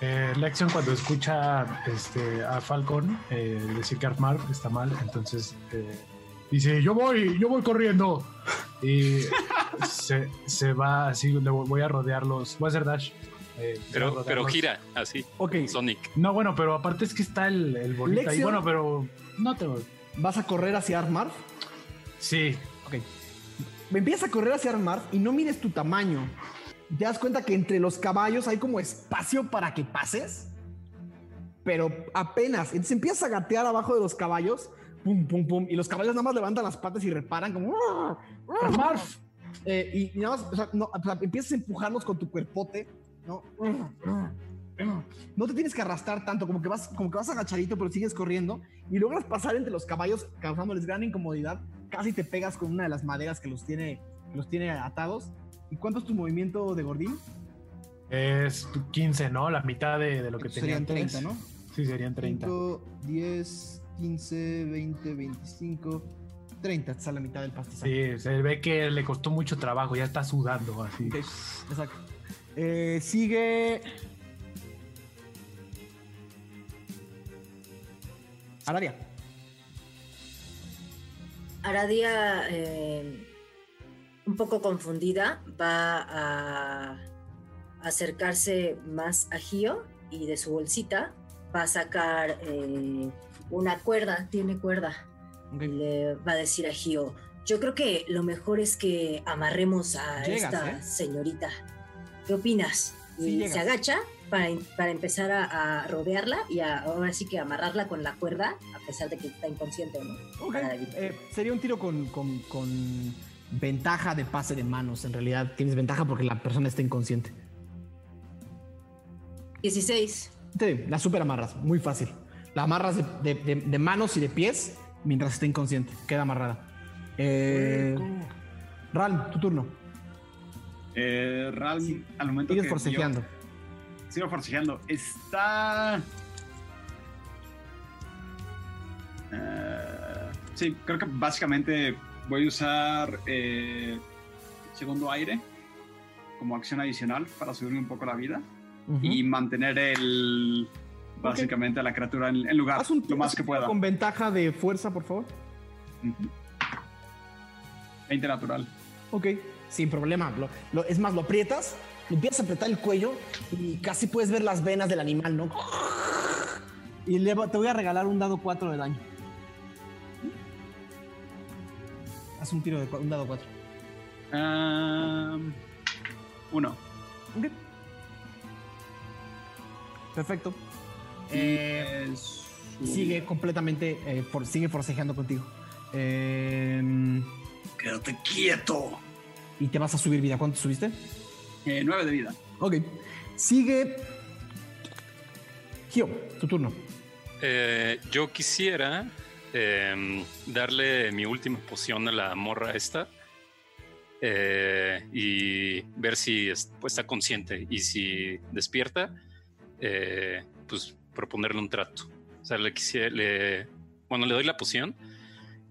Eh, Lexion cuando escucha este, a Falcon eh, decir que Armar está mal, entonces eh, dice, yo voy, yo voy corriendo. Y se, se va así, le voy a rodearlos, voy a hacer dash. eh, Pero, pero gira así, Ok. Sonic. No, bueno, pero aparte es que está el, el. Lexion- Bueno, pero no te... ¿Vas a correr hacia Armar? Sí, Ok. Empiezas a correr hacia Armar y no mides tu tamaño. Te das cuenta que entre los caballos hay como espacio para que pases. Pero apenas. Entonces empiezas a gatear abajo de los caballos. Pum, pum, pum. Y los caballos nada más levantan las patas y reparan como. Eh, y, y nada más, o sea, no, o sea, empiezas a empujarlos con tu cuerpote, ¿no? No te tienes que arrastrar tanto, como que vas, como que vas agachadito, pero sigues corriendo y logras pasar entre los caballos, causándoles gran incomodidad. Casi te pegas con una de las maderas que los tiene, que los tiene atados. ¿Y cuánto es tu movimiento de Gordín? es 15, ¿no? La mitad de, de lo que tenía Serían antes. 30, ¿no? Sí, serían 30. 5, 10, 15, 20, 25, 30. Está a la mitad del pastizal. Sí, se ve que le costó mucho trabajo, ya está sudando así. Exacto. Eh, sigue. Aradia. Aradia, eh, un poco confundida, va a acercarse más a Gio y de su bolsita va a sacar eh, una cuerda, tiene cuerda. Le va a decir a Gio, yo creo que lo mejor es que amarremos a Llegas, esta ¿eh? señorita. ¿Qué opinas? Y se agacha para, para empezar a, a rodearla y a- ahora sí que amarrarla con la cuerda, a pesar de que está inconsciente, ¿no? Para evitar- eh, sería un tiro con, con- con ventaja de pase de manos. En realidad tienes ventaja porque la persona está inconsciente. 16. Sí, la super amarras, muy fácil. La amarras de, de- de- de manos y de pies mientras está inconsciente. Queda amarrada. Eh, Ralm, tu turno. Eh, Ral, al momento Sigues que forcejeando. vio- sigo forcejeando. Está. Eh, sí, creo que básicamente voy a usar eh, segundo aire como acción adicional para subirme un poco la vida y mantener el básicamente a la criatura en, en lugar Haz un lo más que pueda. Con ventaja de fuerza, por favor. Ujú. 20 natural. Ok, sin problema. Lo- lo- es más, lo aprietas, le empiezas a apretar el cuello y casi puedes ver las venas del animal, ¿no? Y le te voy a regalar un dado 4 de daño. Haz un tiro de un dado 4. Um, uno. Ok. Perfecto. Eh, sigue completamente, eh, for- sigue forcejeando contigo. Eh, Quédate quieto. y te vas a subir vida. ¿Cuánto subiste? Eh, 9 de vida. Ok. Sigue. Gio, tu turno. Eh, yo quisiera em, darle mi última poción a la morra esta eh, y ver si es- pues, está consciente y si despierta, eh, pues proponerle un trato. O sea, le quisiera, le, bueno, le doy la poción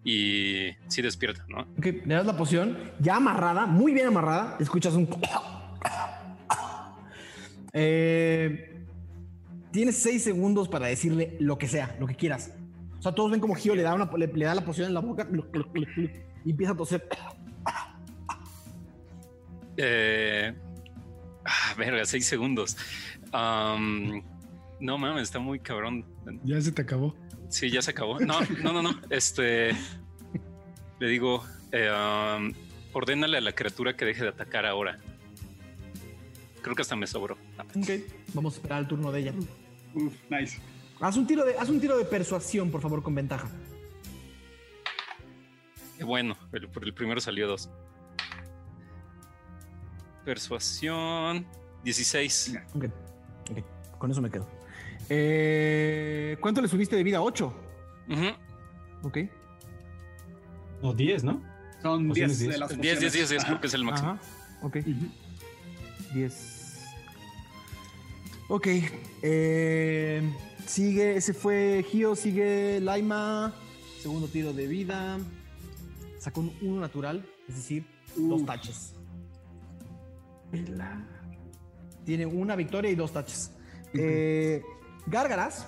y si despierta, ¿no? Ok, le das la poción, ya amarrada, muy bien amarrada. Escuchas un. Eh, tienes seis segundos para decirle lo que sea, lo que quieras. O sea, todos ven como Gio le da, una, le, le da la poción en la boca y empieza a toser. Eh, ah, verga, seis segundos. Am, no mames, está muy cabrón. Ya se te acabó. Sí, ya se acabó. No, no, no, no. Este. Le digo, eh, um, ordénale a la criatura que deje de atacar ahora. Creo que hasta me sobró. Ok, vamos a esperar el turno de ella. Uf, nice. Haz un tiro de, haz un tiro de persuasión, por favor, con ventaja. Qué bueno, el, por el primero salió dos. Persuasión 16. Ok, ok, con eso me quedo. Eh, ¿Cuánto le subiste de vida? 8. Ujú. Ok. O 10, ¿no? Son Pociones 10 de 10. las 10, 10, 10, 10, pociones. creo que es el máximo. Ajá. Ok. Ujú. 10. Ok. eh, sigue, ese fue Gio, sigue Laima. Segundo tiro de vida. Sacó un 1 natural, es decir, dos Uh. taches. Tiene una victoria y dos taches. Eh, Gárgaras.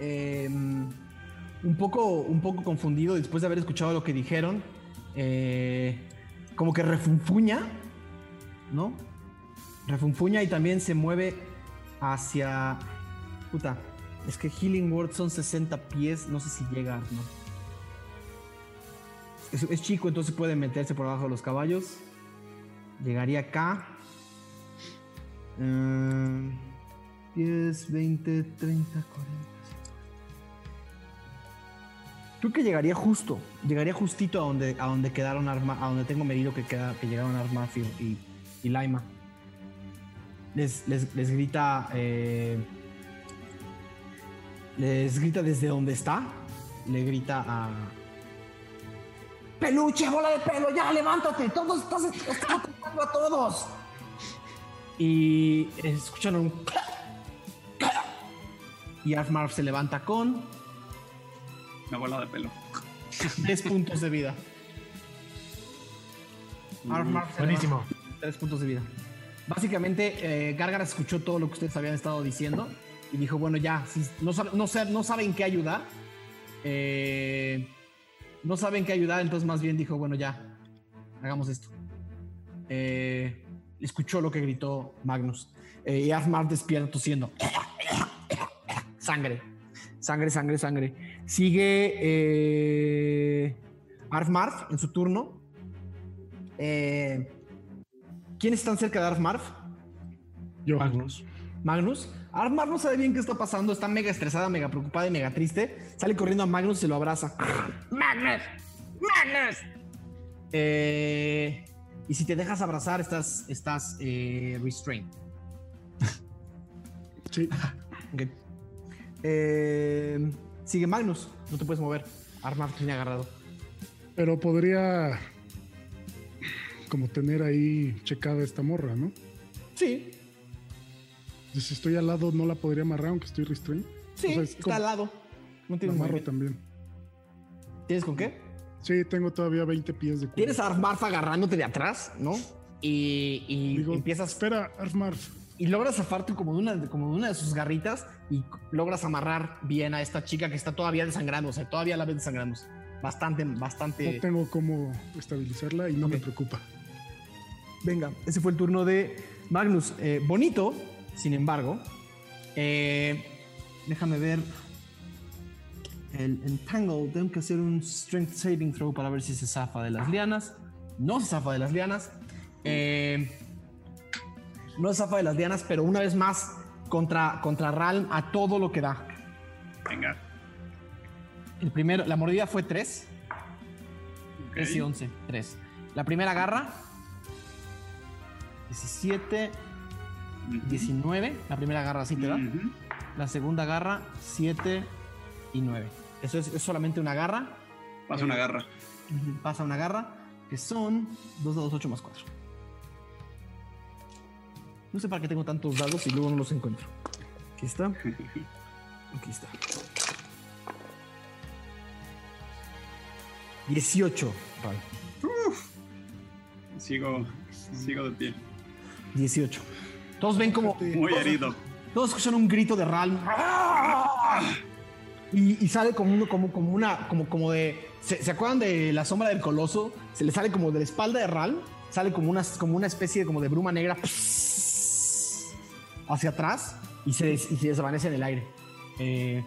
eh, un, poco, un poco confundido después de haber escuchado lo que dijeron. eh, como que refunfuña, ¿no? Refunfuña y también se mueve hacia. Puta, es que Healing Word son 60 pies, no sé si llega, ¿no? Es, chico, entonces puede meterse por abajo de los caballos. Llegaría acá. Eh, 10, 20, 30, 40. Creo que llegaría justo. Llegaría justito a donde, a donde quedaron Arma, a donde tengo medido que, queda, que llegaron Armafield y, y Laima. Les, les, les grita. eh, les grita desde donde está. Le grita a. ¡Peluche, bola de pelo! ¡Ya, levántate! ¡Todos estás, estás atacando a todos! Y escuchan un. Y Arfmarf se levanta con Una bola de pelo. 3 puntos de vida. Arfmarf se Buenísimo. levanta 3 puntos de vida. Básicamente, eh, Gárgara escuchó todo lo que ustedes habían estado diciendo y dijo, bueno, ya, si no, no, sa- no saben qué ayudar. eh, no saben qué ayudar, entonces más bien dijo, bueno, ya, hagamos esto. Eh, escuchó lo que gritó Magnus. Eh, y Arfmarf despierta tosiendo. Sangre. Sangre, sangre, sangre. Sigue eh, Arfmarf en su turno. Eh, ¿Quiénes están cerca de Arfmarf? Yo. Magnus. Magnus. Arfmarf no sabe bien qué está pasando. Está mega estresada, mega preocupada y mega triste. Sale corriendo a Magnus y se lo abraza. ¡Magnus! ¡Magnus! Eh, y si te dejas abrazar, estás, estás eh, restrained. Sí. Ok. Eh, sigue Magnus. No te puedes mover. Arfmarf tiene agarrado. Pero podría como tener ahí checada esta morra, ¿no? Sí, Y si estoy al lado, no la podría amarrar aunque estoy restrained. sí, O sea, es está como- al lado. No tienes amarro también. ¿Tienes con qué? Sí, tengo todavía 20 pies de cuerda. Tienes a Arfmarf agarrándote de atrás, ¿no? Y, y Digo, empiezas Espera, Arfmarf. y logras zafarte como de, una, de- como de una de sus garritas y logras amarrar bien a esta chica que está todavía desangrando, o sea, todavía la ves desangrándose. Bastante, bastante. No tengo cómo estabilizarla y no me Ok. preocupa. Venga, ese fue el turno de Magnus. Eh, bonito, sin embargo. eh, déjame ver. El Entangle, tengo que hacer un Strength Saving Throw para ver si se zafa de las lianas. No se zafa de las lianas. Eh, no se zafa de las lianas, pero una vez más contra, contra Ralm a todo lo que da. Venga. El primero, la mordida fue 3. ok. 3 y 11. 3. La primera garra. 17, Ujú. 19. La primera garra sí te da. Ujú. La segunda garra, 7 y 9. Eso es, es solamente una garra. Pasa una garra. Pasa una garra, que son 2 dados 8 más 4. No sé para qué tengo tantos dados y luego no los encuentro. Aquí está. Aquí está. 18. Ral. Sigo, sigo de pie. 18. Todos ven como. Muy todos- herido. Todos escuchan un grito de Ralm. Y, y sale como, uno, como, como una. Como, como de. ¿se, se acuerdan de la sombra del coloso? Se le sale como de la espalda de Ralm. Sale como una, como una especie de, como de bruma negra. Hacia atrás. Y se, des- y se desvanece en el aire. Eh,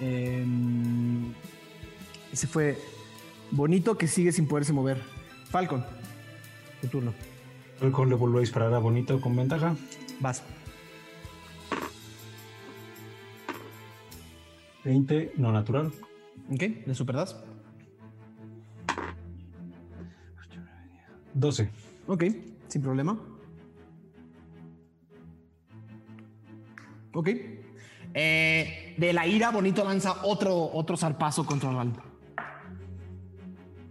em, ese fue bonito que sigue sin poderse mover. Falcon. Tu turno. Falcon le vuelvo a disparar a Bonito con ventaja. Vas. 20, no natural. ¿Ok? ¿Le superdas? 12. Ok, sin problema. Ok. Eh, de la ira, Bonito lanza otro, otro zarpazo contra Ral.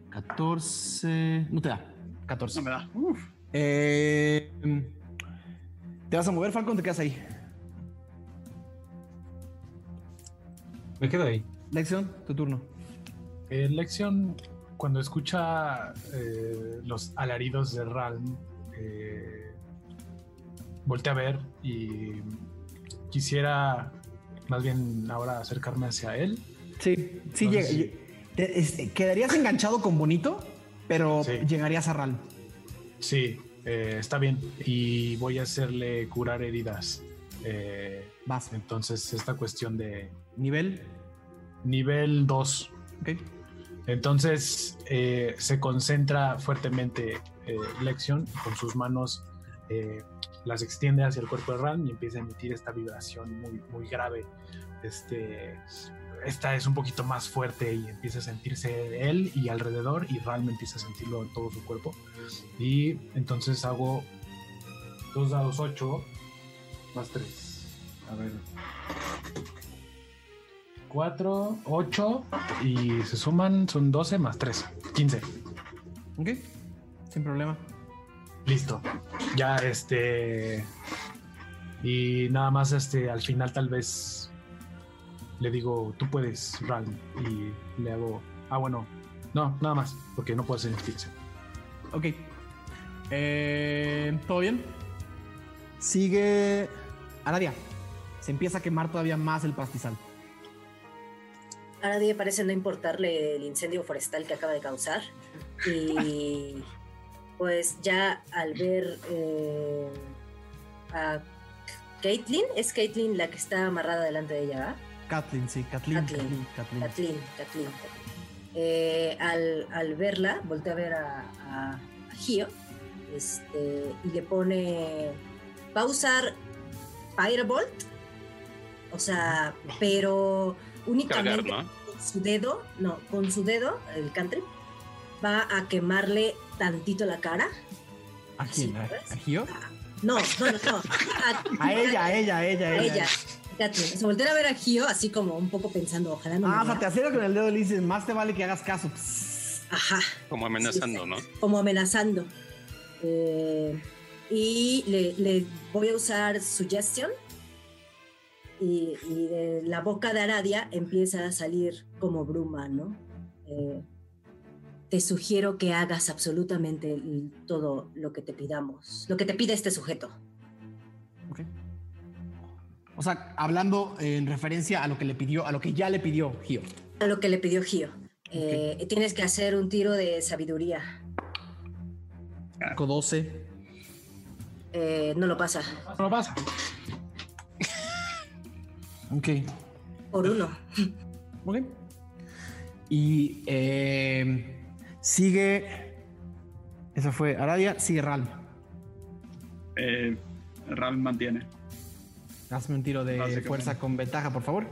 14. No te da. 14. No me da. Uf. Eh, ¿Te vas a mover, Falcon? ¿Te quedas ahí? Me quedo ahí. Lección, tu turno. Eh, Lexion, cuando escucha eh, los alaridos de Ralm, eh, voltea a ver y quisiera más bien ahora acercarme hacia él. Sí, sí, llega- si- lle- te- este, quedarías enganchado con Bonito, pero Sí. llegarías a Ral. Sí, eh, está bien. Y voy a hacerle curar heridas. Eh, Vas. entonces, esta cuestión de Nivel. nivel 2. Ok. Entonces eh, se concentra fuertemente eh, Lexion con sus manos eh, las extiende hacia el cuerpo de Ram y empieza a emitir esta vibración muy, muy grave. Este, esta es un poquito más fuerte y empieza a sentirse él y alrededor y Ram empieza a sentirlo en todo su cuerpo. Y entonces hago dos dados 8 más 3. A ver. 4, 8 y se suman, son 12 más 3, 15. Ok. Sin problema. Listo. Ya este. Y nada más este, al final tal vez le digo, tú puedes, Ral, y le hago, ah, bueno, no, nada más, porque no puedo hacer investigación. Ok. Eh, ¿Todo bien? Sigue Aradia. Se empieza a quemar todavía más el pastizal. A nadie parece no importarle el incendio forestal que acaba de causar. Y pues ya al ver eh, a Caitlyn, es Caitlyn la que está amarrada delante de ella, ¿verdad? Kathleen, sí, Kathleen. Kathleen. Kathleen. Eh, al, al verla, voltea a ver a, a, a Gio este, y le pone. Va a usar Firebolt, o sea, pero únicamente Cargar, ¿no? con su dedo, no, con su dedo, el cantrip, va a quemarle tantito la cara. ¿A quién? ¿A, Gio? No, no, no, no. A, A ella, a ella, a ella, a ella. Se voltea a ver a Gio así como un poco pensando, ojalá no me Ah, o sea, te acercas con el dedo y le dices, más te vale que hagas caso. Ajá. Como amenazando, ¿no? como amenazando. Eh, y le, le voy a usar Suggestion. Y, y de la boca de Aradia empieza a salir como bruma, ¿no? Eh, te sugiero que hagas absolutamente todo lo que te pidamos, lo que te pide este sujeto. Ok. O sea, hablando en referencia a lo que le pidió, a lo que ya le pidió Gio. A lo que le pidió Gio. Eh, Tienes que hacer un tiro de sabiduría. Saco 12. Eh, no lo pasa. No pasa. Ok. Por uno. Ok. Y eh, sigue. Esa fue Aradia, sigue Ral. Eh, Ral mantiene. Hazme un tiro de fuerza con ventaja, por favor.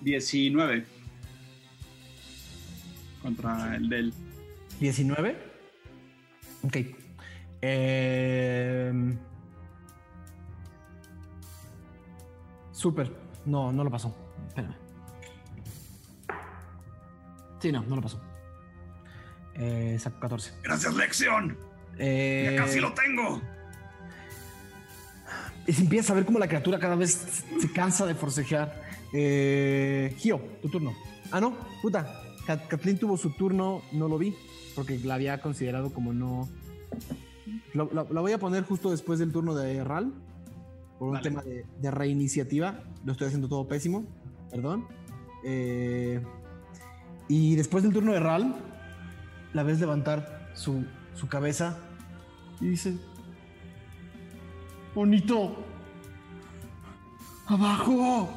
Diecinueve. Contra el del. 19. Ok. Eh, Súper. No, no lo pasó. Espérame. Sí, no, no lo pasó. Eh, saco 14. Gracias, lección. Eh, Ya casi lo tengo. Y se empieza a ver cómo la criatura cada vez se cansa de forcejear. Eh, Gio, tu turno. Ah, no, puta. Kat- Kathleen tuvo su turno, no lo vi, porque la había considerado como no. La voy a poner justo después del turno de Ral, por un Vale. tema de, de reiniciativa. Lo estoy haciendo todo pésimo, perdón. Eh, y después del turno de Ral, la ves levantar su, su cabeza y dice: Bonito. Abajo.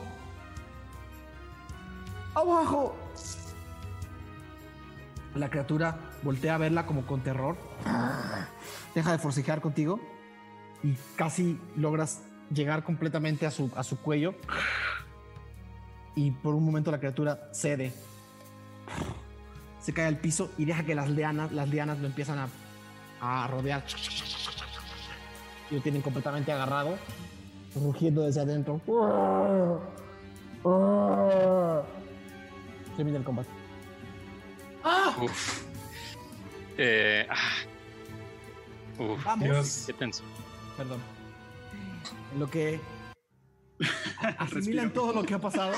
Abajo. La criatura voltea a verla como con terror. Deja de forcejear contigo y casi logras llegar completamente a su, a su cuello. Y por un momento la criatura cede. Se cae al piso y deja que las lianas, las lianas lo empiezan a, a rodear. Y lo tienen completamente agarrado, rugiendo desde adentro. Termina el combate. Uf. Eh, ah. Uf, Vamos. Dios. qué tenso. Perdón. En lo que asimilan todo lo que ha pasado,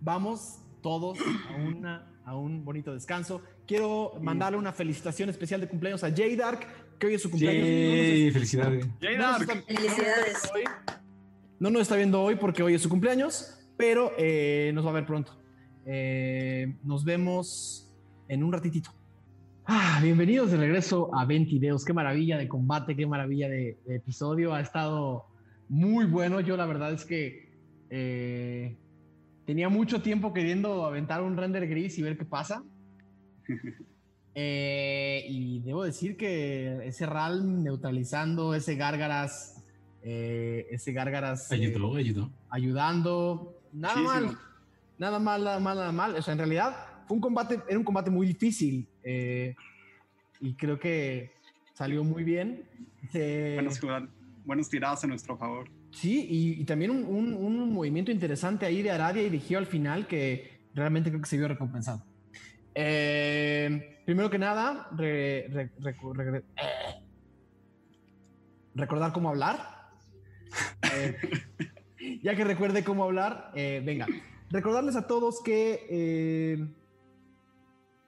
vamos todos a, una, a un bonito descanso. Quiero mandarle una felicitación especial de cumpleaños a J Dark, que hoy es su cumpleaños. Yay, felicidades. Jay No Dark. está- Felicidades. hoy. No nos está viendo hoy porque hoy es su cumpleaños, pero eh, nos va a ver pronto. Eh, nos vemos en un ratitito. Ah, bienvenidos de regreso a 20 videos. Qué maravilla de combate, qué maravilla de, de episodio. Ha estado muy bueno. Yo la verdad es que eh, tenía mucho tiempo queriendo aventar un render gris y ver qué pasa. Eh, y debo decir que ese RAL neutralizando, ese Gárgaras, eh, ese Gárgaras eh, Ayudó, ayudó. ayudando, nada Muchísimo. mal, nada mal, nada mal, nada mal. O sea, en realidad fue un combate, era un combate muy difícil eh, y creo que salió muy bien. Se- Buenos, buenos tiradas a nuestro favor. Sí, y, también un, un- movimiento interesante ahí de Aradia y de al final que realmente creo que se vio recompensado. Eh, primero que nada, eh, recordar cómo hablar. Eh, ya que recuerde cómo hablar, venga. Recordarles a todos que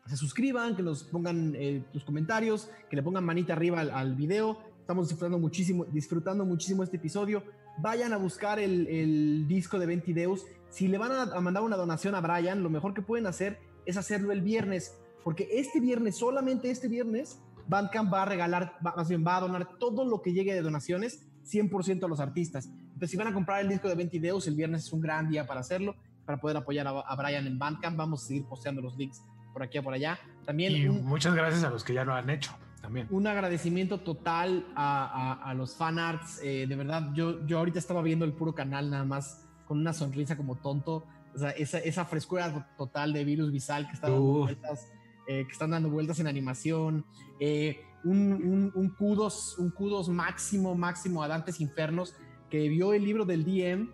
se suscriban, que nos pongan eh, tus comentarios, que le pongan manita arriba al, al video. Estamos disfrutando muchísimo, disfrutando muchísimo este episodio. Vayan a buscar el, el disco de Ventideus. Si le van a, a mandar una donación a Brian, lo mejor que pueden hacer es hacerlo el viernes, porque este viernes, solamente este viernes, Bandcamp va a regalar, va, más bien va a donar todo lo que llegue de donaciones 100% a los artistas. Entonces, si van a comprar el disco de Ventideus, el viernes es un gran día para hacerlo, para poder apoyar a, a Brian en Bandcamp. Vamos a seguir posteando los links por aquí o por allá. También Y un, muchas gracias a los que ya lo han hecho también. un agradecimiento total a, a- a los fanarts. Eh, de verdad, yo, yo ahorita estaba viendo el puro canal nada más con una sonrisa como tonto. O sea, esa, esa frescura total de virus visal que está dando vueltas, eh, que están dando vueltas en animación. Eh, un, un, un kudos, un kudos máximo, máximo a Dantes Infernos, que vio el libro del DM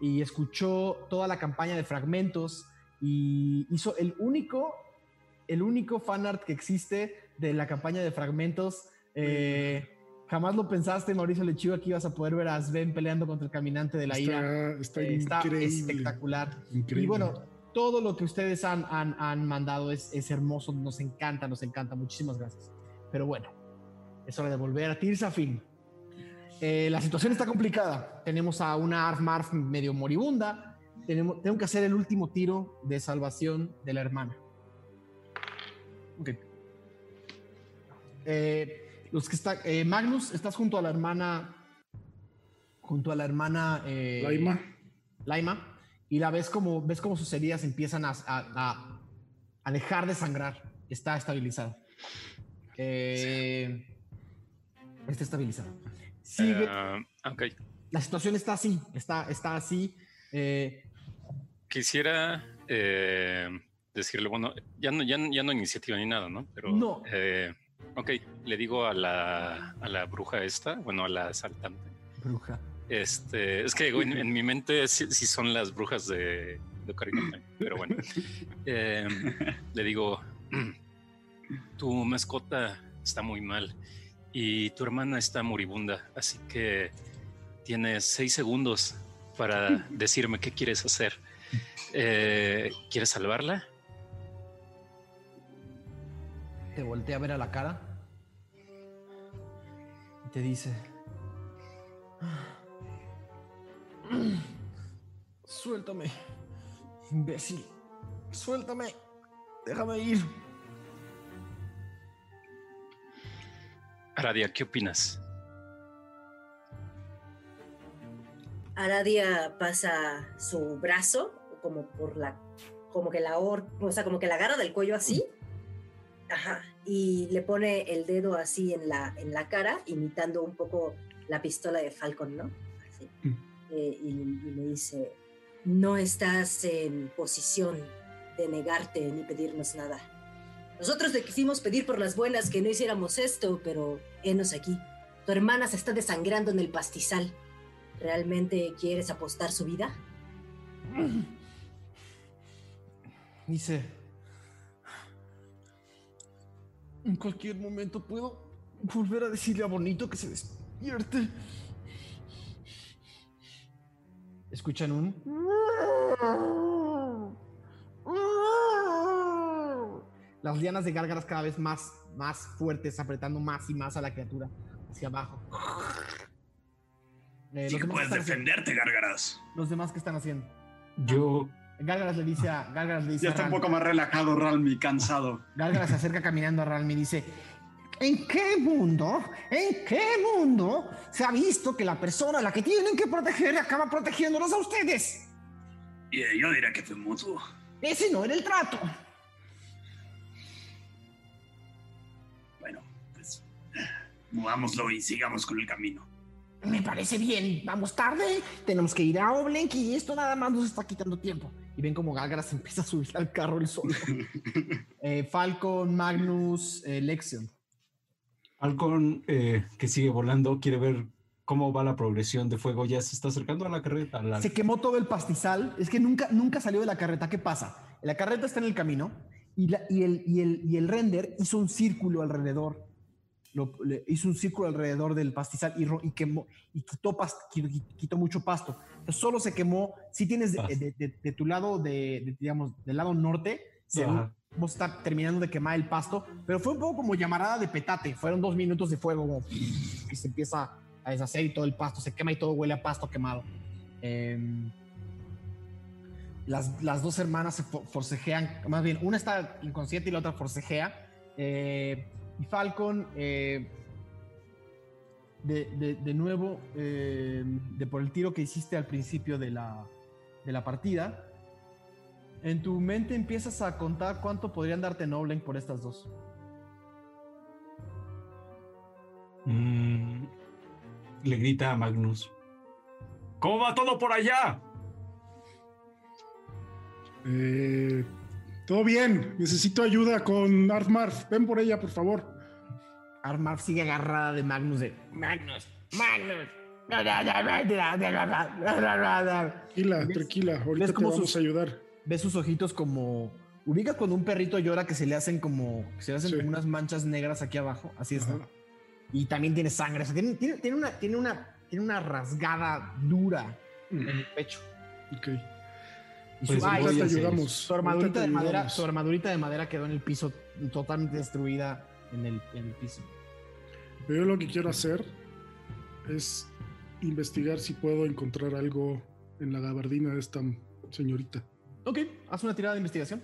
y escuchó toda la campaña de fragmentos y hizo el único, el único fanart que existe de la campaña de fragmentos. Eh, jamás lo pensaste, Mauricio Lechuga, que ibas a poder ver a Sven peleando contra el caminante de la ira. Está, está Eh, está increíble. espectacular. increíble. Y bueno, todo lo que ustedes han, han, han mandado es, es hermoso, nos encanta, nos encanta. Muchísimas gracias. Pero bueno, es hora de volver a Tirsafin. Eh, la situación está complicada. Tenemos a una Arf Marf medio moribunda. Tenemos, tengo que hacer el último tiro de salvación de la hermana. Ok. Eh, los que está, eh, Magnus, estás junto a la hermana. Junto a la hermana. eh, Laima, Laima, y la ves como, ves como sus heridas empiezan a, a- a- a dejar de sangrar. Está estabilizado. Eh, está estabilizado. Sigue, Ah, ok. la situación está así, está, está así. Eh, Quisiera eh, decirle, bueno, ya no, ya, no- ya no iniciativa ni nada, ¿no? Pero, No. eh, ok, le digo a la, a la bruja esta, bueno, a la asaltante. bruja. Este, es que en, en mi mente sí, sí son las brujas de, de Ocarina pero bueno. Eh, le digo, tu mascota está muy mal y tu hermana está moribunda, así que tienes seis segundos para decirme qué quieres hacer. Eh, ¿Quieres salvarla? Te voltea a ver a la cara y te dice: Suéltame, imbécil. Suéltame. Déjame ir. Aradia, ¿qué opinas? Aradia pasa su brazo como por la, como que la or, o sea, como que la agarra del cuello así. Ajá. Y le pone el dedo así en la, en la cara, imitando un poco la pistola de Falcon, ¿no? Así. Mm. Eh, y, y le dice, no estás en posición de negarte ni pedirnos nada. Nosotros le quisimos pedir por las buenas que no hiciéramos esto, pero henos aquí. Tu hermana se está desangrando en el pastizal. ¿Realmente quieres apostar su vida? Dice: En cualquier momento puedo volver a decirle a Bonito que se despierte. Escuchan un. Las lianas de gárgaras cada vez más, más fuertes, apretando más y más a la criatura hacia abajo. Eh, Sí que demás, puedes defenderte, Gárgaras. Los demás que están haciendo. Yo, Gárgaras le dice a. Gárgaras le dice Ya a está un poco más relajado, Ralmi, cansado. Gárgara se acerca caminando a Ralmi y dice: ¿En qué mundo? ¿En qué mundo se ha visto que la persona a la que tienen que proteger acaba protegiéndolos a ustedes? Y yo diría que fue mutuo. Ese no era el trato. Bueno, pues movámoslo y sigamos con el camino. Me parece bien. Vamos tarde. Tenemos que ir a Oblenk y esto nada más nos está quitando tiempo. Y ven como Gárgara se empieza a subir al carro el solo. Eh, Falcon, Magnus, eh, Lexion. Falcon, eh, que sigue volando, quiere ver cómo va la progresión de fuego. Ya se está acercando a la carreta. a la- Se quemó todo el pastizal. Es que nunca, nunca salió de la carreta. ¿Qué pasa? La carreta está en el camino y, la- y el, y, el, y el render hizo un círculo alrededor lo- le hizo un círculo alrededor del pastizal y, y quemó y quitó, pas- qui- quitó mucho pasto. Entonces, solo se quemó. Si tienes de, de- de- de tu lado, de, digamos, del lado norte, se Ajá. vos está terminando de quemar el pasto, pero fue un poco como llamarada de petate. Fueron dos minutos de fuego como, y se empieza a deshacer y todo el pasto se quema y todo huele a pasto quemado. Em, las, las dos hermanas se fo- forcejean, más bien, una está inconsciente y la otra forcejea. eh, y Falcon, eh, de, de- de nuevo, eh, de por el tiro que hiciste al principio de la, de la partida, en tu mente empiezas a contar cuánto podrían darte Noblen por estas dos. Mm, le grita a Magnus. ¿Cómo va todo por allá? Eh, todo bien. Necesito ayuda con Artmarf. Ven por ella, por favor. Armar sigue agarrada de Magnus de Magnus, Magnus. Tranquila, tranquila. Ahorita ¿Ves te vamos sus- a ayudar. Ves sus ojitos como. Ubica cuando un perrito llora que se le hacen como. que se le hacen Sí. como unas manchas negras aquí abajo. Así es. Y también tiene sangre. o sea, tiene, tiene- tiene una, tiene, una, tiene una rasgada dura en el pecho. Ok. Y Pues su, ay, te ayudamos. su armadurita de madera, su armadurita de madera quedó en el piso, totalmente destruida en el, en el piso. Pero yo lo que quiero hacer es investigar si puedo encontrar algo en la gabardina de esta señorita. Ok, haz una tirada de investigación.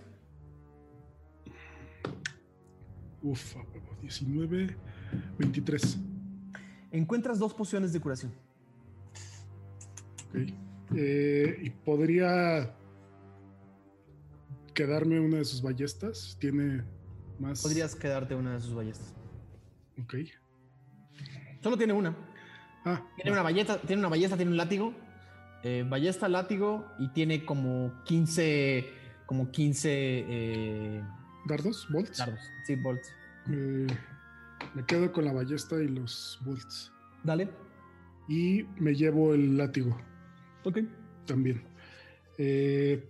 Uf, a huevo, 19, 23. Encuentras dos pociones de curación. Ok. Eh, y podría quedarme una de sus ballestas. Tiene más. Podrías quedarte una de sus ballestas. Ok. Solo tiene una. Ah, Tiene una ballesta, tiene una ballesta, tiene un látigo. eh, ballesta, látigo y tiene como 15, como 15 eh, dardos, bolts. dardos. Sí, bolts. Eh, me quedo con la ballesta y los bolts. Dale. Y me llevo el látigo Ok. también. Eh,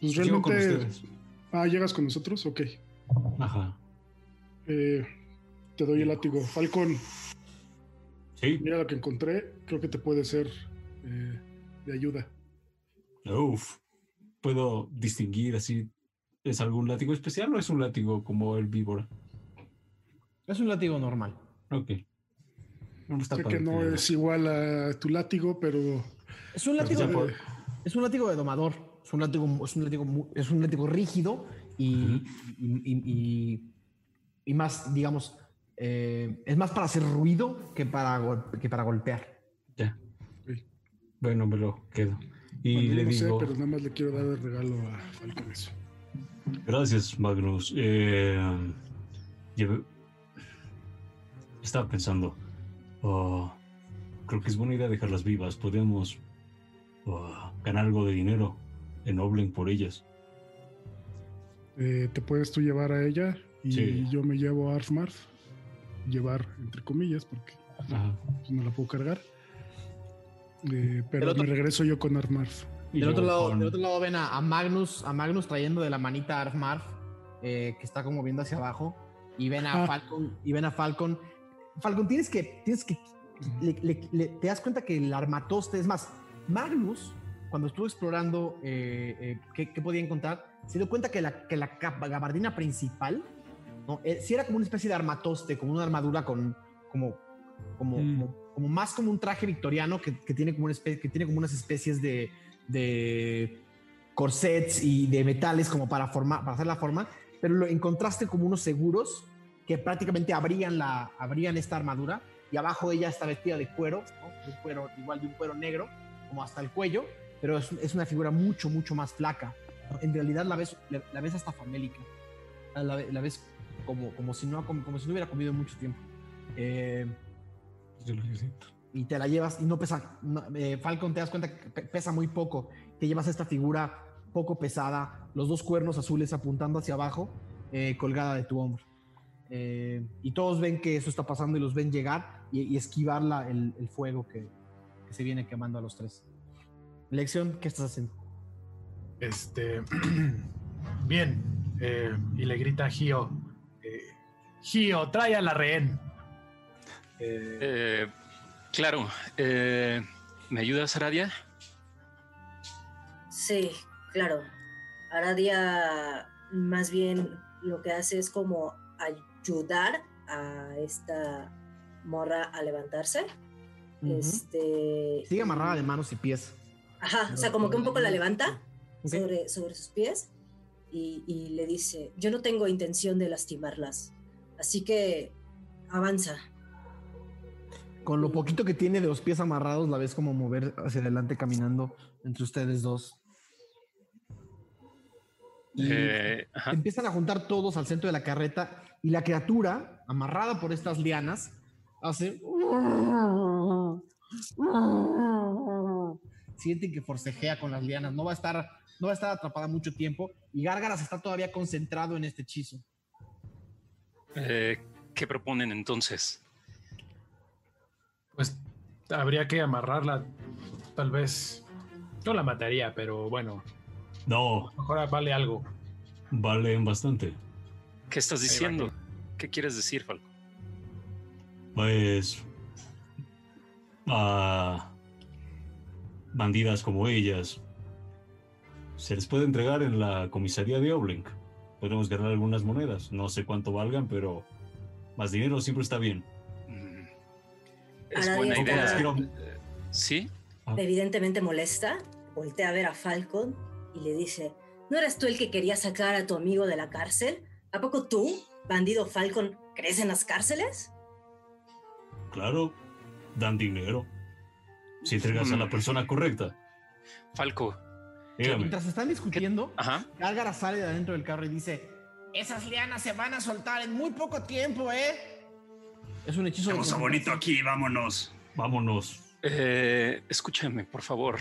pues Llego con realmente. ustedes. Ah, llegas con nosotros, ok. Ajá. Eh, te doy el látigo. Falcón, Sí. mira lo que encontré. Creo que te puede ser eh, de ayuda. Uf. ¿Puedo distinguir así? ¿Es algún látigo especial o es un látigo como el víbora? Es un látigo normal. Ok. No está sé que no que- es igual a tu látigo, pero Es un látigo, es un látigo de domador. Es un látigo, es un látigo, es un látigo rígido y, y, y- y- y más, digamos, eh, es más para hacer ruido que para, que para golpear. Ya. Bueno, me lo quedo. Y bueno, le no sé, digo, pero nada más le quiero dar de regalo a Falcon eso. gracias, Magnus. Eh, lleve- Estaba pensando, oh, creo que es buena idea dejarlas vivas. Podemos oh, ganar algo de dinero en Oblen por ellas. Eh, te puedes tú llevar a ella y Sí. yo me llevo a Arfmarf. Llevar, entre comillas, porque Ajá. no la puedo cargar. Eh, pero otro- me regreso yo con Arfmarf. Y Del yo otro, lado, con- del otro lado ven a, a Magnus, a Magnus trayendo de la manita a Arfmarf, eh, que está como viendo hacia abajo, y ven a Ah. Falcon, y ven a Falcon. Falcon, tienes que, tienes que, le- le- le- te das cuenta que el armatoste, es más, Magnus, cuando estuvo explorando eh, eh, qué, qué podía encontrar, se dio cuenta que la, que la gabardina principal, ¿no? Eh, sí era como una especie de armatoste, como una armadura con, como, como, Mm. como, como más como un traje victoriano que, que tiene como una especie, que tiene como unas especies de, de corsets y de metales como para, formar, para hacer la forma, pero lo encontraste como unos seguros que prácticamente abrían, la, abrían esta armadura y abajo ella está vestida de cuero, ¿no? De un cuero, igual de un cuero negro, como hasta el cuello, pero es, es una figura mucho, mucho más flaca. En realidad la ves, la, la ves hasta famélica, la, ve- la ves como, como, si no, como, como si no hubiera comido mucho tiempo. Eh, y te la llevas y no pesa. no, eh, Falcon, te das cuenta que pe- pesa muy poco. Te llevas esta figura poco pesada, los dos cuernos azules apuntando hacia abajo, eh, colgada de tu hombro. Eh, y todos ven que eso está pasando y los ven llegar y, y esquivar la- el, el fuego que, que se viene quemando a los tres. Lección, ¿qué estás haciendo? Este. Bien. eh, y le grita a Gio. eh, Gio, trae a la rehén. Eh, eh, claro. Eh, ¿Me ayudas, Aradia? Sí, claro. Aradia más bien lo que hace es como ayudar a esta morra a levantarse. Este. Sigue amarrada de manos y pies. Ajá, o sea, como que un poco la levanta sobre, sobre sus pies y, y le dice: Yo no tengo intención de lastimarlas, así que avanza. Con lo poquito que tiene de los pies amarrados, la ves como mover hacia adelante caminando entre ustedes dos. Y Eh, empiezan a juntar todos al centro de la carreta y la criatura, amarrada por estas lianas, hace... Sienten que forcejea con las lianas, no va a estar, no va a estar atrapada mucho tiempo y Gárgaras está todavía concentrado en este hechizo. Eh, ¿Qué proponen entonces? Pues habría que amarrarla. Tal vez. Yo la mataría, pero bueno, No, mejor vale algo. valen bastante. ¿Qué estás diciendo? ¿Qué quieres decir, Falco? Pues. A. bandidas como ellas. Se les puede entregar en la comisaría de Oblink. Podemos ganar algunas monedas. No sé cuánto valgan, pero. Más dinero siempre está bien. Mm, Es buena idea. Quiero- ¿Sí? Evidentemente molesta, voltea a ver a Falcon y le dice: ¿No eras tú el que quería sacar a tu amigo de la cárcel? ¿A poco tú, bandido Falcon, crees en las cárceles? Claro, dan dinero. Si entregas a la persona correcta. Falco. Dígame. Mientras están discutiendo, Ajá. Gárgaras sale de adentro del carro y dice: Esas lianas se van a soltar en muy poco tiempo, ¿eh? Es un hechizo de Cosa bonito aquí, vámonos. Vámonos. Eh, escúchame, por favor.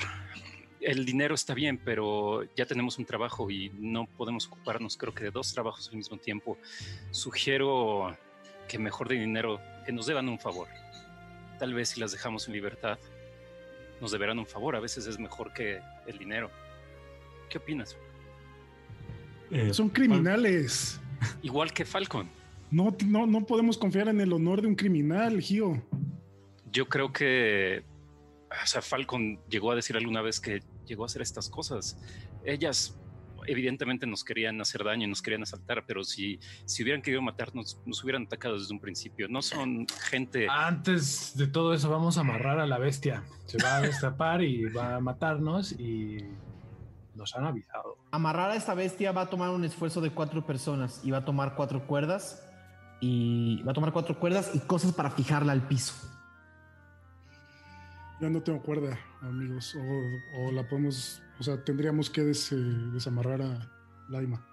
El dinero está bien, pero ya tenemos un trabajo y no podemos ocuparnos, creo que de dos trabajos al mismo tiempo. Sugiero que mejor de dinero, que nos deban un favor. Tal vez si las dejamos en libertad, nos deberán un favor. A veces es mejor que el dinero. ¿Qué opinas? Eh, Son criminales. Igual que Falcon. No, no, no podemos confiar en el honor de un criminal, Gio. Yo creo que, o sea, Falcon llegó a decir alguna vez que llegó a hacer estas cosas. Ellas evidentemente nos querían hacer daño y nos querían asaltar, pero si, si hubieran querido matarnos, nos hubieran atacado desde un principio. No son gente... Antes de todo eso, vamos a amarrar a la bestia. Se va a destapar y va a matarnos y nos han avisado. Amarrar a esta bestia va a tomar un esfuerzo de cuatro personas y va a tomar cuatro cuerdas y va a tomar cuatro cuerdas y cosas para fijarla al piso. Ya no tengo cuerda, amigos. O, o la podemos, o sea, tendríamos que des- eh, desamarrar a Laima.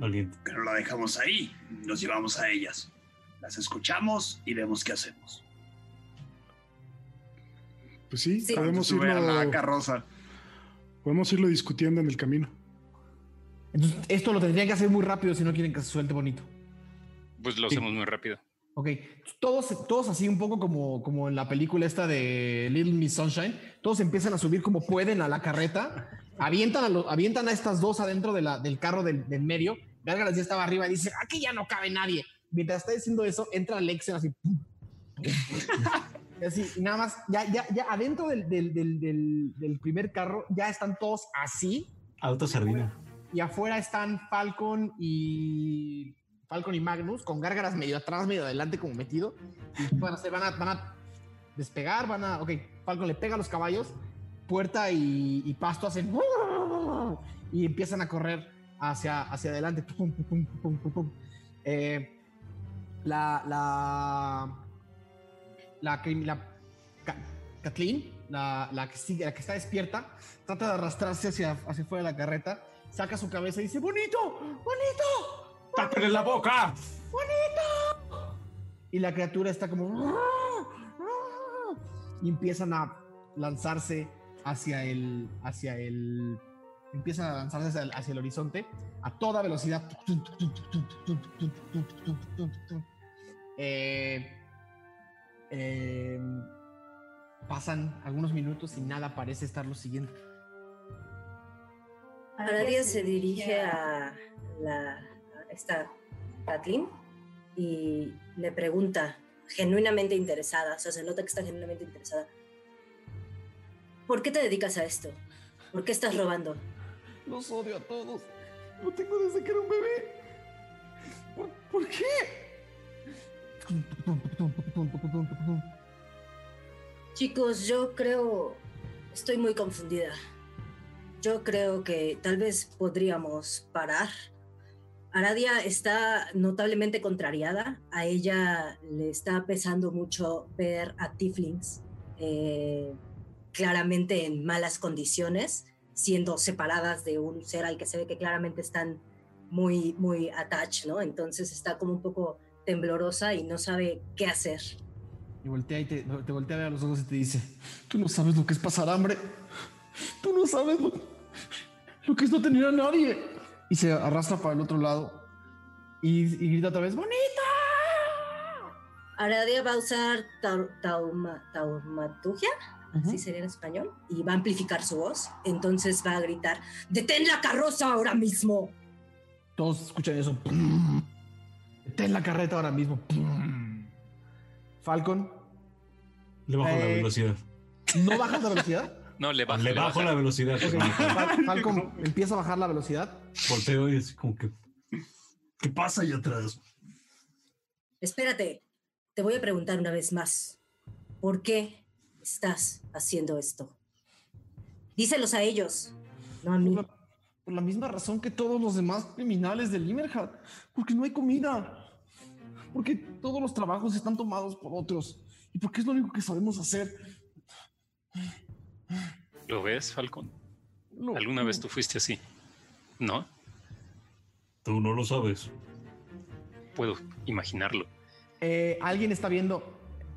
alguien. Pero la dejamos ahí, nos llevamos a ellas. Las escuchamos y vemos qué hacemos. Pues sí, Sí. podemos Sube a la irlo, carroza. podemos irlo discutiendo en el camino. Entonces, esto lo tendrían que hacer muy rápido si no quieren que se suelte bonito. Pues lo Sí. hacemos muy rápido. Ok, todos, todos así un poco como, como en la película esta de Little Miss Sunshine, todos empiezan a subir como pueden a la carreta, avientan a, los- avientan a estas dos adentro de la, del carro del, del medio, Gárgaras ya estaba arriba y dice, aquí ya no cabe nadie. Mientras está diciendo eso, entra Lexion así, pum, y así, y nada más, ya, ya, ya adentro del, del, del, primer carro ya están todos así, Auto sardina. y afuera están Falcon y Falcon y Magnus con gárgaras medio atrás, medio adelante como metido. Y ¿qué van a despegar, van a... Ok, Falcon le pega a los caballos, Puerta y, Pasto hacen... Y empiezan a correr hacia, hacia adelante. Eh, la... La... La, la Kathleen, la, la que sigue, la que está despierta, trata de arrastrarse hacia, hacia fuera de la carreta, saca su cabeza y dice, bonito, bonito, ¡Tápenle la boca! bonito. Y la criatura está como... Y empiezan a lanzarse hacia el... Hacia el empiezan a lanzarse hacia el, hacia el horizonte a toda velocidad. Eh, eh, pasan algunos minutos y nada parece estar lo siguiente. Aradia se dirige a la a esta Kathleen y le pregunta, genuinamente interesada, o sea, se nota que está genuinamente interesada. ¿Por qué te dedicas a esto? ¿Por qué estás robando? Los odio a todos. Lo tengo desde que era un bebé. ¿Por, por qué? Chicos, yo creo, estoy muy confundida. Yo creo que tal vez podríamos parar. Aradia está notablemente contrariada. A ella le está pesando mucho ver a Tiflings eh, claramente en malas condiciones, siendo separadas de un ser al que se ve que claramente están muy, muy attached, ¿no? Entonces está como un poco temblorosa y no sabe qué hacer. Y voltea y te, te voltea a ver a los ojos y te dice, tú no sabes lo que es pasar hambre. Tú no sabes lo, lo que es no tener a nadie. Y se arrastra para el otro lado y, y grita otra vez, ¡bonita! Aradia va a usar tau- tauma- taumaturgia, así sería en español, y va a amplificar su voz. Entonces va a gritar, ¡detén la carroza ahora mismo! Todos escuchan eso. Ten la carreta ahora mismo. Falcon, Le bajo la Eh, velocidad. ¿no bajas la velocidad? No, le baja. Le bajo baja. la velocidad. Ok, Fal- Falcon empieza a bajar la velocidad. Volteo y es como que. ¿Qué pasa allá atrás? Espérate, te voy a preguntar una vez más. ¿Por qué estás haciendo esto? Díselos a ellos, no a mí. Por la, por la misma razón que todos los demás criminales de Limmerhat. Porque no hay comida. Porque todos los trabajos están tomados por otros. Y porque es lo único que sabemos hacer. ¿Lo ves, Falcon? Lo- ¿Alguna vez tú fuiste así? ¿No? Tú no lo sabes. Puedo imaginarlo. Eh, Alguien está viendo.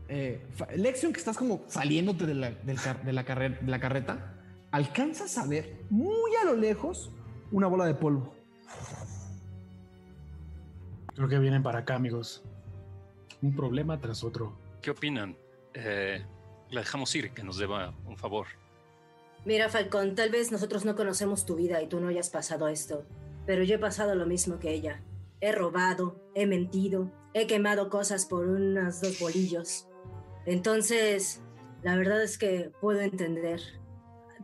Eh, Lexion, que estás como saliéndote de la, del car- de la carre- de la carreta, alcanzas a ver muy a lo lejos una bola de polvo. Creo que vienen para acá, amigos. Un problema tras otro. ¿Qué opinan? Eh, la dejamos ir, que nos deba un favor. Mira, Falcón, tal vez nosotros no conocemos tu vida y tú no hayas pasado esto, pero yo he pasado lo mismo que ella. He robado, he mentido, he quemado cosas por unos dos bolillos. Entonces, la verdad es que puedo entender.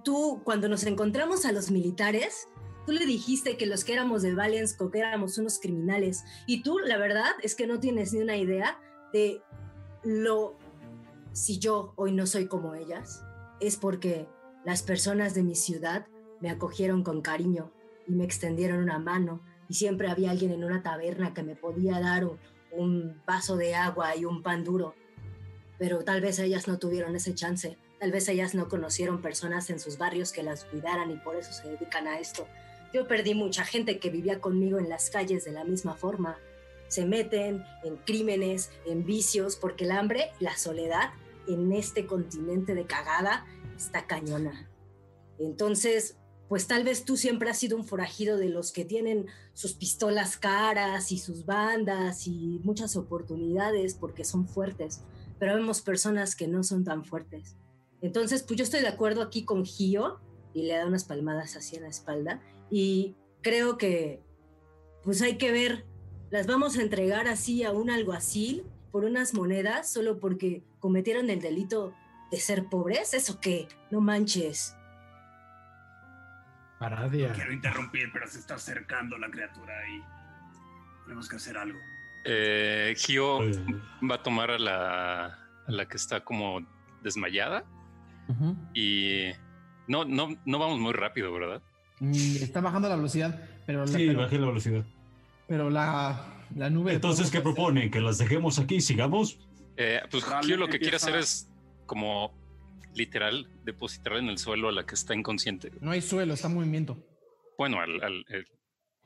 Tú, cuando nos encontramos a los militares, tú le dijiste que los que éramos de Valiansko, que éramos unos criminales, y tú, la verdad, es que no tienes ni una idea de lo... Si yo hoy no soy como ellas, es porque las personas de mi ciudad me acogieron con cariño y me extendieron una mano y siempre había alguien en una taberna que me podía dar un, vaso de agua y un pan duro. Pero tal vez ellas no tuvieron ese chance, tal vez ellas no conocieron personas en sus barrios que las cuidaran y por eso se dedican a esto. Yo perdí mucha gente que vivía conmigo en las calles de la misma forma. Se meten en crímenes, en vicios, porque el hambre, la soledad en este continente de cagada está cañona. Entonces, pues tal vez tú siempre has sido un forajido de los que tienen sus pistolas caras y sus bandas y muchas oportunidades porque son fuertes, pero vemos personas que no son tan fuertes. Entonces, pues yo estoy de acuerdo aquí con Gio y le da unas palmadas así en la espalda y creo que pues hay que ver, las vamos a entregar así a un alguacil por unas monedas solo porque cometieron el delito de ser pobres, ¿eso qué? No manches. Paradia. Quiero interrumpir, pero se está acercando la criatura y tenemos que hacer algo. Eh, Gio va a tomar a la, a la que está como desmayada y no, no, no vamos muy rápido, ¿verdad? Mm, Está bajando la velocidad, pero la, Sí, pero, bajé la velocidad. pero la, la nube. Entonces, ¿qué polvo- propone? ¿Que las dejemos aquí y sigamos? Eh, pues Gio lo que quiere hacer es como literal depositar en el suelo a la que está inconsciente. No hay suelo, está en movimiento. Bueno, al, al- el-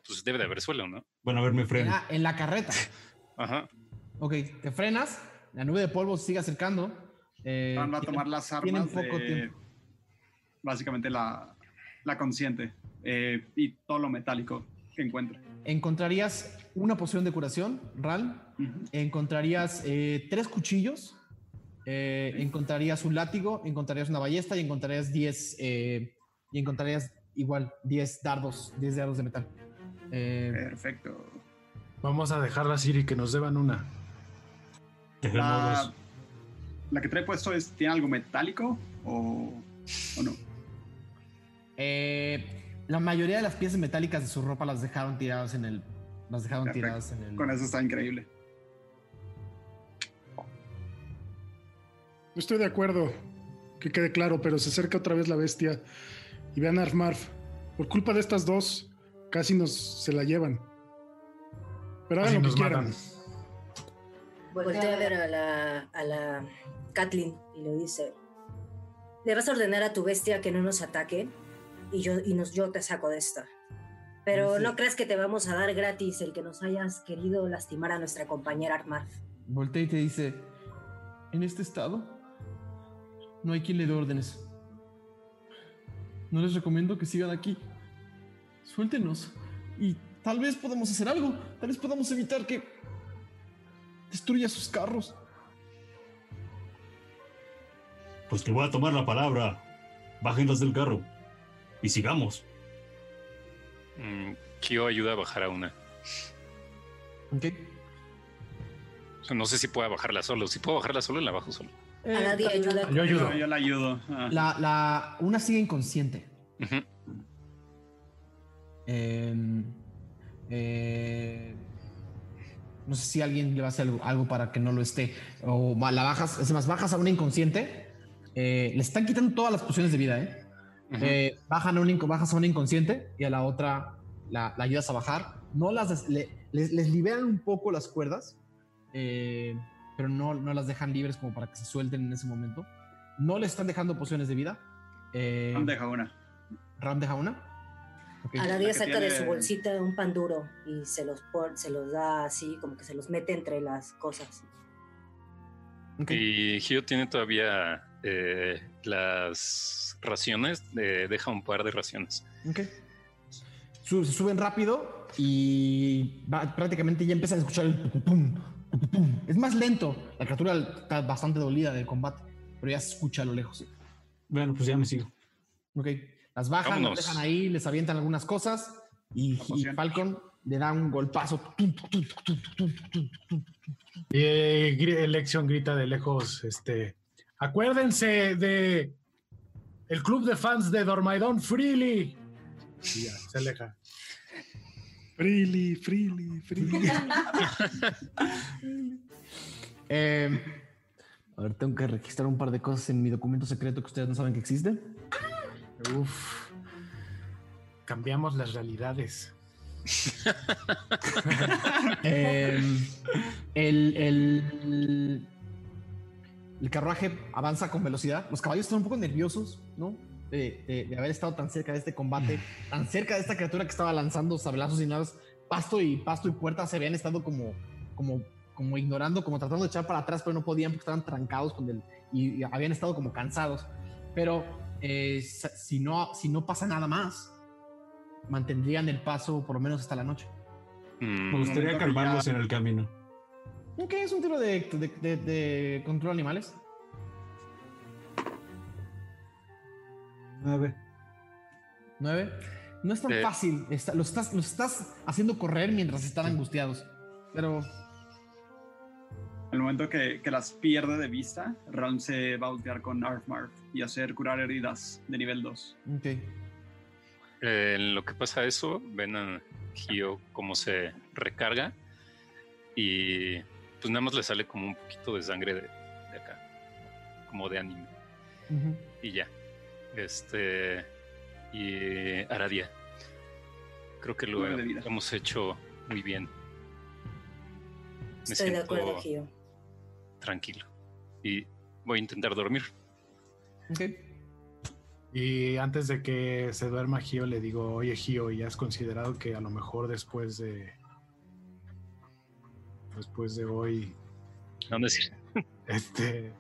pues debe de haber suelo, ¿no? Bueno, a ver, me En freno. en la carreta. Ajá. Ok, te frenas, la nube de polvo se sigue acercando. eh, Van a tomar las tienen armas poco de- tiempo. básicamente la, la consciente eh, y todo lo metálico que encuentre. Encontrarías una poción de curación, Ral. Encontrarías eh, tres cuchillos. Eh, encontrarías un látigo, encontrarías una ballesta y encontrarías 10 eh, y encontrarías igual 10 dardos, 10 dardos de metal. Eh, Perfecto. Vamos a dejarlas ir y que nos deban una. La, la que trae puesto es, ¿tiene algo metálico o, o no? Eh, la mayoría de las piezas metálicas de su ropa las dejaron tiradas en el. Las dejaron Perfecto. tiradas en el. Con eso está increíble. Estoy de acuerdo, que quede claro, pero se acerca otra vez la bestia y vean a Armarf. Por culpa de estas dos, casi nos se la llevan. Pero hagan Casi lo que nos quieran. matan. Voltea a ver a la, a la Kathleen y le dice: Le vas a ordenar a tu bestia que no nos ataque y yo, y nos, yo te saco de esta. Pero Sí. no creas que te vamos a dar gratis el que nos hayas querido lastimar a nuestra compañera Armar. Voltea y te dice: En este estado, no hay quien le dé órdenes. No les recomiendo que sigan aquí. Suéltenos. Y tal vez podamos hacer algo. Tal vez podamos evitar que destruya sus carros. Pues te voy a tomar la palabra. Bájenlas del carro. Y sigamos. Mm, Kyo ayuda a bajar a una. ¿Ok? O sea, no sé si pueda bajarla solo. Si puedo bajarla solo, la bajo solo. Eh, A nadie ayuda. Yo ayudo. Yo, yo la ayudo. Ah, La, la, una sigue inconsciente. Ujú. Eh, eh, no sé si alguien le va a hacer algo, algo para que no lo esté. O la bajas, es más, bajas a una inconsciente. eh, le están quitando todas las pociones de vida, ¿eh? Eh, bajan a un bajas a una inconsciente y a la otra la, la ayudas a bajar. No las des- le- les, les liberan un poco las cuerdas, eh, pero no, no las dejan libres como para que se suelten en ese momento. No le están dejando pociones de vida. Eh, Ram deja una. Ram deja una. A la día saca de su bolsita un pan duro y se los, pon- se los da así, como que se los mete entre las cosas. Ok. Y Hio tiene todavía eh, las raciones. eh, deja un par de raciones. Ok. Su- se suben rápido y va- prácticamente ya empiezan a escuchar el pum, pum, pum. Es más lento. La criatura está bastante dolida del combate, pero ya se escucha a lo lejos. Bueno, pues ya me sigo. Ok. Las bajan, las dejan ahí, les avientan algunas cosas y. Falcon le da un golpazo. Y eh, Elección grita de lejos, este, acuérdense de el club de fans de Dormaidon Freely. Y ya, se aleja. Freely, freely, freely. Eh, a ver, tengo que registrar un par de cosas en mi documento secreto que ustedes no saben que existe. Uf. Cambiamos las realidades. Eh, el, el, el carruaje avanza con velocidad. Los caballos están un poco nerviosos, ¿no? De, de- de haber estado tan cerca de este combate, tan cerca de esta criatura que estaba lanzando sablazos y nada. Pasto y pasto y puerta se habían estado como, como, como ignorando, como tratando de echar para atrás, pero no podían porque estaban trancados con el y, y habían estado como cansados. Pero eh, si no, si no pasa nada más, mantendrían el paso por lo menos hasta la noche. Mm, Me gustaría ya- en el camino. Ok, es un tiro de, de, de- de control de animales. Ver. 9. No es tan Eh. fácil. está- los, estás, los estás haciendo correr mientras están angustiados. Pero En el momento que, que las pierde de vista, Ram se va a voltear con Arfmarf y hacer curar heridas de nivel 2. Ok. Eh, en lo que pasa eso, ven a Hio cómo se recarga y pues nada más le sale como un poquito de sangre de, de acá, como de anime y ya. Este y Aradia. Creo que lo hemos hecho muy bien. Me Estoy de acuerdo, Gio. tranquilo y voy a intentar dormir. Ok. Y antes de que se duerma Gio, le digo, oye Gio, ¿y has considerado que a lo mejor después de... Después de hoy, No decir. este...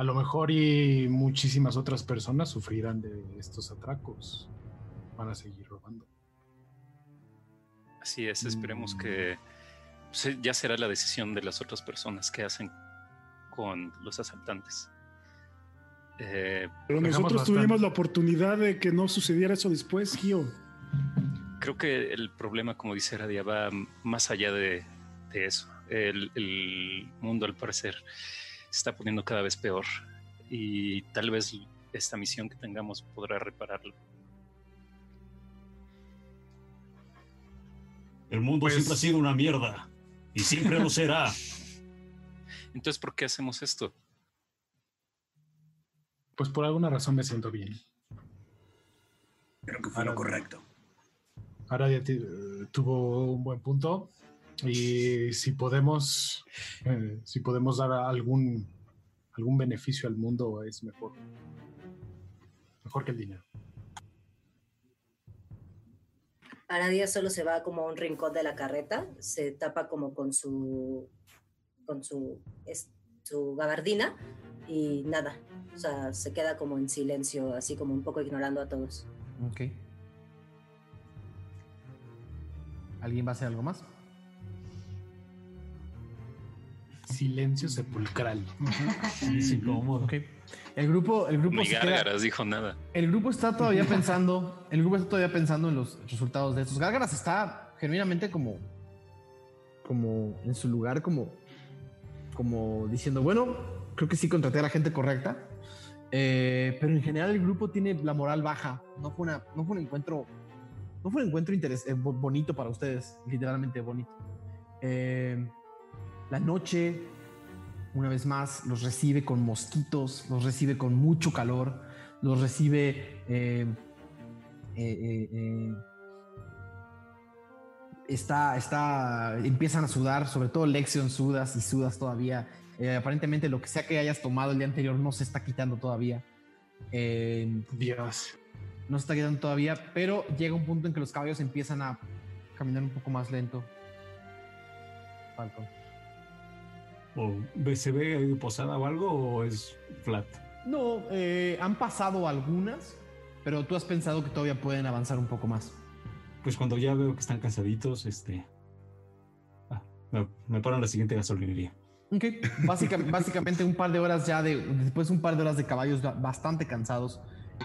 A lo mejor y muchísimas otras personas sufrirán de estos atracos. Van a seguir robando. Así es, esperemos Mm. que pues, ya será la decisión de las otras personas que hacen con los asaltantes. Eh, Pero nosotros bastante. tuvimos la oportunidad de que no sucediera eso después, Gio. creo que el problema, como dice Radia, va más allá de, de eso. El, el mundo, al parecer, se está poniendo cada vez peor y tal vez esta misión que tengamos podrá repararlo. El mundo Pues- siempre ha sido una mierda y siempre lo será. Entonces, ¿por qué hacemos esto? Pues por alguna razón me siento bien. Creo que fue Ahora- lo correcto. Ahora ya tuvo un buen punto y si podemos, eh, si podemos dar algún algún beneficio al mundo es mejor, mejor que el dinero. Aradia solo se va como a un rincón de la carreta, se tapa como con su con su, es- su gabardina y nada. O sea, se queda como en silencio, así como un poco ignorando a todos. Ok. ¿Alguien va a hacer algo más? Silencio sepulcral. Es incómodo. Ok. El grupo, el grupo se queda- dijo nada. El grupo está todavía pensando, el grupo está todavía pensando en los resultados de estos. Gárgaras está genuinamente como, como en su lugar, como, como diciendo, bueno, creo que sí contraté a la gente correcta, Eh, pero en general el grupo tiene la moral baja. No fue una, no fue un encuentro, no fue un encuentro interes- eh, bo- bonito para ustedes, literalmente bonito. Eh, la noche, una vez más, los recibe con mosquitos, los recibe con mucho calor, los recibe... eh, eh, eh, está, está, empiezan a sudar, sobre todo Lexion sudas y sudas todavía. Aparentemente lo que sea que hayas tomado el día anterior no se está quitando todavía. Dios. no se está quitando todavía, pero llega un punto en que los caballos empiezan a caminar un poco más lento. Falcon. ¿O ve- ¿Se ve ahí posada o algo o es flat? No, eh, han pasado algunas, pero tú has pensado que todavía pueden avanzar un poco más. Pues cuando ya veo que están cansaditos, este. ah, me, me paro en la siguiente gasolinería. Ok, Básica- básicamente un par de horas ya de, después de un par de horas de caballos ba- bastante cansados,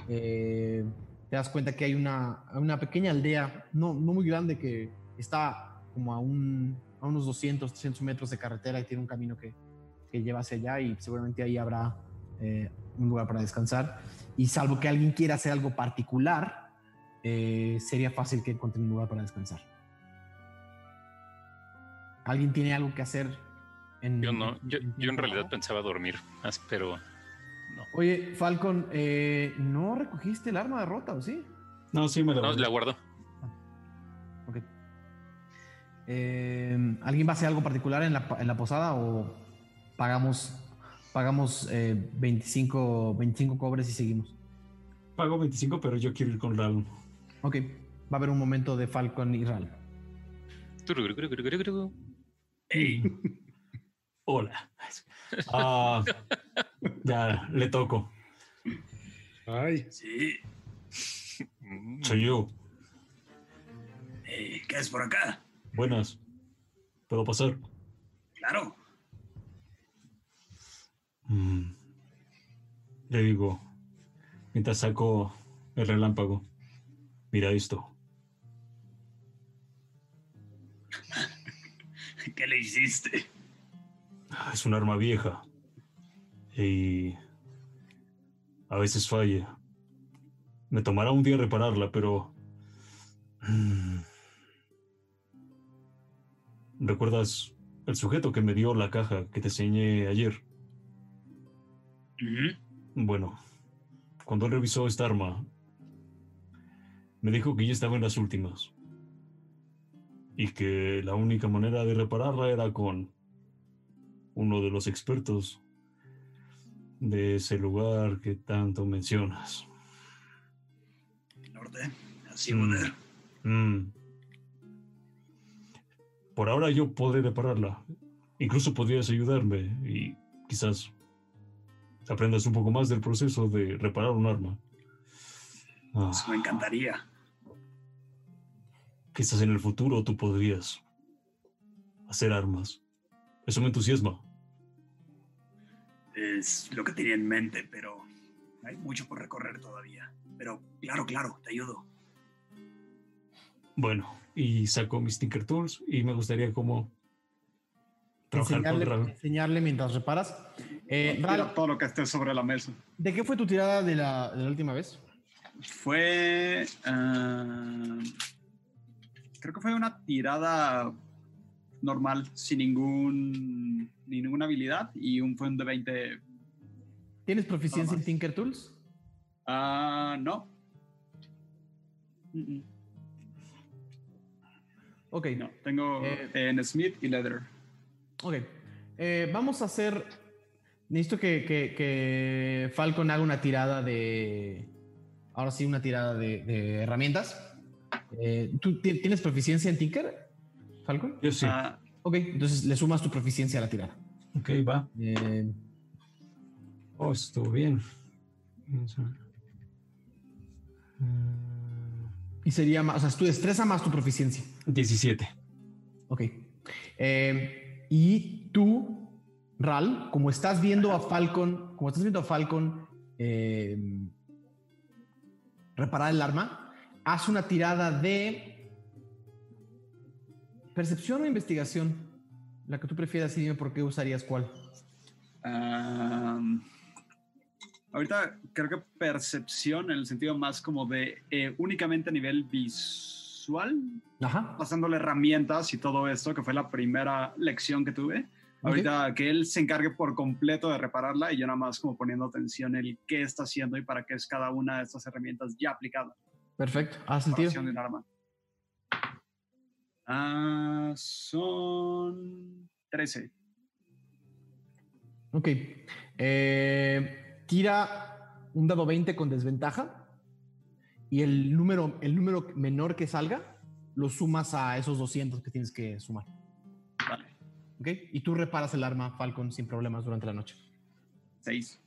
eh, te das cuenta que hay una, una pequeña aldea, no, no muy grande, que está como a, un, a unos 200, 300 metros de carretera y tiene un camino que, que lleva hacia allá y seguramente ahí habrá eh, un lugar para descansar. Y salvo que alguien quiera hacer algo particular, eh, sería fácil que encuentren un lugar para descansar. ¿Alguien tiene algo que hacer? En, Yo no, yo, en- yo en realidad trabajo? pensaba dormir más, pero no. Oye, Falcon, eh, ¿no recogiste el arma de rota o sí? No, sí me la No, la guardo. Eh, ¿Alguien va a hacer algo particular en la, pa- en la posada o pagamos, pagamos eh, 25, 25 cobres y seguimos? Pago 25, pero yo quiero ir con Ral. Ok, va a haber un momento de Falcon y Ral. Hola. Ah, ya, le toco. Ay, sí. Soy yo. ¿Qué es por acá? Buenas. ¿Puedo pasar? Claro. Mm. Le digo, mientras saco el relámpago, mira esto. ¿Qué le hiciste? Ah, Es un arma vieja. Y a veces falla. Me tomará un día repararla, pero... mm, ¿Recuerdas el sujeto que me dio la caja que te enseñé ayer? Bueno, cuando él revisó esta arma, me dijo que ya estaba en las últimas. Y que la única manera de repararla era con uno de los expertos de ese lugar que tanto mencionas. Norte. Así Mm. Mm. Por ahora yo podré repararla. Incluso podrías ayudarme y quizás aprendas un poco más del proceso de reparar un arma. Ah, Eso me encantaría. quizás en el futuro tú podrías hacer armas. Eso me entusiasma. Es lo que tenía en mente, pero hay mucho por recorrer todavía. Pero claro, claro, te ayudo. Bueno, y saco mis Tinker Tools y me gustaría como trabajar con Enseñarle, Ral. enseñarle mientras reparas. Eh, todo lo que esté sobre la mesa. ¿de qué fue tu tirada de la, de la última vez? Fue. ah, creo que fue una tirada normal, sin ningún ninguna habilidad y un fue un de 20. ¿Tienes proficiencia en. Tinker Tools? Ah, no. Mm, mm, Ok. No, tengo Eh. en Smith y Leather. Ok. Eh, vamos a hacer. Necesito que, que, que Falcon haga una tirada de. Ahora sí, una tirada de, de herramientas. Eh, ¿Tú ti- tienes proficiencia en Tinker, Falcon? Yo sí. Ah, Ok, entonces le sumas tu proficiencia a la tirada. ok, va. Eh, Oh, estuvo bien. Mm, y sería más. O sea, tu destreza más tu proficiencia. 17. Ok. Eh, y tú, Ral, como estás viendo a Falcon, como estás viendo a Falcon eh, reparar el arma, haz una tirada de percepción o investigación. La que tú prefieras y dime por qué usarías cuál. ah, ahorita creo que percepción en el sentido más como de eh, únicamente a nivel visual, Ajá. pasándole herramientas y todo esto, que fue la primera lección que tuve. Ahorita que él se encargue por completo de repararla y yo nada más como poniendo atención en el qué está haciendo y para qué es cada una de estas herramientas ya aplicadas. Perfecto. Haz sentido. Reparación de un arma. Ah, son 13. Ok. Eh, tira un dado 20 con desventaja y el número, el número menor que salga lo sumas a esos 200 que tienes que sumar. Vale. Ok. Y tú reparas el arma, Falcon, sin problemas durante la noche. 6.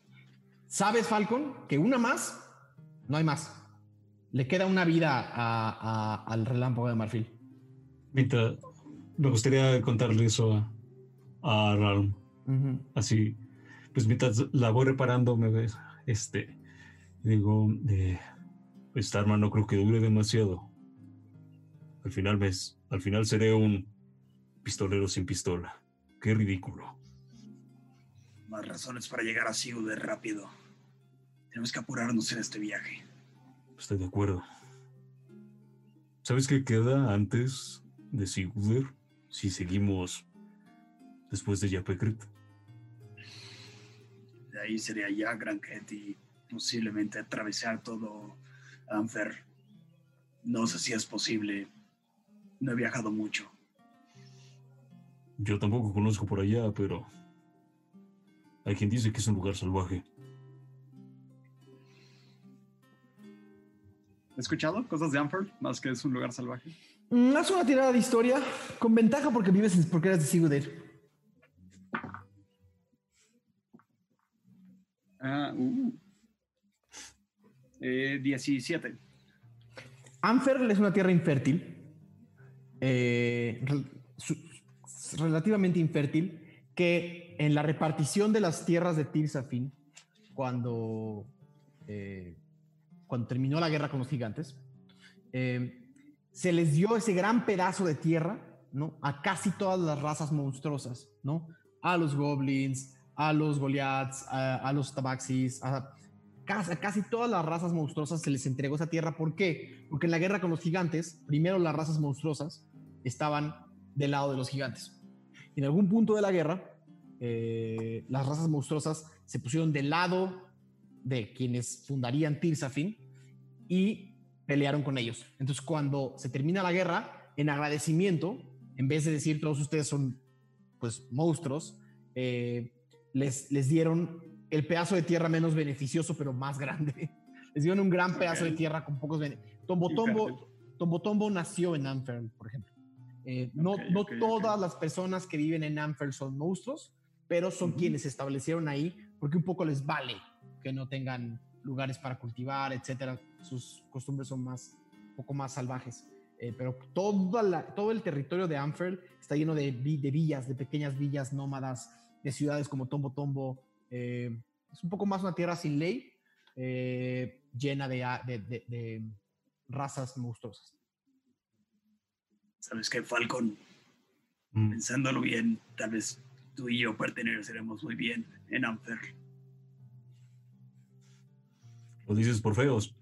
¿Sabes, Falcon, que una más? No hay más. Le queda una vida a- a- al relámpago de marfil. Mientras, me gustaría contarle eso a, a. Así, pues mientras la voy reparando, me ves, este, digo, eh, esta arma no creo que dure demasiado. Al final ves, al final seré un pistolero sin pistola. Qué ridículo. Más razones para llegar a Ciudad rápido. Tenemos que apurarnos en este viaje. Estoy de acuerdo. ¿Sabes qué queda antes de Sigurd si seguimos después de Yapekrit? De ahí sería ya Granquet y posiblemente atravesar todo Anfer. No sé si es posible. No he viajado mucho. Yo tampoco conozco por allá, pero hay quien dice que es un lugar salvaje. ¿He escuchado cosas de Anfield? Más que es un lugar salvaje. Mm, Haz una tirada de historia con ventaja porque vives porque eres de Sigurd. Ah, uh. Eh, 17. Anfer es una tierra infértil, eh, relativamente infértil, que en la repartición de las tierras de Tirsafin, cuando, eh, cuando terminó la guerra con los gigantes, se les dio ese gran pedazo de tierra ¿no? a casi todas las razas monstruosas, ¿no? a los goblins, a los goliaths, a, los tabaxis, a casi, a casi todas las razas monstruosas se les entregó esa tierra. ¿Por qué? Porque en la guerra con los gigantes, primero las razas monstruosas estaban del lado de los gigantes. En algún punto de la guerra, eh, las razas monstruosas se pusieron del lado de quienes fundarían Tirsafin y pelearon con ellos. Entonces, cuando se termina la guerra, en agradecimiento, en vez de decir todos ustedes son pues monstruos, eh, les, les dieron el pedazo de tierra menos beneficioso, pero más grande. Les dieron un gran pedazo de tierra con pocos beneficios. Tombo Tombo, Tombo Tombo nació en Anfer, por ejemplo. Eh, no todas las personas que viven en Anfer son monstruos, pero son quienes se establecieron ahí porque un poco les vale que no tengan lugares para cultivar, etcétera. Sus costumbres son más, un poco más salvajes. Eh, pero toda la- todo el territorio de Anfer está lleno de villas, de pequeñas villas nómadas, de ciudades como Tombo Tombo. Eh, es un poco más una tierra sin ley, eh, llena de, de- de razas monstruosas. ¿Sabes qué, Falcon? Mm, Pensándolo bien, tal vez tú y yo perteneceremos muy bien en Amfer. Lo dices por feos.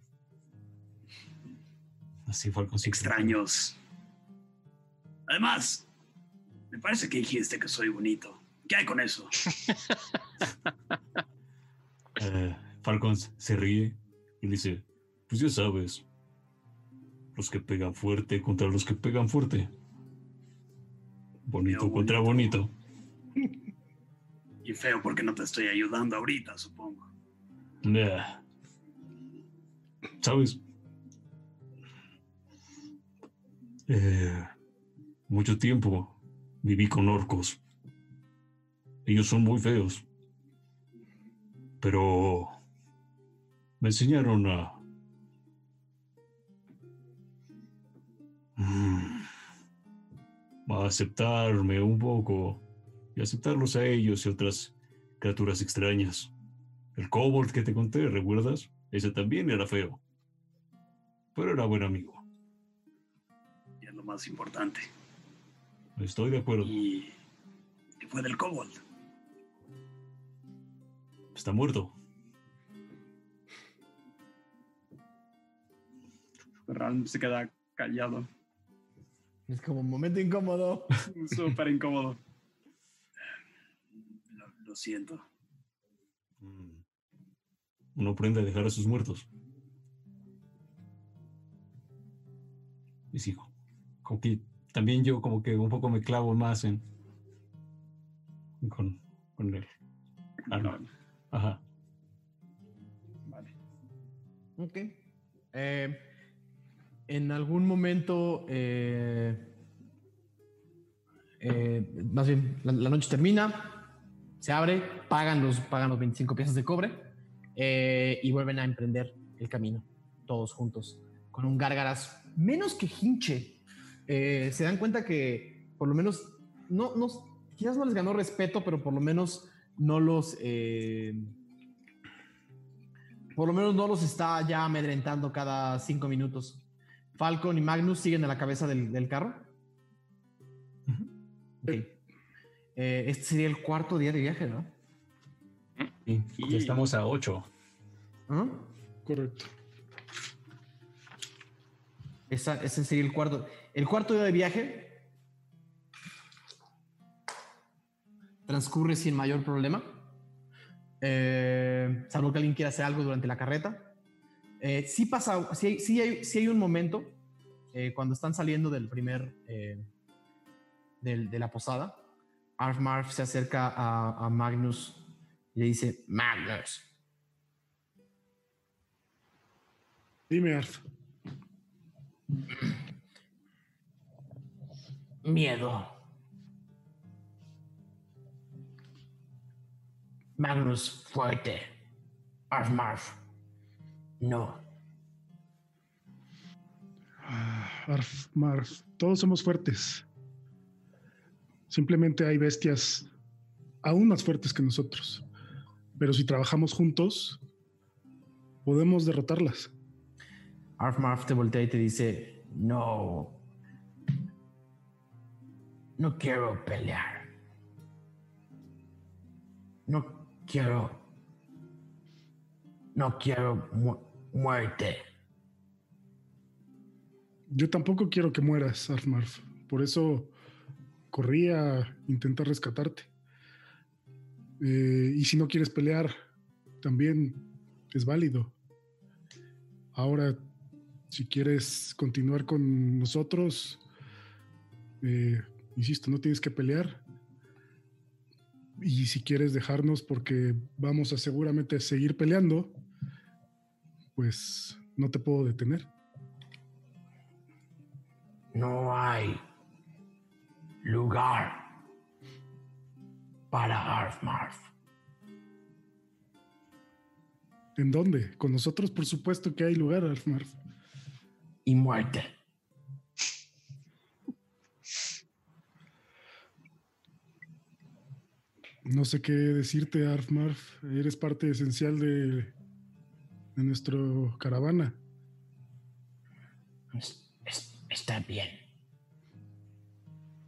Así Falcon sí. Extraños. Además, me parece que dijiste que soy bonito. ¿Qué hay con eso? Eh, Falcon se ríe y dice, pues ya sabes, los que pegan fuerte contra los que pegan fuerte. Bonito contra bonito. Y feo porque no te estoy ayudando ahorita, supongo. Nah. ¿Sabes? Eh, mucho tiempo viví con orcos. Ellos son muy feos. Pero me enseñaron a... Mm, a aceptarme un poco y aceptarlos a ellos y otras criaturas extrañas. El kobold que te conté, ¿recuerdas? Ese también era feo. Pero era buen amigo. Y es lo más importante. Estoy de acuerdo. Y, y fue del kobold. Está muerto. Ram se queda callado. Es como un momento incómodo. Súper incómodo. Lo, lo siento. Mm. Uno aprende a dejar a sus muertos. Y sí, como que también yo como que un poco me clavo más en con, con el arma. Ajá. Vale. Ok. Eh, en algún momento, eh, eh, más bien, la, noche termina, se abre, pagan los, pagan los 25 piezas de cobre y vuelven a emprender el camino, todos juntos, con un gárgaras menos que hinche. Se dan cuenta que, por lo menos, no, no, quizás no les ganó respeto, pero por lo menos no los... eh, por lo menos no los está ya amedrentando cada cinco minutos. Falcon y Magnus siguen a la cabeza del, del carro. Ok. Eh, este sería el cuarto día de viaje, ¿no? Sí, ya estamos a 8. ¿Ah? Correcto. Esa- ese sería el cuarto. El cuarto día de viaje transcurre sin mayor problema. Eh, salvo que alguien quiera hacer algo durante la carreta. Eh, sí pasa, sí hay, sí hay, sí hay un momento eh, cuando están saliendo del primer, eh, del- de la posada. Arf Marf se acerca a, a Magnus y le dice, Magnus, Dime, Arf. Miedo. Magnus fuerte. Arf Marf. No. Ah, Arf, Marf, todos somos fuertes. Simplemente hay bestias aún más fuertes que nosotros. Pero si trabajamos juntos, podemos derrotarlas. Arf Marf te voltea y te dice, no. No quiero pelear. No quiero. No quiero mu- muerte. Yo tampoco quiero que mueras, Arf Marf. Por eso corrí a intentar rescatarte. Eh, y si no quieres pelear, también es válido. Ahora, si quieres continuar con nosotros, eh, insisto, no tienes que pelear. Y si quieres dejarnos porque vamos a seguramente seguir peleando, pues no te puedo detener. No hay lugar para Arf Marf. ¿En dónde? Con nosotros, por supuesto que hay lugar, Arf Marf. y muerte. No sé qué decirte, Arf Marf. Eres parte esencial de, de nuestro caravana. Es- es- está bien.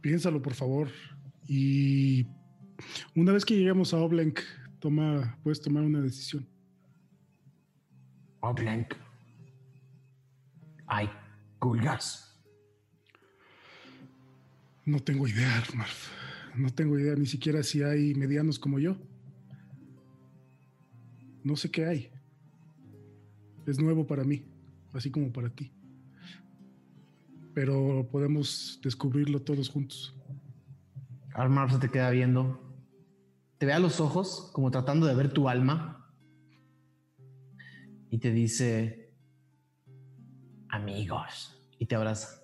Piénsalo, por favor. Y una vez que lleguemos a Oblenk, toma, puedes tomar una decisión. Oblenk. Hay Gulgas. No tengo idea, Armarf. No tengo idea ni siquiera si hay medianos como yo. No sé qué hay. Es nuevo para mí, así como para ti. Pero podemos descubrirlo todos juntos. Armar se te queda viendo. Te ve a los ojos, como tratando de ver tu alma. Y te dice, amigos. Y te abraza.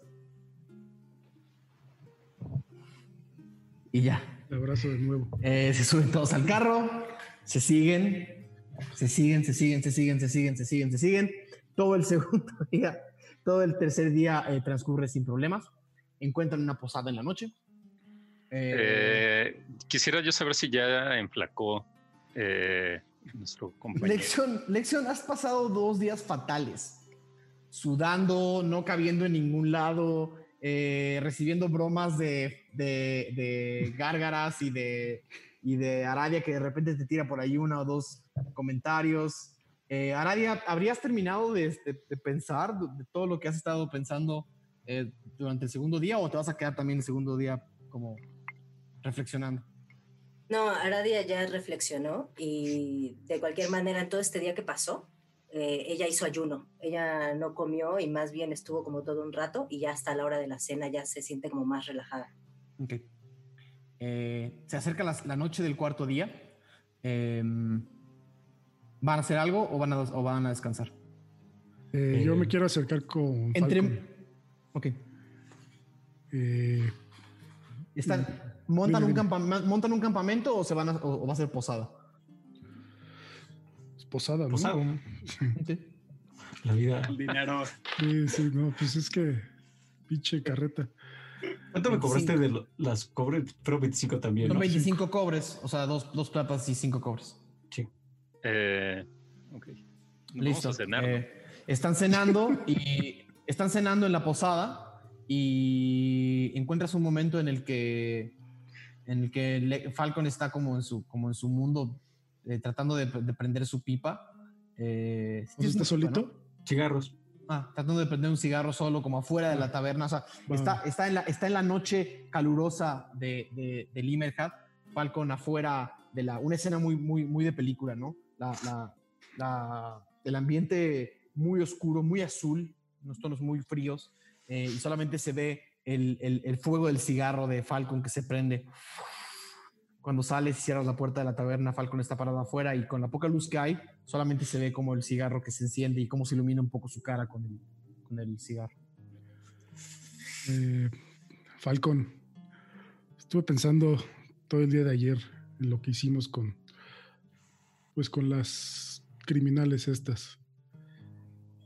Y ya. Abrazo de nuevo. Eh, se suben todos al carro, se siguen, se siguen, se siguen, se siguen, se siguen, se siguen, se siguen. Todo el segundo día, todo el tercer día eh, transcurre sin problemas. Encuentran una posada en la noche. Eh, Eh, quisiera yo saber si ya enflacó eh, nuestro compañero. Lección, Lección, has pasado dos días fatales. Sudando, no cabiendo en ningún lado, eh, recibiendo bromas de, de, de gárgaras y de, y de Aradia que de repente te tira por ahí una o dos comentarios. Eh, Aradia, ¿habrías terminado de, de- de pensar de todo lo que has estado pensando eh, durante el segundo día o te vas a quedar también el segundo día como reflexionando? No, Aradia ya reflexionó y de cualquier manera en todo este día que pasó, eh, ella hizo ayuno. Ella no comió y más bien estuvo como todo un rato y ya hasta la hora de la cena ya se siente como más relajada. Ok. Eh, se acerca las- la, noche del cuarto día. Em, ¿Van a hacer algo o van a, o van a descansar? Eh, yo Eh, me quiero acercar con Entre. Falcon. Ok. Eh, Están, ¿montan, un ¿Montan un campamento o, se van a- o, o va a ser posada? Posada, ¿no? Posada. La vida. El dinero. Sí, sí, no, pues es que pinche carreta. ¿Cuánto me cobraste de lo- las cobre? Pero 25 también. Son ¿no? 25 cobres, o sea, dos, dos platas y cinco cobres. Sí. Eh, ok. Vamos Listo. a cenar. ¿no? Eh, están cenando y están cenando en la posada y encuentras un momento en el que en el que Falcon está como en su como en su mundo eh, tratando de, de prender su pipa. Eh, ¿Vos ¿sí es estás una pipa, solito? no? Cigarros. Ah, tratando de prender un cigarro solo como afuera de la taberna. O sea, está, está, en la, está en la noche calurosa de, de, de Limerhat, Falcon afuera de la... Una escena muy, muy, muy de película, ¿no? La, la, la- el ambiente muy oscuro, muy azul, unos tonos muy fríos, eh, y solamente se ve el, el- el fuego del cigarro de Falcon que se prende. Cuando sales y cierras la puerta de la taberna, Falcon está parado afuera y con la poca luz que hay, solamente se ve como el cigarro que se enciende y cómo se ilumina un poco su cara con el, con el cigarro. Eh, Falcon, estuve pensando todo el día de ayer en lo que hicimos con, pues con las criminales estas.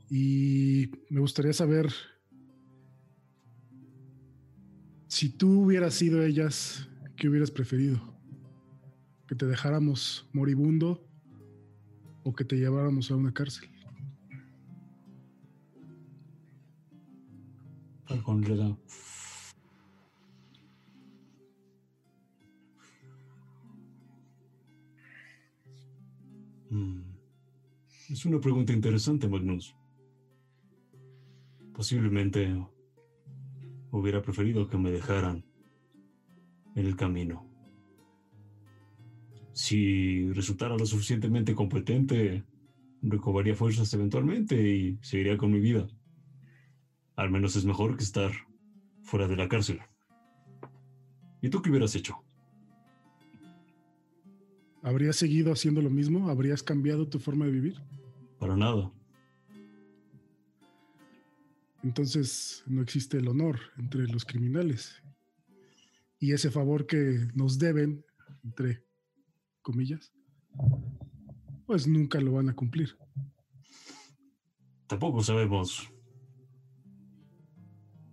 Y me gustaría saber si tú hubieras sido ellas, ¿qué hubieras preferido? ¿Que te dejáramos moribundo o que te lleváramos a una cárcel? Mm. Es una pregunta interesante, Magnus. Posiblemente hubiera preferido que me dejaran en el camino. Si resultara lo suficientemente competente, recobraría fuerzas eventualmente y seguiría con mi vida. Al menos es mejor que estar fuera de la cárcel. ¿Y tú qué hubieras hecho? ¿Habrías seguido haciendo lo mismo? ¿Habrías cambiado tu forma de vivir? Para nada. Entonces no existe el honor entre los criminales. Y ese favor que nos deben, entre comillas, pues nunca lo van a cumplir. Tampoco sabemos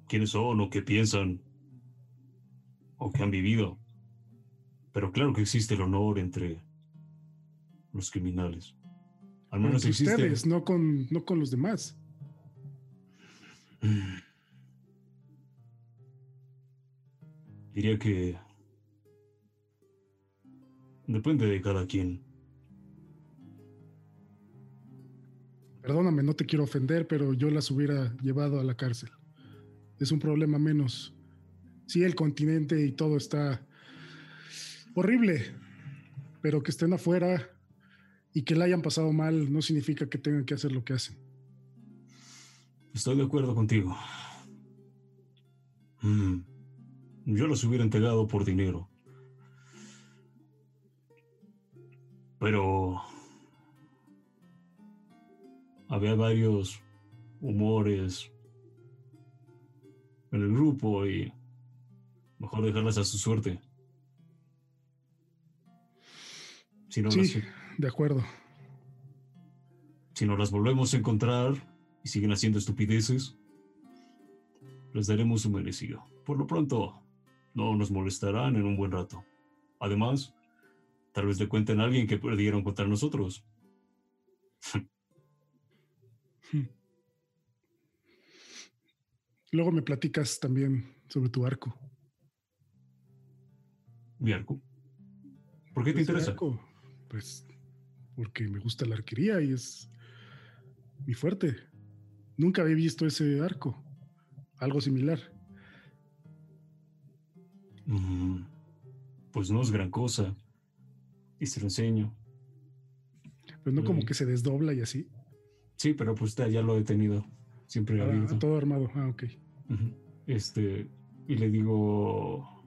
quiénes son o qué piensan o qué han vivido. Pero claro que existe el honor entre los criminales. Al menos Entre existe. ustedes, no con, no con los demás. Diría que depende de cada quien. Perdóname, no te quiero ofender, pero yo las hubiera llevado a la cárcel. Es un problema menos. Sí, el continente y todo está horrible, pero que estén afuera y que la hayan pasado mal no significa que tengan que hacer lo que hacen. Estoy de acuerdo contigo. Mm, Yo los hubiera entregado por dinero. Pero había varios humores en el grupo y mejor dejarlas a su suerte. Si no, Sí, las, de acuerdo. si no las volvemos a encontrar y siguen haciendo estupideces, les daremos su merecido. Por lo pronto, no nos molestarán en un buen rato. Además, tal vez le cuenten a alguien que perdieron contra nosotros. Luego me platicas también sobre tu arco. Mi arco. ¿Por qué te Ese interesa? arco, pues porque me gusta la arquería y es mi fuerte. Nunca había visto ese arco. Algo similar. Mm, pues no es gran cosa. Y se lo enseño. Pero no como que se desdobla y así. Sí, pero pues ya, lo he tenido. Siempre Ah, abierto. todo armado. Ah, ok. Este, y le digo,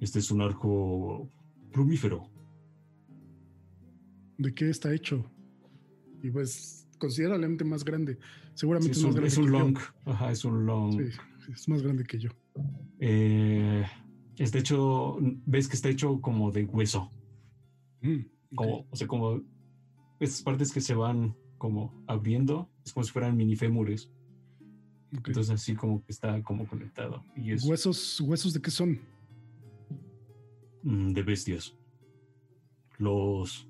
este es un arco plumífero. ¿De qué está hecho? Y pues considerablemente más grande. Sí, Seguramente es, más un, grande es un que yo. long. Ajá, es un long. Sí, es más grande que yo. Eh, está hecho, ves que está hecho como de hueso. Mm. Como, o sea, como estas partes que se van como abriendo, es como si fueran mini fémures. Entonces así como que está como conectado. Y es ¿Huesos, ¿Huesos de qué son? mm, de bestias. Los...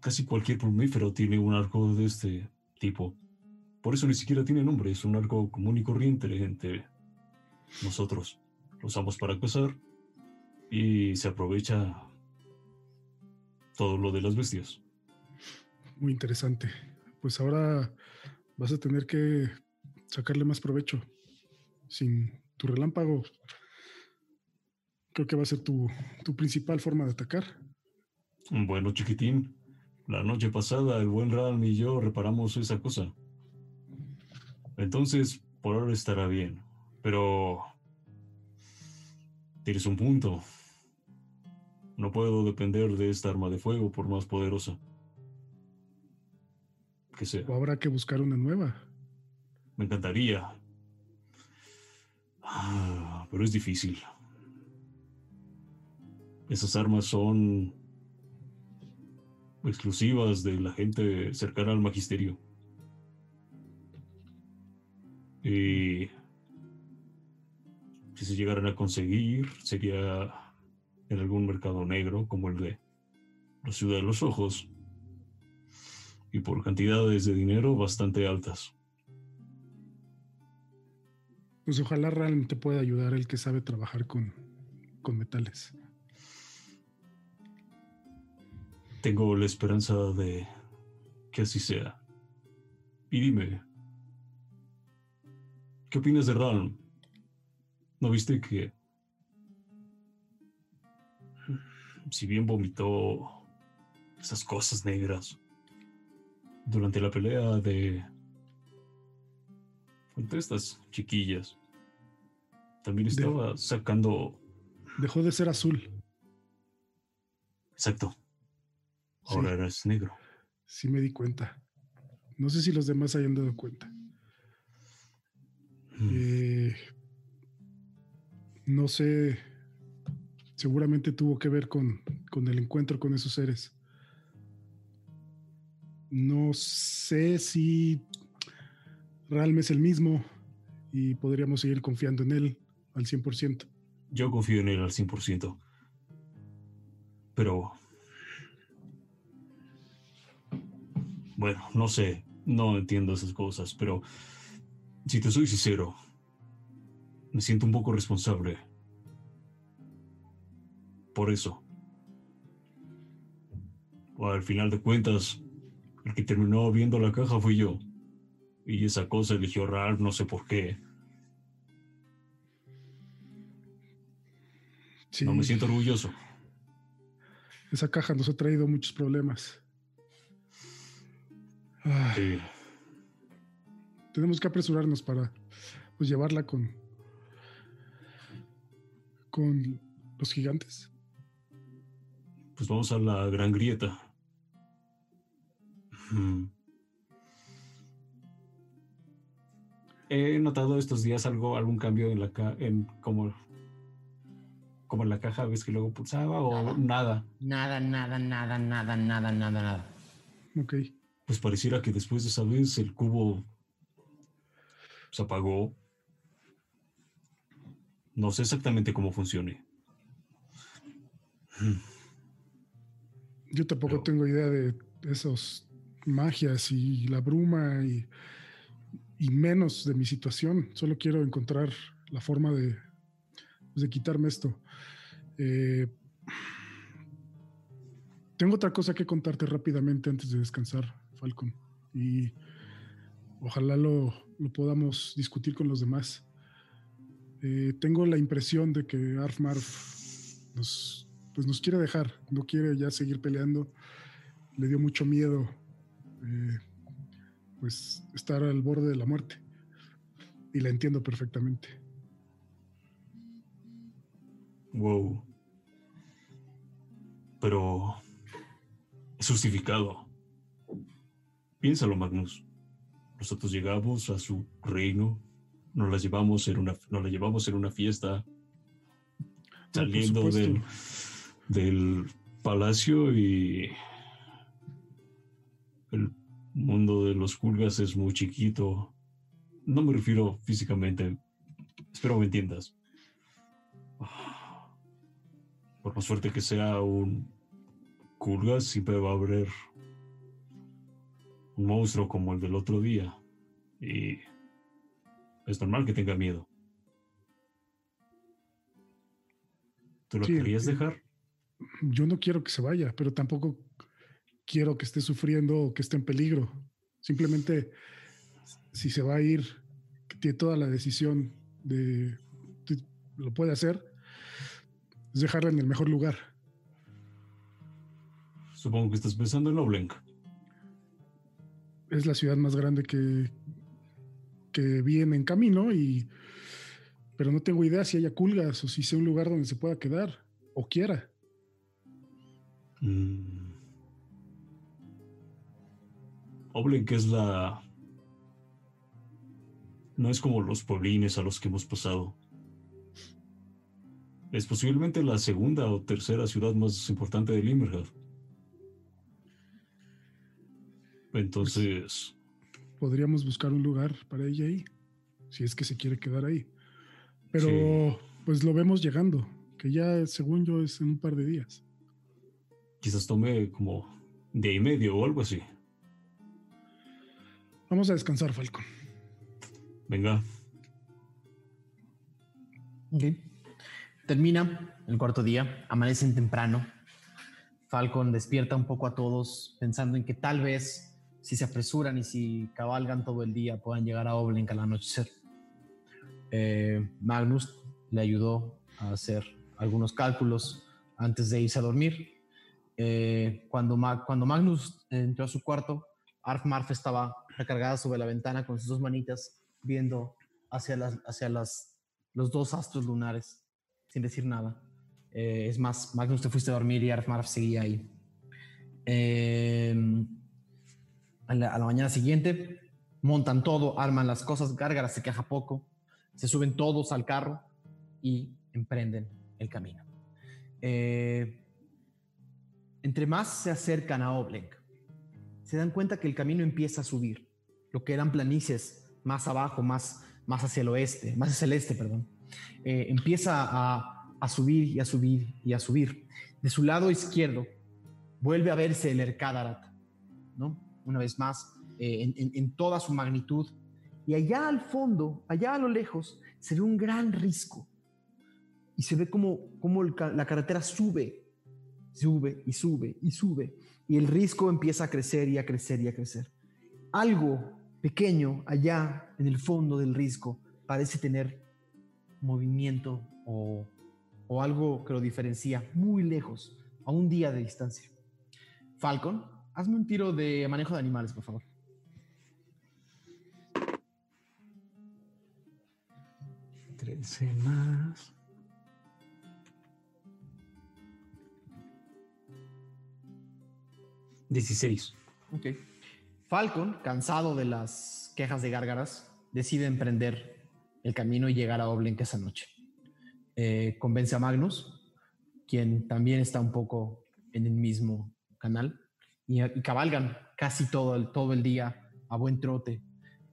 Casi cualquier plumífero tiene un arco de este tipo. Por eso ni siquiera tiene nombre, es un arco común y corriente entre nosotros. Lo usamos para cazar y se aprovecha todo lo de las bestias. Muy interesante. Pues ahora vas a tener que sacarle más provecho. Sin tu relámpago, creo que va a ser tu, tu principal forma de atacar. Bueno, chiquitín, la noche pasada el buen Ram y yo reparamos esa cosa. Entonces, por ahora estará bien. Pero... Tienes un punto. No puedo depender de esta arma de fuego por más poderosa. Que sea. O habrá que buscar una nueva. Me encantaría. Ah, pero es difícil. Esas armas son exclusivas de la gente cercana al magisterio. Y si se llegaran a conseguir, sería en algún mercado negro como el de la Ciudad de los Ojos. Y por cantidades de dinero bastante altas. Pues ojalá Ralm te pueda ayudar, el que sabe trabajar con, con metales. Tengo la esperanza de que así sea. Y dime, ¿qué opinas de Ralm? ¿No viste que, si bien vomitó esas cosas negras durante la pelea de entre estas chiquillas, también estaba sacando, Dejó de ser azul. exacto, Sí. ahora eres negro. Sí me di cuenta. No sé si los demás hayan dado cuenta. Mm. Eh, no sé. Seguramente tuvo que ver con, con el encuentro con esos seres. No sé si Ralm es el mismo y podríamos seguir confiando en él al 100%. Yo confío en él al 100%. Pero... Bueno, no sé, no entiendo esas cosas, pero si te soy sincero, me siento un poco responsable. Por eso. Al final de cuentas, el que terminó viendo la caja fui yo. Y esa cosa eligió Ralph, no sé por qué. Sí, No me siento orgulloso. esa caja nos ha traído muchos problemas. Sí. tenemos que apresurarnos para pues, llevarla con con los gigantes. Pues vamos a la gran grieta. Hmm. He notado estos días algo, algún cambio en la ca en como, como en la caja, ves que luego pulsaba o nada. Nada, nada, nada, nada, nada, nada, nada. Ok. Pues pareciera que después de esa vez el cubo se apagó. No sé exactamente cómo funcione. Hmm. Yo tampoco Pero- tengo idea de esos magias y la bruma y, y menos de mi situación. Solo quiero encontrar la forma de, pues, de quitarme esto. Eh, tengo otra cosa que contarte rápidamente antes de descansar, Falcon. Y ojalá lo, lo podamos discutir con los demás. Eh, tengo la impresión de que Arf Marf nos, pues nos quiere dejar, no quiere ya seguir peleando. Le dio mucho miedo eh, pues estar al borde de la muerte. Y la entiendo perfectamente. Wow. Pero es justificado. Piénsalo, Magnus. Nosotros llegamos a su reino, nos la llevamos en una, nos la llevamos en una fiesta, saliendo supuesto. del, del palacio y el mundo de los pulgas es muy chiquito. No me refiero físicamente. Espero me entiendas. Por más fuerte que sea un Kulga, siempre va a haber un monstruo como el del otro día. Y es normal que tenga miedo. ¿Tú lo Sí, querías dejar? Yo no quiero que se vaya, pero tampoco quiero que esté sufriendo o que esté en peligro. Simplemente, si se va a ir, que tiene toda la decisión de, de- lo puede hacer, es dejarla en el mejor lugar. Supongo que estás pensando en Oblenk. Es la ciudad más grande que, que viene en camino y pero no tengo idea si haya culgas o si sea un lugar donde se pueda quedar o quiera. Mm. Oblenk es la... No es como los pueblines a los que hemos pasado. Es posiblemente la segunda o tercera ciudad más importante de Limmerhad. Entonces, podríamos buscar un lugar para ella ahí, si es que se quiere quedar ahí. Pero Sí. pues lo vemos llegando, que ya según yo es en un par de días. Quizás tome como día y medio o algo así. Vamos a descansar, Falcon. Venga, Ok. Termina el cuarto día, amanecen temprano. Falcon despierta un poco a todos pensando en que tal vez si se apresuran y si cabalgan todo el día puedan llegar a Oblenk al anochecer. Eh, Magnus le ayudó a hacer algunos cálculos antes de irse a dormir. Eh, cuando, Ma- cuando Magnus entró a su cuarto, Arf Marf estaba recargada sobre la ventana con sus dos manitas viendo hacia, las, hacia las, los dos astros lunares sin decir nada. Eh, es más, Magnus te fuiste a dormir y Arf Marf seguía ahí. Eh, a, la, a la mañana siguiente montan todo, arman las cosas, Gárgara se queja poco, se suben todos al carro y emprenden el camino. Eh, entre más se acercan a Oblenk, se dan cuenta que el camino empieza a subir. Lo que eran planicies más abajo, más, más hacia el oeste, más hacia el este, perdón, eh, empieza a, a subir y a subir y a subir. De su lado izquierdo vuelve a verse el Ercadarat, ¿no? Una vez más, eh, en, en- en toda su magnitud Y allá al fondo, allá a lo lejos, se ve un gran risco. Y se ve como, como la carretera sube, sube y sube y sube. Y el risco empieza a crecer y a crecer y a crecer. Algo pequeño allá en el fondo del risco parece tener movimiento o, o algo que lo diferencia muy lejos, a un día de distancia. Falcon, hazme un tiro de manejo de animales, por favor. Trece más. Dieciséis. Ok. Falcon, cansado de las quejas de gárgaras, decide emprender el camino y llegar a Oblenk esa noche. Eh, convence a Magnus, quien también está un poco en el mismo canal, y, y cabalgan casi todo el, todo el día a buen trote.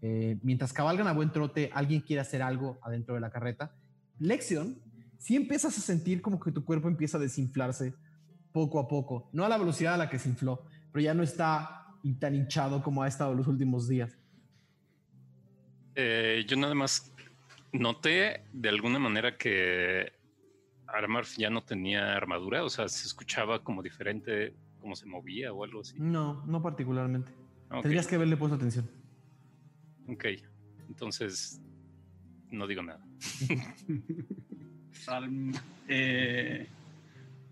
Eh, mientras cabalgan a buen trote, alguien quiere hacer algo adentro de la carreta. Lexion, si empiezas a sentir como que tu cuerpo empieza a desinflarse poco a poco, no a la velocidad a la que se infló, pero ya no está tan hinchado como ha estado los últimos días. Eh, yo nada más noté de alguna manera que Armarf ya no tenía armadura, o sea, se escuchaba como diferente, como se movía o algo así. No, no particularmente. Tendrías que haberle puesto atención. ok. entonces no digo nada. Salm, eh,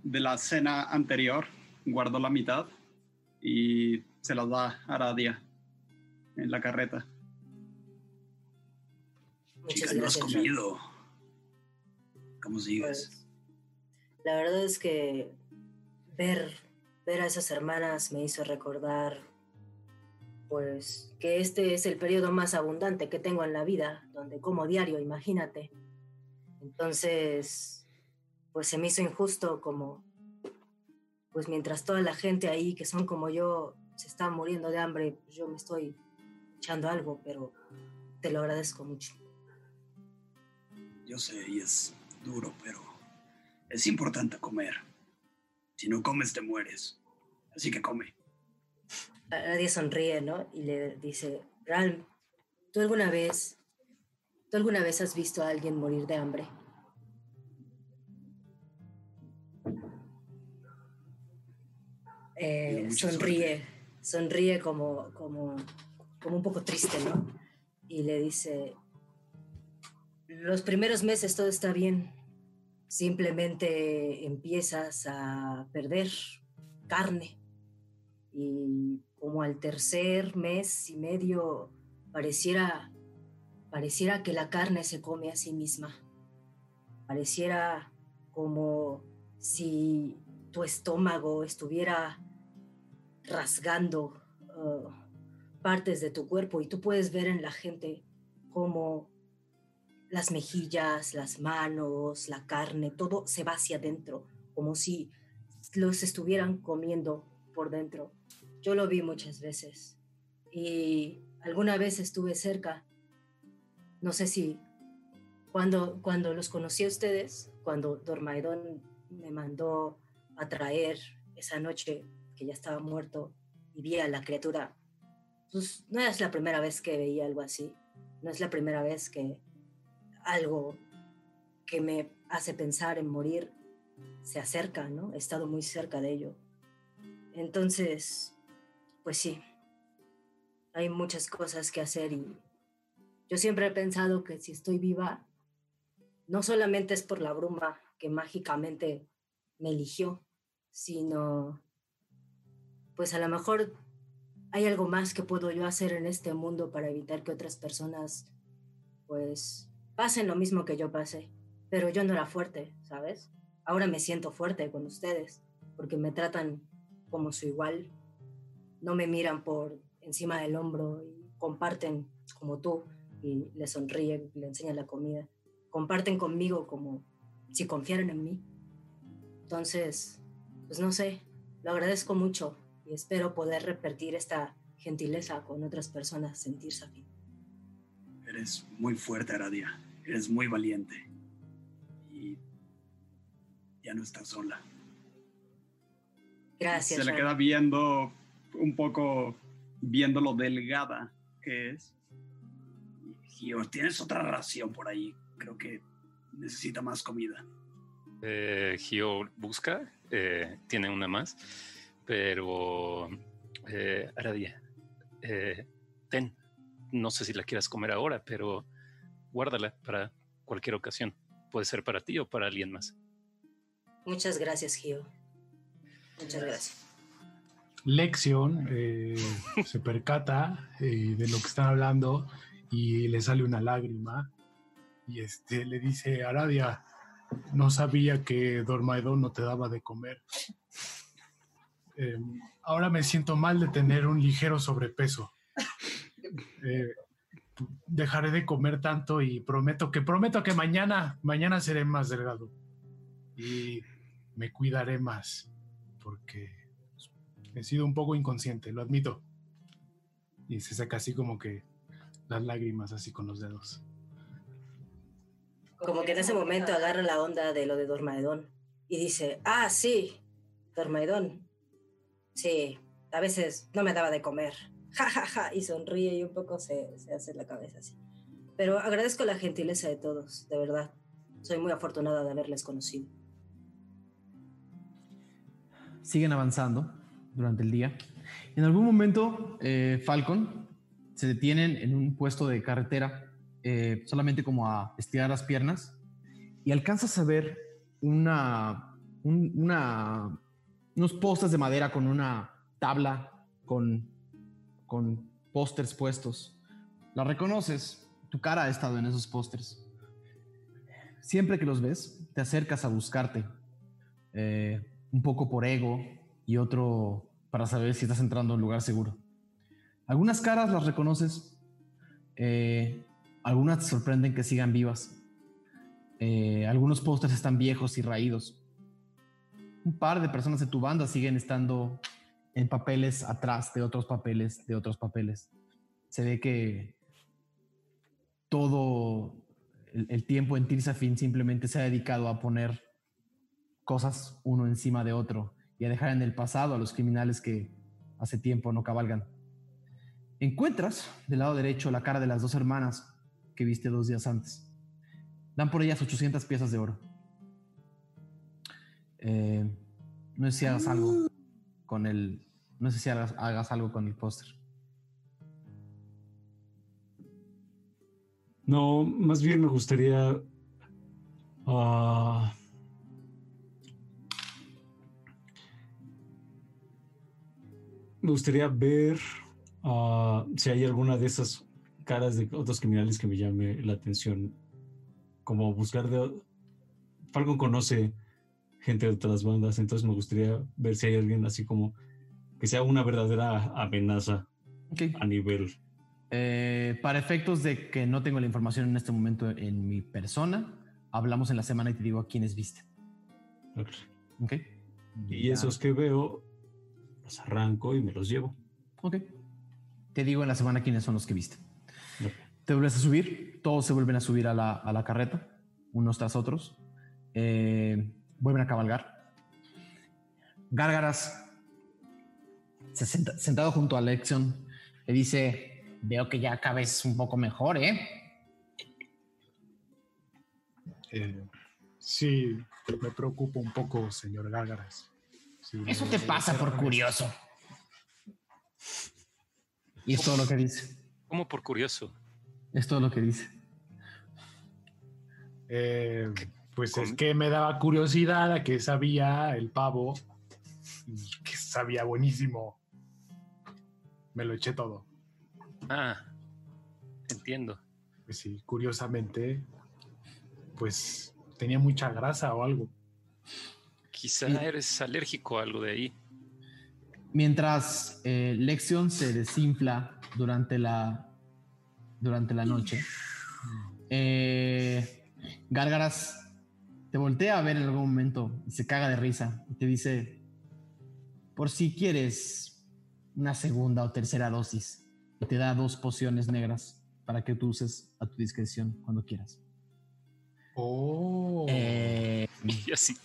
de la cena anterior, guardó la mitad y se las da a Aradia en la carreta. Muchas Chica, no has comido. ¿Cómo sigues? Pues, la verdad es que ver, ver a esas hermanas me hizo recordar, pues, que este es el periodo más abundante que tengo en la vida, donde como diario, imagínate. Entonces, pues se me hizo injusto como, pues mientras toda la gente ahí que son como yo se está muriendo de hambre, pues yo me estoy echando algo, pero te lo agradezco mucho. Yo sé, y es duro, pero es importante comer. Si no comes, te mueres. Así que come. Nadie sonríe, ¿no? Y le dice, Ralm, ¿tú alguna vez, tú alguna vez has visto a alguien morir de hambre? Eh, sonríe, sonríe como, como, como un poco triste, ¿no? Y le dice, los primeros meses todo está bien, simplemente empiezas a perder carne. Y como al tercer mes y medio pareciera pareciera que la carne se come a sí misma. Pareciera como si tu estómago estuviera rasgando uh, partes de tu cuerpo y tú puedes ver en la gente como las mejillas, las manos, la carne, todo se va hacia adentro, como si los estuvieran comiendo por dentro. Yo lo vi muchas veces y alguna vez estuve cerca. No sé si cuando, cuando los conocí a ustedes, cuando Dormaidón me mandó a traer esa noche que ya estaba muerto y vi a la criatura, pues no es la primera vez que veía algo así. No es la primera vez que algo que me hace pensar en morir se acerca, ¿no? He estado muy cerca de ello. Entonces, pues sí, hay muchas cosas que hacer y yo siempre he pensado que si estoy viva, no solamente es por la bruma que mágicamente me eligió, sino pues a lo mejor hay algo más que puedo yo hacer en este mundo para evitar que otras personas pues pasen lo mismo que yo pasé. Pero yo no era fuerte, ¿sabes? Ahora me siento fuerte con ustedes porque me tratan como su igual, no me miran por encima del hombro y comparten como tú y le sonríen, le enseñan la comida, comparten conmigo como si confiaran en mí. Entonces, pues no sé, lo agradezco mucho y espero poder repetir esta gentileza con otras personas, sentirse afín. Eres muy fuerte, Aradia. Eres muy valiente. Y ya no estás sola. Gracias. Se le Ram. queda viendo un poco, viendo lo delgada que es. Gio, tienes otra ración por ahí. Creo que necesita más comida. Eh, Gio busca, eh, tiene una más, pero eh, Aradia, eh, ten. No sé si la quieras comer ahora, pero guárdala para cualquier ocasión. Puede ser para ti o para alguien más. Muchas gracias, Gio. Muchas gracias. Lexion eh, se percata eh, de lo que están hablando y le sale una lágrima y este le dice Aradia no sabía que Dormaedon no te daba de comer Eh, ahora me siento mal de tener un ligero sobrepeso Eh, dejaré de comer tanto y prometo que prometo que mañana mañana seré más delgado y me cuidaré más porque He sido un poco inconsciente, lo admito. Y se saca así como que las lágrimas así con los dedos. Como que en ese momento agarra la onda de lo de Dormaedón y dice, ah, sí, Dormaedón. Sí, a veces no me daba de comer. Ja, ja, ja. Y sonríe y un poco se, se hace la cabeza así. Pero agradezco la gentileza de todos, de verdad. Soy muy afortunada de haberles conocido. Siguen avanzando durante el día. En algún momento, eh, Falcon se detienen en un puesto de carretera, eh, solamente como a estirar las piernas, y alcanzas a ver una, un- una, unos postes de madera con una tabla con, con pósters puestos. La reconoces, tu cara ha estado en esos pósters. Siempre que los ves, te acercas a buscarte, eh, un poco por ego y otro para saber si estás entrando a un lugar seguro. Algunas caras las reconoces, eh, algunas te sorprenden que sigan vivas. Eh, algunos pósters están viejos y raídos. Un par de personas de tu banda siguen estando en papeles atrás de otros papeles, de otros papeles. Se ve que todo el, tiempo en Tirsafin simplemente se ha dedicado a poner cosas uno encima de otro y a dejar en el pasado a los criminales que hace tiempo no cabalgan. Encuentras del lado derecho la cara de las dos hermanas que viste dos días antes. Dan por ellas 800 piezas de oro. Eh, no sé si hagas algo con el. No sé si hagas, hagas algo con el póster. No, más bien me gustaría. ah, me gustaría ver ah, si hay alguna de esas caras de otros criminales que me llame la atención. Como buscar de. Falcon conoce gente de otras bandas, entonces me gustaría ver si hay alguien así como que sea una verdadera amenaza a nivel. Eh, para efectos de que no tengo la información en este momento en mi persona, hablamos en la semana y te digo a quiénes viste. Ok. Y Ya. esos que veo, los arranco y me los llevo. Ok. Te digo en la semana quiénes son los que viste. Ok. Te vuelves a subir, todos se vuelven a subir a la, a la carreta, unos tras otros. Eh, vuelven a cabalgar. Gárgaras, se senta- sentado junto a Lexion, le dice: Veo que ya cabes un poco mejor, ¿eh? Eh, sí, me preocupa un poco, señor Gárgaras. Sí, Eso te pasa por curioso. Y es todo lo que dice. Como por curioso. Es todo lo que dice. Eh, pues es que me daba curiosidad a que sabía el pavo y que sabía buenísimo. Me lo eché todo. Ah, entiendo. Pues sí, curiosamente, pues tenía mucha grasa o algo. Quizá eres alérgico a algo de ahí. Mientras eh, Lexion se desinfla durante la, durante la noche, eh, Gárgaras te voltea a ver en algún momento y se caga de risa y te dice, por si quieres una segunda o tercera dosis, y te da dos pociones negras para que tú uses a tu discreción cuando quieras. Oh. Eh, Y así.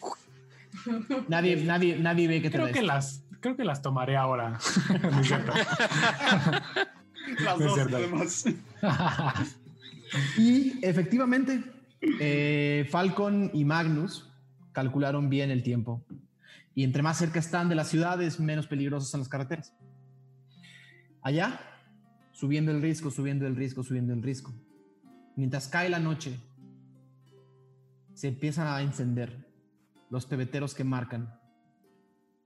nadie, nadie, nadie ve que te creo que las, creo que las tomaré ahora. No es cierto. Las No es dos, cierto. además. Y efectivamente, eh, Falcon y Magnus calcularon bien el tiempo. Y entre más cerca están de las ciudades, menos peligrosas son las carreteras. Allá, subiendo el risco, subiendo el risco, subiendo el risco. Mientras cae la noche, se empiezan a encender los pebeteros que marcan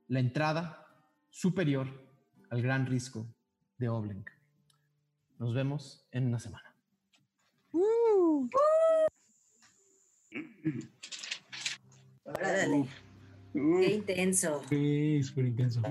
la entrada superior al gran risco de Oblenk. Nos vemos en una semana. Órale, qué intenso. Sí, súper intenso.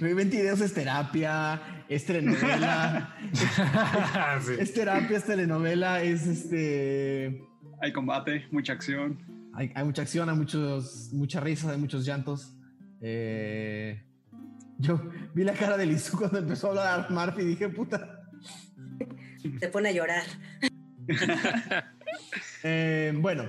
20 videos es terapia, es telenovela, Sí. es terapia, es telenovela, es este... Hay combate, mucha acción. Hay, hay mucha acción, hay muchos, mucha risa, hay muchos llantos. Eh, yo vi la cara de Lizu cuando empezó a hablar Murphy y dije, puta. Se pone a llorar. Eh, bueno,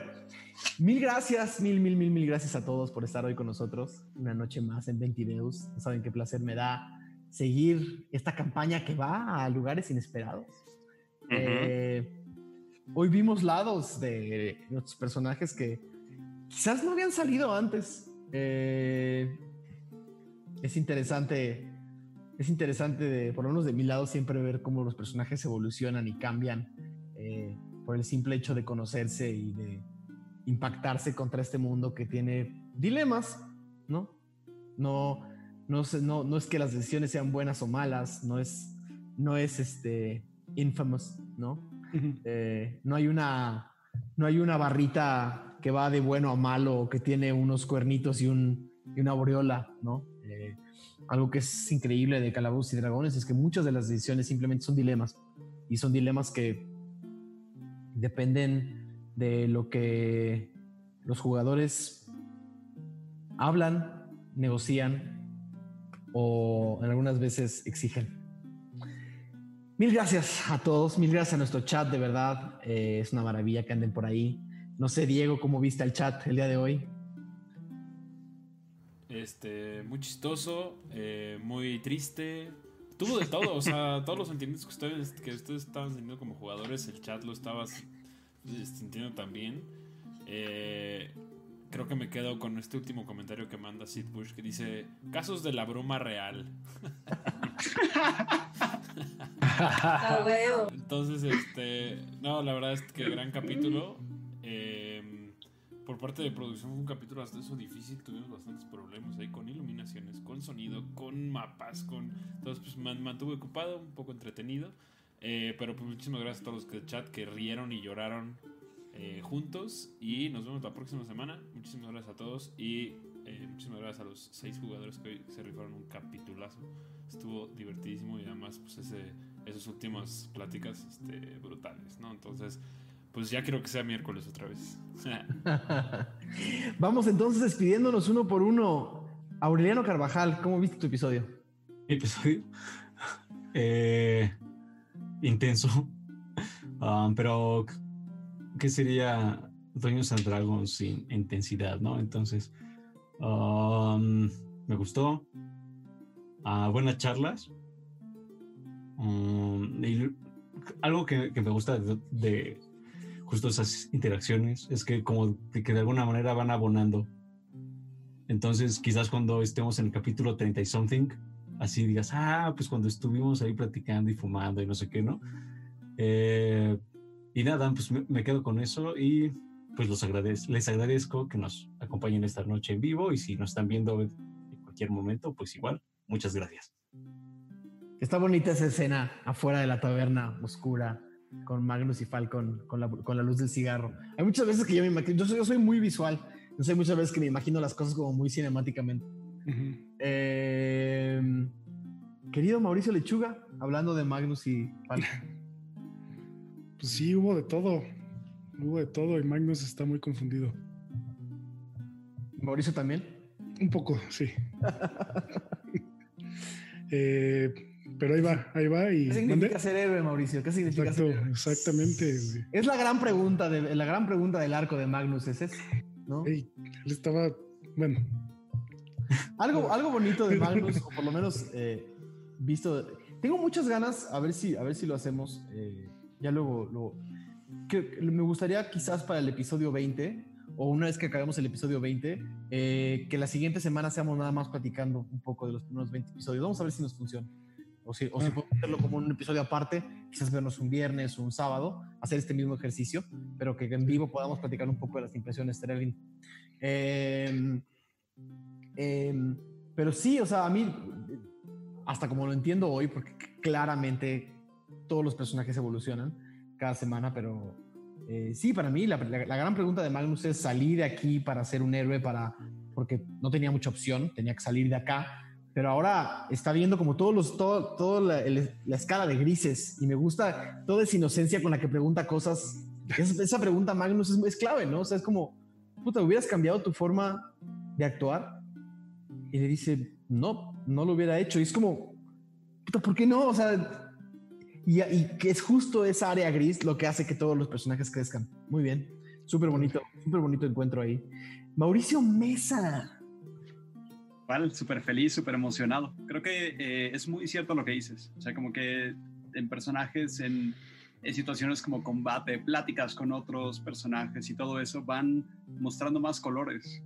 mil gracias, mil, mil, mil, mil gracias a todos por estar hoy con nosotros. Una noche más en Ventideus. No saben qué placer me da seguir esta campaña que va a lugares inesperados. Eh, hoy vimos lados de nuestros personajes que quizás no habían salido antes. Eh, es interesante, es interesante, de, por lo menos de mi lado, siempre ver cómo los personajes evolucionan y cambian eh, por el simple hecho de conocerse y de impactarse contra este mundo que tiene dilemas, ¿no? No, no, no, no es que las decisiones sean buenas o malas, no es, no es este infamous, ¿no? Eh, no hay una no hay una barrita que va de bueno a malo que tiene unos cuernitos y, un, y una aureola, ¿no? Eh, algo que es increíble de Calabozos y Dragones es que muchas de las decisiones simplemente son dilemas y son dilemas que dependen de lo que los jugadores hablan, negocian o en algunas veces exigen. Mil gracias a todos, mil gracias a nuestro chat, de verdad. eh, es una maravilla que anden por ahí. No sé, Diego, ¿cómo viste el chat el día de hoy? Este, muy chistoso, eh, muy triste. Tuvo de todo, o sea, todos los sentimientos que ustedes, que ustedes estaban sintiendo como jugadores, el chat lo estabas sintiendo también. Eh, creo que me quedo con este último comentario que manda Sid Bush que dice: Casos de la broma real. Entonces, este. No, la verdad es que gran capítulo. Eh, por parte de producción fue un capítulo hasta eso difícil. Tuvimos bastantes problemas ahí con iluminaciones, con sonido, con mapas, con. Entonces, pues me mantuve ocupado, un poco entretenido. Eh, pero pues muchísimas gracias a todos los que chat que rieron y lloraron eh, juntos. Y nos vemos la próxima semana. Muchísimas gracias a todos. Y eh, muchísimas gracias a los seis jugadores que hoy se rifaron un capitulazo. Estuvo divertidísimo y además, pues ese, esas últimas pláticas este, brutales, ¿no? Entonces, pues ya quiero que sea miércoles otra vez. Vamos entonces despidiéndonos uno por uno. Aureliano Carvajal, ¿cómo viste tu episodio? episodio eh, intenso. Um, pero, ¿qué sería Dungeons and Dragons sin intensidad, no? Entonces, um, me gustó. Ah, buenas charlas. Um, y algo que, que me gusta de, de justo esas interacciones es que como que de alguna manera van abonando. Entonces, quizás cuando estemos en el capítulo 30 y something, así digas, ah, pues cuando estuvimos ahí platicando y fumando y no sé qué, ¿no? Eh, y nada, pues me, me quedo con eso y pues los agradez les agradezco que nos acompañen esta noche en vivo y si nos están viendo en cualquier momento, pues igual, muchas gracias. Está bonita esa escena afuera de la taberna oscura con Magnus y Falcon con la, con la luz del cigarro. Hay muchas veces que yo me imagino, yo soy, yo soy muy visual, no sé, muchas veces que me imagino las cosas como muy cinemáticamente. Eh, querido Mauricio Lechuga, hablando de Magnus y Falcon. Pues sí, hubo de todo. Hubo de todo y Magnus está muy confundido. Mauricio también. Un poco, sí. Eh, pero ahí va, ahí va y ¿Qué significa ser héroe, Mauricio? ¿Qué significa Exacto, ser héroe? exactamente. Es la gran pregunta, de, la gran pregunta del arco de Magnus, es eso, ¿no? Ey, él estaba, bueno, Algo, algo bonito de Magnus, o por lo menos eh, visto. Tengo muchas ganas, a ver si, a ver si lo hacemos, eh, Ya luego. Que, me gustaría quizás para el episodio 20, o una vez que acabemos el episodio 20, eh, que la siguiente semana seamos nada más platicando un poco de los primeros 20 episodios. Vamos a ver si nos funciona. O si, o si podemos hacerlo como un episodio aparte, quizás vernos un viernes o un sábado, hacer este mismo ejercicio, pero que en vivo podamos platicar un poco de las impresiones. Estaría bien. Em, em, pero sí, o sea, a mí, hasta como lo entiendo hoy, porque claramente todos los personajes evolucionan cada semana, pero eh, sí, para mí la, la- la gran pregunta de Magnus es salir de aquí para ser un héroe, para, porque no tenía mucha opción, tenía que salir de acá, pero ahora está viendo como todos los, todo, todo la, escala de grises y me gusta toda esa inocencia con la que pregunta cosas. Esa pregunta Magnus es, es clave, ¿no? O sea, es como, puta, ¿hubieras cambiado tu forma de actuar? Y le dice, no, no lo hubiera hecho. Y es como, puta, ¿por qué no? O sea, y, y que es justo esa área gris lo que hace que todos los personajes crezcan. Muy bien, súper bonito, súper bonito encuentro ahí. Mauricio Mesa. Igual, súper feliz, súper emocionado. Creo que eh, es muy cierto lo que dices. O sea, como que en personajes, en, situaciones como combate, pláticas con otros personajes y todo eso, van mostrando más colores.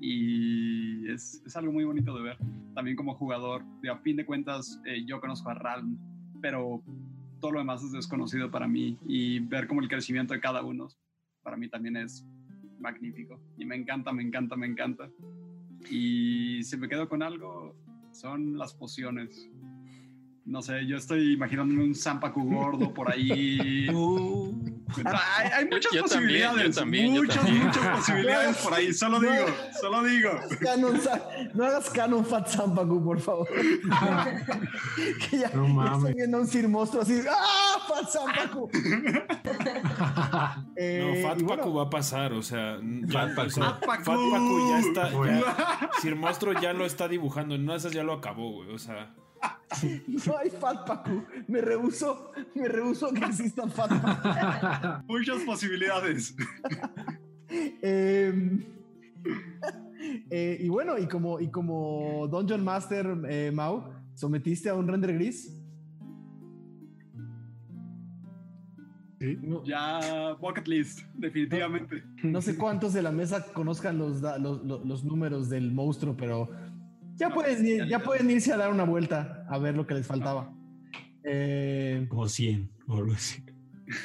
Y es, es algo muy bonito de ver. También como jugador, de, a fin de cuentas, eh, yo conozco a Ralm, pero todo lo demás es desconocido para mí. Y ver como el crecimiento de cada uno, para mí también es magnífico. Y me encanta, me encanta, me encanta. Y si me quedo con algo, son las pociones. No sé, yo estoy imaginándome un Zampacu gordo por ahí. hay, hay muchas Yo también, yo posibilidades. también, yo muchas, también. muchas posibilidades por ahí. Solo No. digo, solo digo. Canon no hagas canon Fat Zampacu, por favor. que ya, No mames. estoy viendo un Sir monstruo así. ¡Ah! Fat Zampacu. Eh, No, Fat bueno, Pacu va a pasar, o sea, ya, Fat Pacu. o sea, Fat Pacu. Fat Pacu ya está, ya, Sir Monstruo ya lo está dibujando, en una de esas ya lo acabó, güey, o sea, No hay Fat Pacu. Me rehuso, me rehuso que exista Fat Pacu. Muchas posibilidades. Eh, eh, y bueno, y como, y como Dungeon Master eh, Mau, sometiste a un render gris. Sí. No, Ya, bucket list, definitivamente. no sé cuántos de la mesa conozcan los, da- los, los- los números del monstruo, pero ya, No, pueden, ir- ya pueden irse a dar una vuelta a ver lo que les faltaba. Eh, Como 100 o algo así.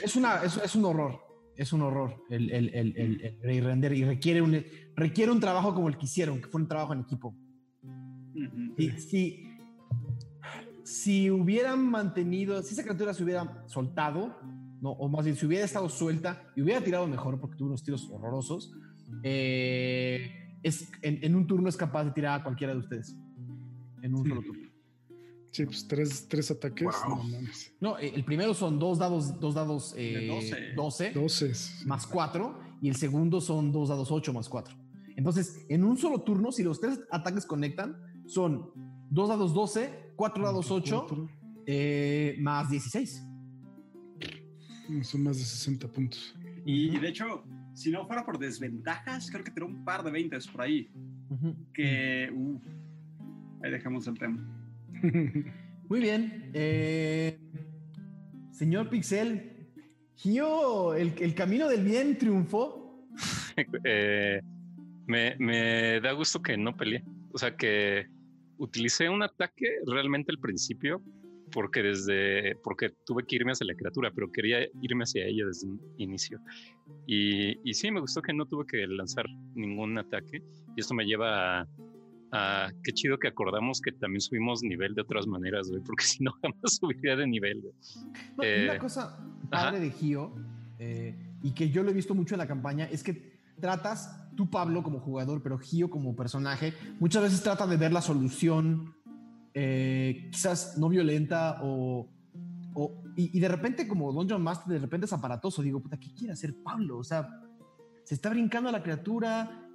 es, una, es, es un horror. Es un horror el, el, el, el- el render y requiere un, requiere un trabajo como el que hicieron, que fue un trabajo en equipo. Ujú. Si, si, si hubieran mantenido, si esa criatura se hubiera soltado, no, o más bien si hubiera estado suelta y hubiera tirado mejor porque tuvo unos tiros horrorosos, eh, es, en, en un turno es capaz de tirar a cualquiera de ustedes. En un solo turno. Sí, pues tres, tres ataques. Wow. No eh, el primero son dos dados, dos dados eh, De 12. 12 Doces. más 4 y el segundo son dos dados 8 más 4. Entonces, en un solo turno, si los tres ataques conectan, son dos dados 12, 4 dados 8 Cuatro. eh, más 16. Son más de 60 puntos. Y de hecho, si no fuera por desventajas, creo que tenía un par de 20 por ahí. Que. uh, ahí dejemos el tema. Muy bien. eh, señor Pixel, Gio, el, el camino del bien triunfó. Eh, me, me da gusto que no peleé. O sea, que utilicé un ataque realmente al principio porque desde porque tuve que irme hacia la criatura, pero quería irme hacia ella desde un inicio. Y, y sí, me gustó que no tuve que lanzar ningún ataque. Y esto me lleva a, a qué chido que acordamos que también subimos nivel de otras maneras, güey, porque si no jamás subiría de nivel. No, y Eh, una cosa padre de Gio, eh, y que yo lo he visto mucho en la campaña, es que tratas, tú Pablo como jugador, pero Gio como personaje, muchas veces trata de ver la solución, eh, quizás no violenta o... o- y, y de repente como Dungeon Master de repente es aparatoso, digo, puta, ¿qué quiere hacer Pablo? O sea, se está brincando a la criatura,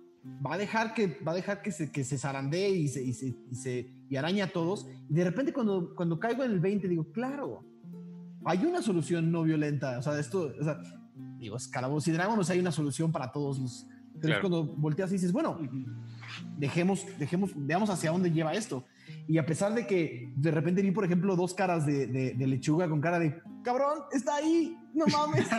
va a dejar que, va a dejar que, se, que se zarandee y se, y, se, y, se- y araña a todos. Y de repente cuando, cuando caigo en el 20 digo, claro, hay una solución no violenta. O sea, esto, o sea, digo, es Calabozos y Dragones, hay una solución para todos los... Pero es Claro. cuando volteas y dices, bueno, dejemos, dejemos, veamos hacia dónde lleva esto. Y a pesar de que de repente vi, por ejemplo, dos caras de, de- de lechuga con cara de cabrón, está ahí, no mames.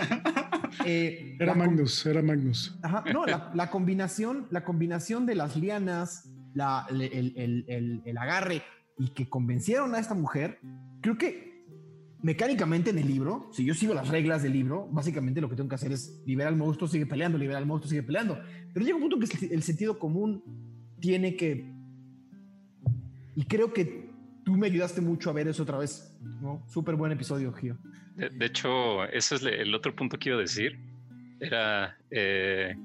Eh, Era Magnus, era Magnus. Ajá, no, la, la combinación, la combinación de las lianas, la- el, el- el- el- el agarre y que convencieron a esta mujer, creo que mecánicamente en el libro, si yo sigo las reglas del libro, básicamente lo que tengo que hacer es liberar al monstruo, sigue peleando, liberar al monstruo, sigue peleando. Pero llega un punto que el sentido común tiene que... Y creo que tú me ayudaste mucho a ver eso otra vez. ¿no? Súper buen episodio, Gio. De, de hecho, ese es el otro punto que iba a decir. Era, eh,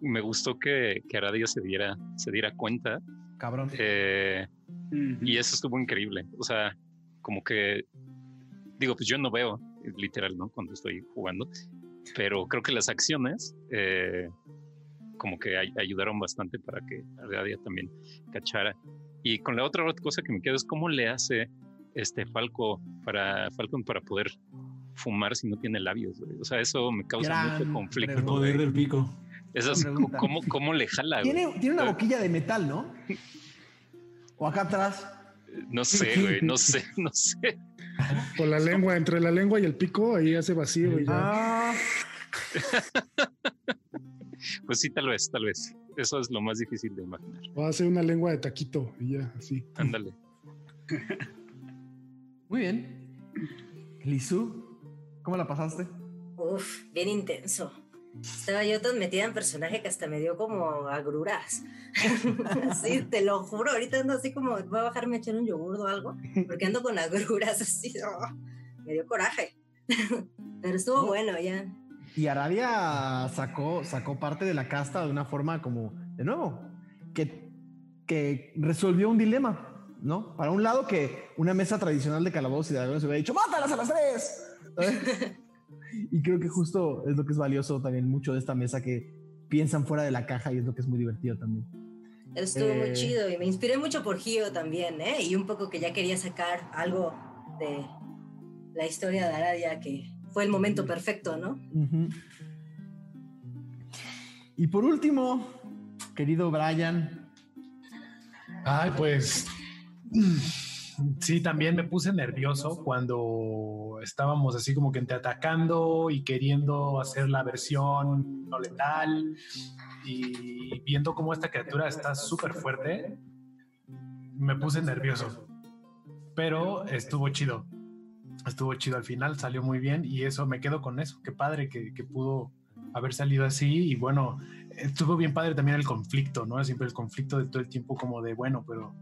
me gustó que, que Aradia se diera, se diera cuenta. Cabrón. eh, y eso estuvo increíble. O sea, como que, digo, pues yo no veo, literal, ¿no? Cuando estoy jugando. Pero creo que las acciones, eh, como que ay- ayudaron bastante para que Aradia también cachara. Y con la otra cosa que me queda es cómo le hace este Falco para Falcon para poder fumar si no tiene labios. güey? O sea, eso me causa Gran mucho conflicto. El poder güey. del pico. Eso es cómo, cómo le jala. güey? Tiene, tiene una Eh, boquilla de metal, ¿no? O acá atrás. No sé, güey, no sé, no sé. Por la lengua, entre la lengua y el pico, ahí hace vacío y ya. Ah, Pues sí, tal vez, tal vez. Eso es lo más difícil de imaginar. O hace una lengua de taquito y ya, así. Ándale. muy bien. Lizu, ¿cómo la pasaste? Uf, bien intenso. Estaba yo tan metida en personaje que hasta me dio como agruras. Sí, te lo juro. Ahorita ando así como, voy a bajarme a echar un yogur o algo, porque ando con agruras así. oh, me dio coraje. Pero estuvo No. bueno ya. Y Aradia sacó, sacó parte de la casta de una forma como, de nuevo, que, que resolvió un dilema, ¿no? Para un lado que una mesa tradicional de calabozos y de dragones hubiera dicho, ¡mátalas a las tres! y creo que justo es lo que es valioso también mucho de esta mesa, que piensan fuera de la caja y es lo que es muy divertido también. Estuvo Eh. muy chido y me inspiré mucho por Gio también, ¿eh? Y un poco que ya quería sacar algo de la historia de Aradia, que fue el momento perfecto, ¿no? Y por último, querido Brian, Ay, pues sí, también me puse nervioso cuando estábamos así como que entre atacando y queriendo hacer la versión no letal y viendo cómo esta criatura está súper fuerte, me puse nervioso. Pero estuvo chido. Estuvo chido al final, salió muy bien y eso me quedo con eso. Qué padre que, que pudo haber salido así y bueno, estuvo bien padre también el conflicto, ¿no? Siempre el conflicto de todo el tiempo como de, bueno, pero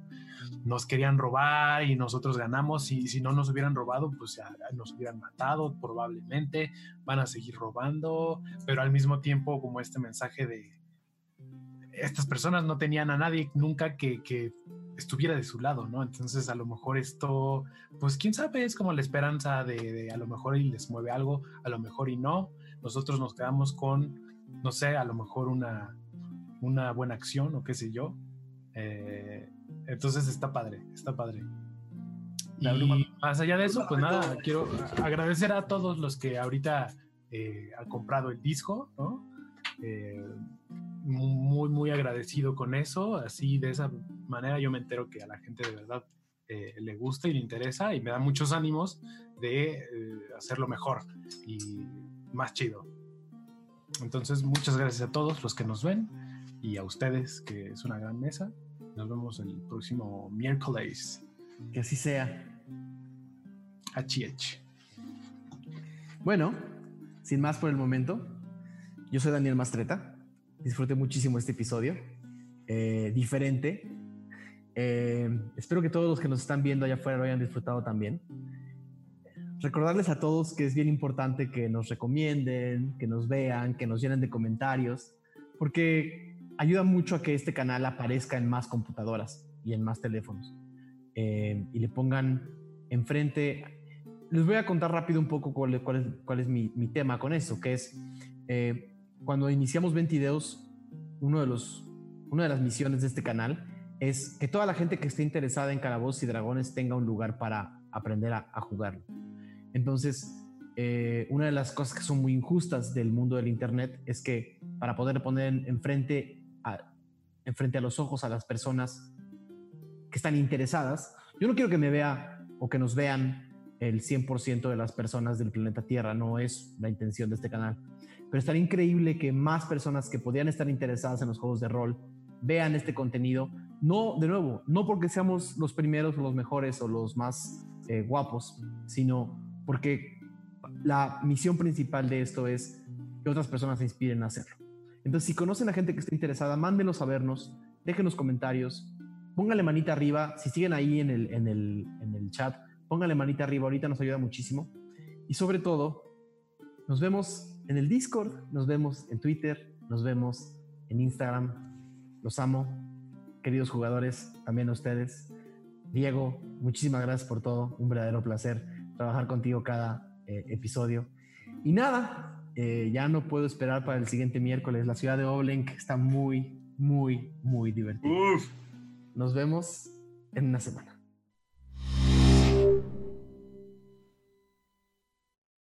nos querían robar y nosotros ganamos y si no nos hubieran robado, pues ya nos hubieran matado probablemente, van a seguir robando, pero al mismo tiempo como este mensaje de estas personas no tenían a nadie nunca que, que estuviera de su lado, ¿no? Entonces a lo mejor esto, pues quién sabe, es como la esperanza de, de a lo mejor y les mueve algo, a lo mejor y no. Nosotros nos quedamos con, no sé, a lo mejor una, una buena acción o qué sé yo. Eh, entonces está padre, está padre. La y más allá de eso, pues nada, quiero agradecer a todos los que ahorita eh, han comprado el disco, ¿no? Eh, muy, muy agradecido con eso. Así, de esa manera, yo me entero que a la gente de verdad eh, le gusta y le interesa y me da muchos ánimos de eh, hacerlo mejor y más chido. Entonces, muchas gracias a todos los que nos ven y a ustedes, que es una gran mesa. Nos vemos el próximo miércoles. que así sea. HH. Bueno, sin más por el momento, yo soy Daniel Mastreta. Disfruté muchísimo este episodio. eh, diferente. Eh, espero que todos los que nos están viendo allá afuera lo hayan disfrutado también. Recordarles a todos que es bien importante que nos recomienden, que nos vean, que nos llenen de comentarios, porque ayuda mucho a que este canal aparezca en más computadoras y en más teléfonos. Eh, y le pongan enfrente les voy a contar rápido un poco cuál, es, cuál es mi, tema con eso, que es cuando iniciamos 20 videos, uno de los, una de las misiones de este canal es que toda la gente que esté interesada en calabozos y dragones tenga un lugar para aprender a, a jugarlo. Entonces, eh, una de las cosas que son muy injustas del mundo del Internet es que para poder poner en- enfrente a, enfrente a los ojos a las personas que están interesadas, yo no quiero que me vea o que nos vean el 100% de las personas del planeta Tierra, no es la intención de este canal. Pero estaría increíble que más personas que podrían estar interesadas en los juegos de rol vean este contenido. No, de nuevo, no porque seamos los primeros o los mejores o los más eh, guapos, sino porque la misión principal de esto es que otras personas se inspiren a hacerlo. Entonces, si conocen a gente que esté interesada, mándenos a vernos, déjenos comentarios, pónganle manita arriba, si siguen ahí en el, en el, en el chat, pónganle manita arriba, ahorita nos ayuda muchísimo. Y sobre todo, nos vemos en el Discord, nos vemos en Twitter, nos vemos en Instagram. Los amo, queridos jugadores, también a ustedes. Diego, muchísimas gracias por todo, un verdadero placer trabajar contigo cada eh, episodio. Y nada, eh, ya no puedo esperar para el siguiente miércoles. La ciudad de Oblenk está muy, muy, muy divertida. Nos vemos en una semana.